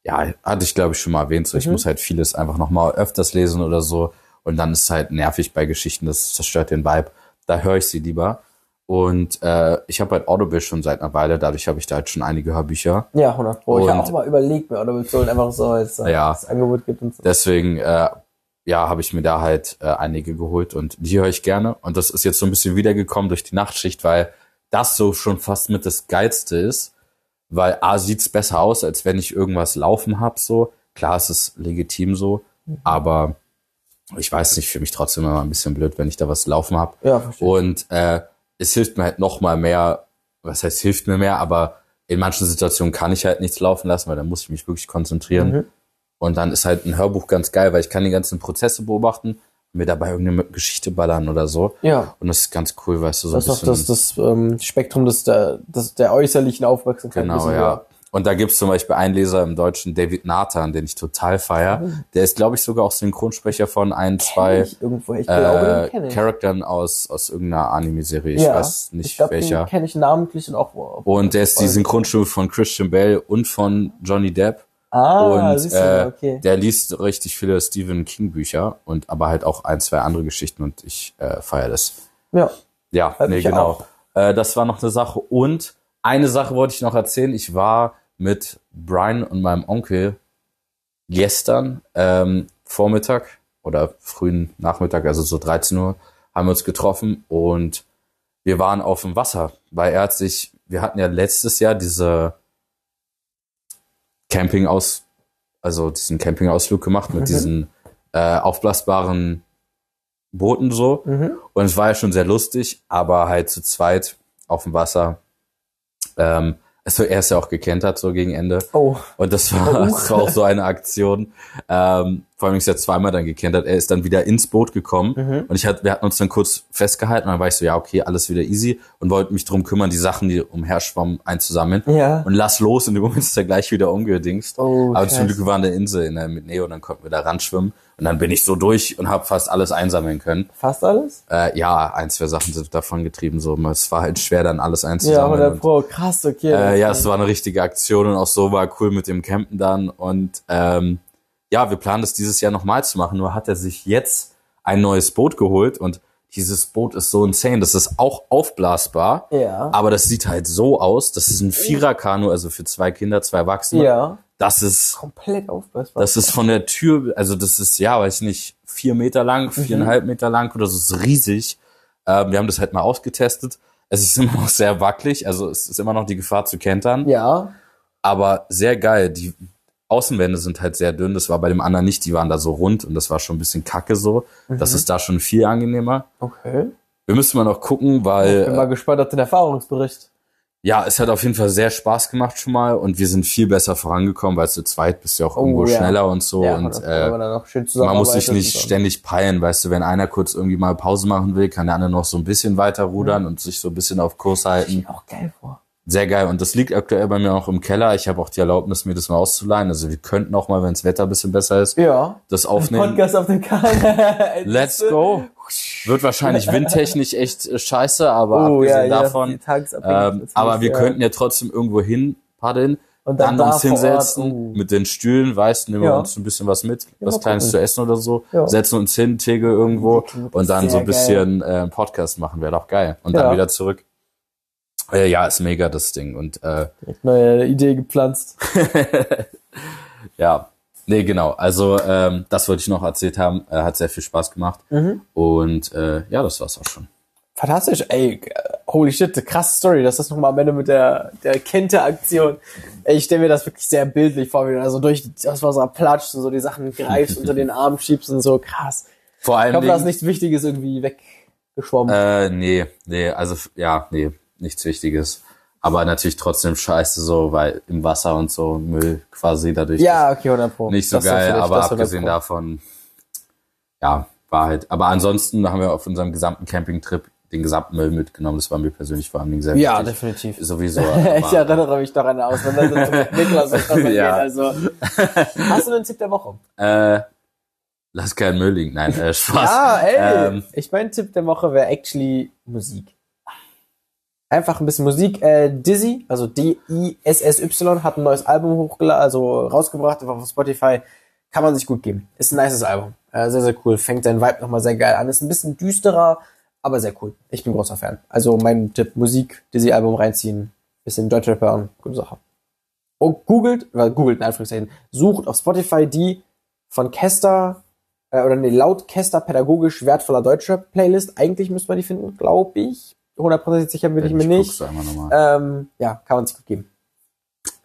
ja, hatte ich glaube ich schon mal erwähnt, so ich Mhm. muss halt vieles einfach nochmal öfters lesen oder so und dann ist es halt nervig bei Geschichten, das zerstört den Vibe. Da höre ich sie lieber. Und äh, ich habe halt Audible schon seit einer Weile, dadurch habe ich da halt schon einige Hörbücher. ja, 100 Pro. Ich habe Und- auch mal überlegt, mir, oder willst du einfach so als, als Ja. Angebot gibt und so. Deswegen, äh, ja, habe ich mir da halt äh, einige geholt und die höre ich gerne. Und das ist jetzt so ein bisschen wiedergekommen durch die Nachtschicht, weil das so schon fast mit das Geilste ist. Weil A sieht's besser aus, als wenn ich irgendwas laufen hab so. Klar, es ist legitim so, aber ich weiß nicht, für mich trotzdem immer ein bisschen blöd, wenn ich da was laufen hab. Ja, verstehe. Und äh, es hilft mir halt noch mal mehr, was heißt hilft mir mehr, aber in manchen Situationen kann ich halt nichts laufen lassen, weil da muss ich mich wirklich konzentrieren. Mhm. Und dann ist halt ein Hörbuch ganz geil, weil ich kann die ganzen Prozesse beobachten und mir dabei irgendeine Geschichte ballern oder so. Ja, Und das ist ganz cool, weißt du, so das ein ist auch bisschen. das, das ähm, Spektrum des, der, des, der äußerlichen Aufmerksamkeit. genau, bisschen ja. höher. Und da gibt's zum Beispiel einen Leser im Deutschen, David Nathan, den ich total feier. Der ist, glaube ich, sogar auch Synchronsprecher von ein, Kenn zwei ich irgendwo. Ich glaube, äh. Charaktern aus, aus irgendeiner Anime-Serie. Ich weiß nicht ich glaub, welcher. Den kenne ich namentlich und auch. wo- Und der ist die. Synchronstimme von Christian Bale und von Johnny Depp. Ah, und du, äh, okay. der liest richtig viele Stephen King Bücher und aber halt auch ein, zwei andere Geschichten und ich äh, feiere das. Ja, Ja, nee, ja genau. auch. Äh, das war noch eine Sache. Und eine Sache wollte ich noch erzählen. Ich war mit Brian und meinem Onkel gestern ähm, Vormittag oder frühen Nachmittag, also so 13 Uhr, haben wir uns getroffen und wir waren auf dem Wasser, weil er hat sich, wir hatten ja letztes Jahr diese Camping aus, also diesen Campingausflug gemacht mit Mhm. diesen äh, aufblasbaren Booten so. mhm. Und es war ja schon sehr lustig, aber halt zu zweit auf dem Wasser. Ähm, also er ist ja auch gekentert so gegen Ende. Oh, Und das war, das war auch so eine Aktion. Ähm, vor allem ist er zweimal dann gekentert, er ist dann wieder ins Boot gekommen Mhm. und ich hat, wir hatten uns dann kurz festgehalten und dann war ich so, ja, okay, alles wieder easy und wollte mich drum kümmern, die Sachen, die umherschwammen, einzusammeln Ja. und lass los und im Moment ist er gleich wieder umgedingst. Oh, Aber zum. Glück waren der Insel in der, mit Neo und dann konnten wir da ran schwimmen und dann bin ich so durch und habe fast alles einsammeln können. Fast alles? Äh, ja, ein, zwei Sachen sind davon getrieben, so. Es war halt schwer, dann alles Ja, einzusammeln. 100 und- Pro. Krass, okay. äh, ja, es war eine richtige Aktion und auch so war cool mit dem Campen dann. Und ähm, ja, wir planen das dieses Jahr nochmal zu machen. Nur hat er sich jetzt ein neues Boot geholt und dieses Boot ist so insane. Das ist auch aufblasbar, Ja. aber das sieht halt so aus. Das ist ein Vierer-Kanu, also für zwei Kinder, zwei Erwachsene. Ja. Das ist, Komplett aufblasbar. das ist von der Tür, also das ist, ja, weiß ich nicht, vier Meter lang, viereinhalb Meter lang oder so, ist riesig. Ähm, wir haben das halt mal ausgetestet. Es ist immer noch sehr wackelig, also es ist immer noch die Gefahr zu kentern ja. aber sehr geil. Die Außenwände sind halt sehr dünn. Das war bei dem anderen nicht. Die waren da so rund und das war schon ein bisschen kacke so. Das ist da schon viel angenehmer. Okay. Wir müssen mal noch gucken, Bin weil mal gespannt auf den Erfahrungsbericht. Ja, es hat auf jeden Fall sehr Spaß gemacht schon mal und wir sind viel besser vorangekommen, weil zu zweit bist du ja auch irgendwo Oh, ja. schneller und so ja, und äh, man muss sich nicht ständig peilen, weißt du, wenn einer kurz irgendwie mal Pause machen will, kann der andere noch so ein bisschen weiter Mhm. rudern und sich so ein bisschen auf Kurs halten. Auch geil vor. Sehr geil. Und das liegt aktuell bei mir auch im Keller. Ich habe auch die Erlaubnis, mir das mal auszuleihen. Also wir könnten auch mal, wenn das Wetter ein bisschen besser ist, Ja. das aufnehmen. Podcast auf dem Kanal. Let's go. Wird wahrscheinlich windtechnisch echt äh, scheiße, aber Oh, ja, abgesehen ja, davon. tagesabhängig Ähm, aber wir ja. könnten ja trotzdem irgendwo hin paddeln, Und dann, dann da uns vor Ort, hinsetzen oh. mit den Stühlen, weißt, nehmen wir Ja. uns ein bisschen was mit, Ja, was Kleines zu essen oder so, Ja. setzen uns hin, Tegel irgendwo und dann so ein bisschen äh, Podcast machen, wäre doch geil. Und Ja. dann wieder zurück. Äh, ja, ist mega das Ding. Und äh, Neue Idee gepflanzt. Ja, nee, genau. Also ähm, das wollte ich noch erzählt haben. Äh, hat sehr viel Spaß gemacht. Mhm. Und äh, ja, das war's auch schon. Fantastisch, ey, holy shit, krasse Story, dass das nochmal am Ende mit der, der Kente-Aktion, ey, ich stelle mir das wirklich sehr bildlich vor, wie du da so durch das Wasser platscht und so die Sachen greifst, unter den Arm schiebst und so, krass. Vor Ich allem. hoffe, da ist nichts Wichtiges irgendwie weggeschwommen. äh, nee, nee, also ja, nee, nichts Wichtiges. Aber natürlich trotzdem scheiße so, weil im Wasser und so Müll quasi dadurch ja, okay, 100 Pro. nicht so Das geil, aber das ist 100 abgesehen davon, ja, war halt. Aber ansonsten haben wir auf unserem gesamten Campingtrip den gesamten Müll mitgenommen. Das war mir persönlich vor allem sehr Ja, wichtig. definitiv. Sowieso. ich erinnere mich noch an eine Auseinandersetzung mit Niklas. Ja. Also, hast du einen Tipp der Woche? Äh, lass keinen Müll liegen. Nein, äh, Spaß. Ah, ey. Ähm, ich mein Tipp der Woche wäre actually Musik. Einfach ein bisschen Musik. Äh, Dizzy, also D-I-S-S-Y, hat ein neues Album hochgeladen, also rausgebracht, auf Spotify. Kann man sich gut geben. Ist ein nices Album. Äh, sehr, sehr cool. Fängt seinen Vibe nochmal sehr geil an. Ist ein bisschen düsterer, aber sehr cool. Ich bin großer Fan. Also mein Tipp, Musik, Dizzy-Album reinziehen, bisschen Deutschrapper hören, gute Sache. Und googelt, oder googelt in Anführungszeichen, sucht auf Spotify die von Kester, äh, oder nee, laut Kester pädagogisch wertvoller Deutschrap Playlist. Eigentlich müsste man die finden, glaube ich. 100% sicher bin ich mir nicht. nochmal. Ähm, ja, kann man sich gut geben.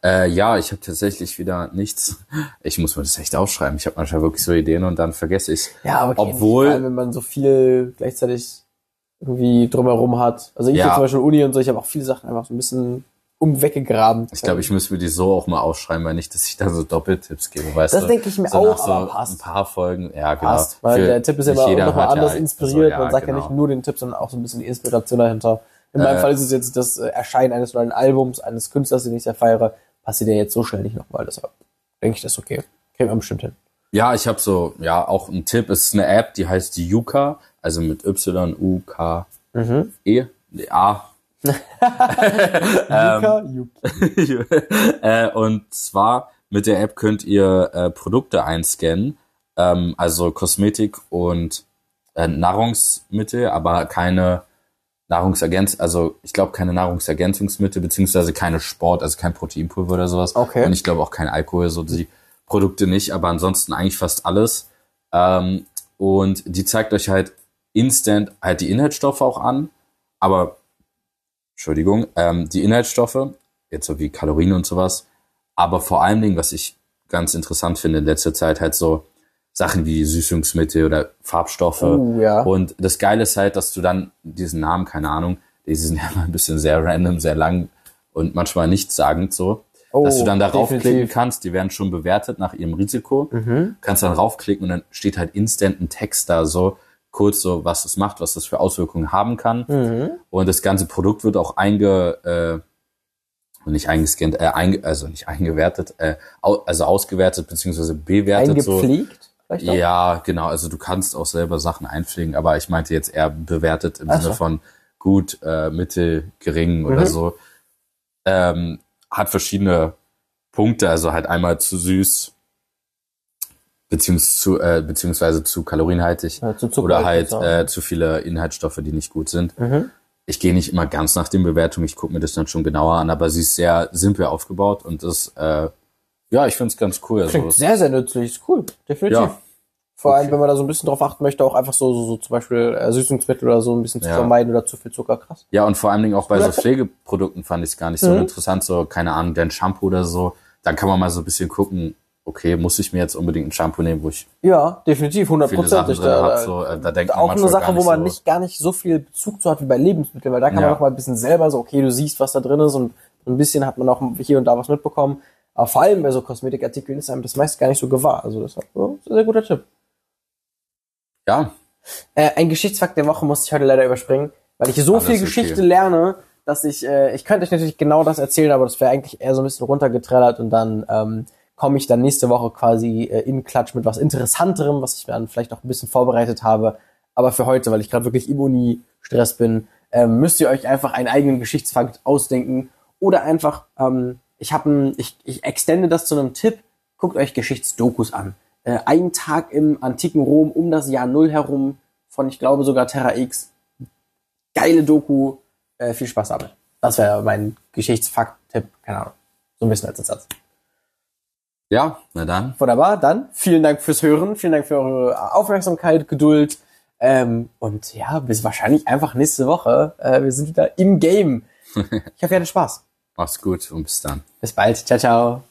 Äh, ja, ich habe tatsächlich wieder nichts. Ich muss mir das echt aufschreiben. Ich habe manchmal wirklich so Ideen und dann vergesse ich's. Ja, aber okay, Obwohl- vor allem, wenn man so viel gleichzeitig irgendwie drumherum hat. Also ich Ja. zum Beispiel Uni und so, ich habe auch viele Sachen einfach so ein bisschen um weggegraben. Ich glaube, ich müsste mir die so auch mal aufschreiben, weil nicht, dass ich da so Doppeltipps gebe, weißt Das du? denke ich mir so auch, nach so aber passt. ein paar Folgen. Ja, genau. passt, weil Für- der Tipp ist ja immer jeder nochmal hört ja- anders also, inspiriert. ja, man sagt ja genau. nicht nur den Tipp, sondern auch so ein bisschen die Inspiration dahinter. In meinem Äh, Fall ist es jetzt das äh, Erscheinen eines neuen Albums, eines Künstlers, den ich sehr feiere. Passiert ja jetzt so schnell nicht nochmal, deshalb denke ich, das ist okay. Kriegt man bestimmt hin. Ja, ich habe so, ja, auch ein Tipp. Es ist eine App, die heißt die Yuka, also mit Y, U, K, Mhm. E, A. Yuki. äh, und zwar mit der App könnt ihr äh, Produkte einscannen, ähm, also Kosmetik und äh, Nahrungsmittel, aber keine Nahrungsergänz, also ich glaube keine Nahrungsergänzungsmittel beziehungsweise keine Sport, also kein Proteinpulver oder sowas. Okay. Und ich glaube auch kein Alkohol, so die Produkte nicht, aber ansonsten eigentlich fast alles. Ähm, und die zeigt euch halt instant halt die Inhaltsstoffe auch an, aber Entschuldigung, ähm, die Inhaltsstoffe, jetzt so wie Kalorien und sowas, aber vor allen Dingen, was ich ganz interessant finde in letzter Zeit, halt so Sachen wie Süßungsmittel oder Farbstoffe. Oh, ja. Und das Geile ist halt, dass du dann diesen Namen, keine Ahnung, die sind ja immer ein bisschen sehr random, sehr lang und manchmal nichtssagend so. Oh, dass du dann darauf klicken kannst, die werden schon bewertet nach ihrem Risiko, Mhm. kannst dann raufklicken und dann steht halt instant ein Text da so, kurz so, was es macht, was das für Auswirkungen haben kann. Mhm. Und das ganze Produkt wird auch einge, äh, nicht eingescannt, äh, einge, also nicht eingewertet, äh, au, also ausgewertet beziehungsweise bewertet so. Eingepflegt? Auch? Ja, genau. Also du kannst auch selber Sachen einpflegen, aber ich meinte jetzt eher bewertet im Ach Sinne so. von gut, äh, mittel, gering oder Mhm. so. Ähm, hat verschiedene Punkte, also halt einmal zu süß, beziehungsweise zu, äh, beziehungsweise zu kalorienhaltig Ja, zu oder halt äh, zu viele Inhaltsstoffe, die nicht gut sind. Mhm. Ich gehe nicht immer ganz nach den Bewertungen, ich gucke mir das dann schon genauer an, aber sie ist sehr simpel aufgebaut und das, äh, ja, ich finde es ganz cool. Also, Klingt sehr, sehr nützlich. Ist cool. Definitiv. Ja. Vor allem, Okay. wenn man da so ein bisschen drauf achten möchte, auch einfach so, so, so zum Beispiel äh, Süßungsmittel oder so ein bisschen zu Ja. vermeiden oder zu viel Zucker. Krass. Ja, und vor allen Dingen auch bei so. Pflegeprodukten fand ich es gar nicht so Mhm. interessant, so, keine Ahnung, dein Shampoo oder so. Dann kann man mal so ein bisschen gucken, okay, muss ich mir jetzt unbedingt ein Shampoo nehmen, wo ich Ja, definitiv, hundertprozentig. Da, habe. da, So, äh, da denkt auch eine Sache, wo man so, nicht gar nicht so viel Bezug zu hat wie bei Lebensmitteln, weil da kann Ja. man noch mal ein bisschen selber so, okay, du siehst, was da drin ist und ein bisschen hat man auch hier und da was mitbekommen. Aber vor allem bei so Kosmetikartikeln ist einem das meist gar nicht so gewahr. Also das war oh, ein sehr guter Tipp. Ja, Äh, ein Geschichtsfakt der Woche musste ich heute leider überspringen, weil ich so Alles viel okay. Geschichte lerne, dass ich, äh, ich könnte euch natürlich genau das erzählen, aber das wäre eigentlich eher so ein bisschen runtergetrellert und dann ähm, komme ich dann nächste Woche quasi äh, in Klatsch mit was Interessanterem, was ich dann vielleicht auch ein bisschen vorbereitet habe. Aber für heute, weil ich gerade wirklich im Uni-Stress bin, ähm, müsst ihr euch einfach einen eigenen Geschichtsfakt ausdenken oder einfach, ähm, ich habe ich, ich extende das zu einem Tipp, guckt euch Geschichtsdokus an. Äh, ein Tag im antiken Rom um das Jahr Null herum von, ich glaube, sogar Terra X. Geile Doku, äh, viel Spaß damit. Das wäre mein Geschichtsfakt-Tipp, keine Ahnung. So ein bisschen als Satz. Ja, na dann. Wunderbar, dann vielen Dank fürs Hören, vielen Dank für eure Aufmerksamkeit, Geduld ähm, und ja, bis wahrscheinlich einfach nächste Woche. Äh, wir sind wieder im Game. Ich hoffe, ihr hattet Spaß. Mach's gut und bis dann. Bis bald. Ciao, ciao.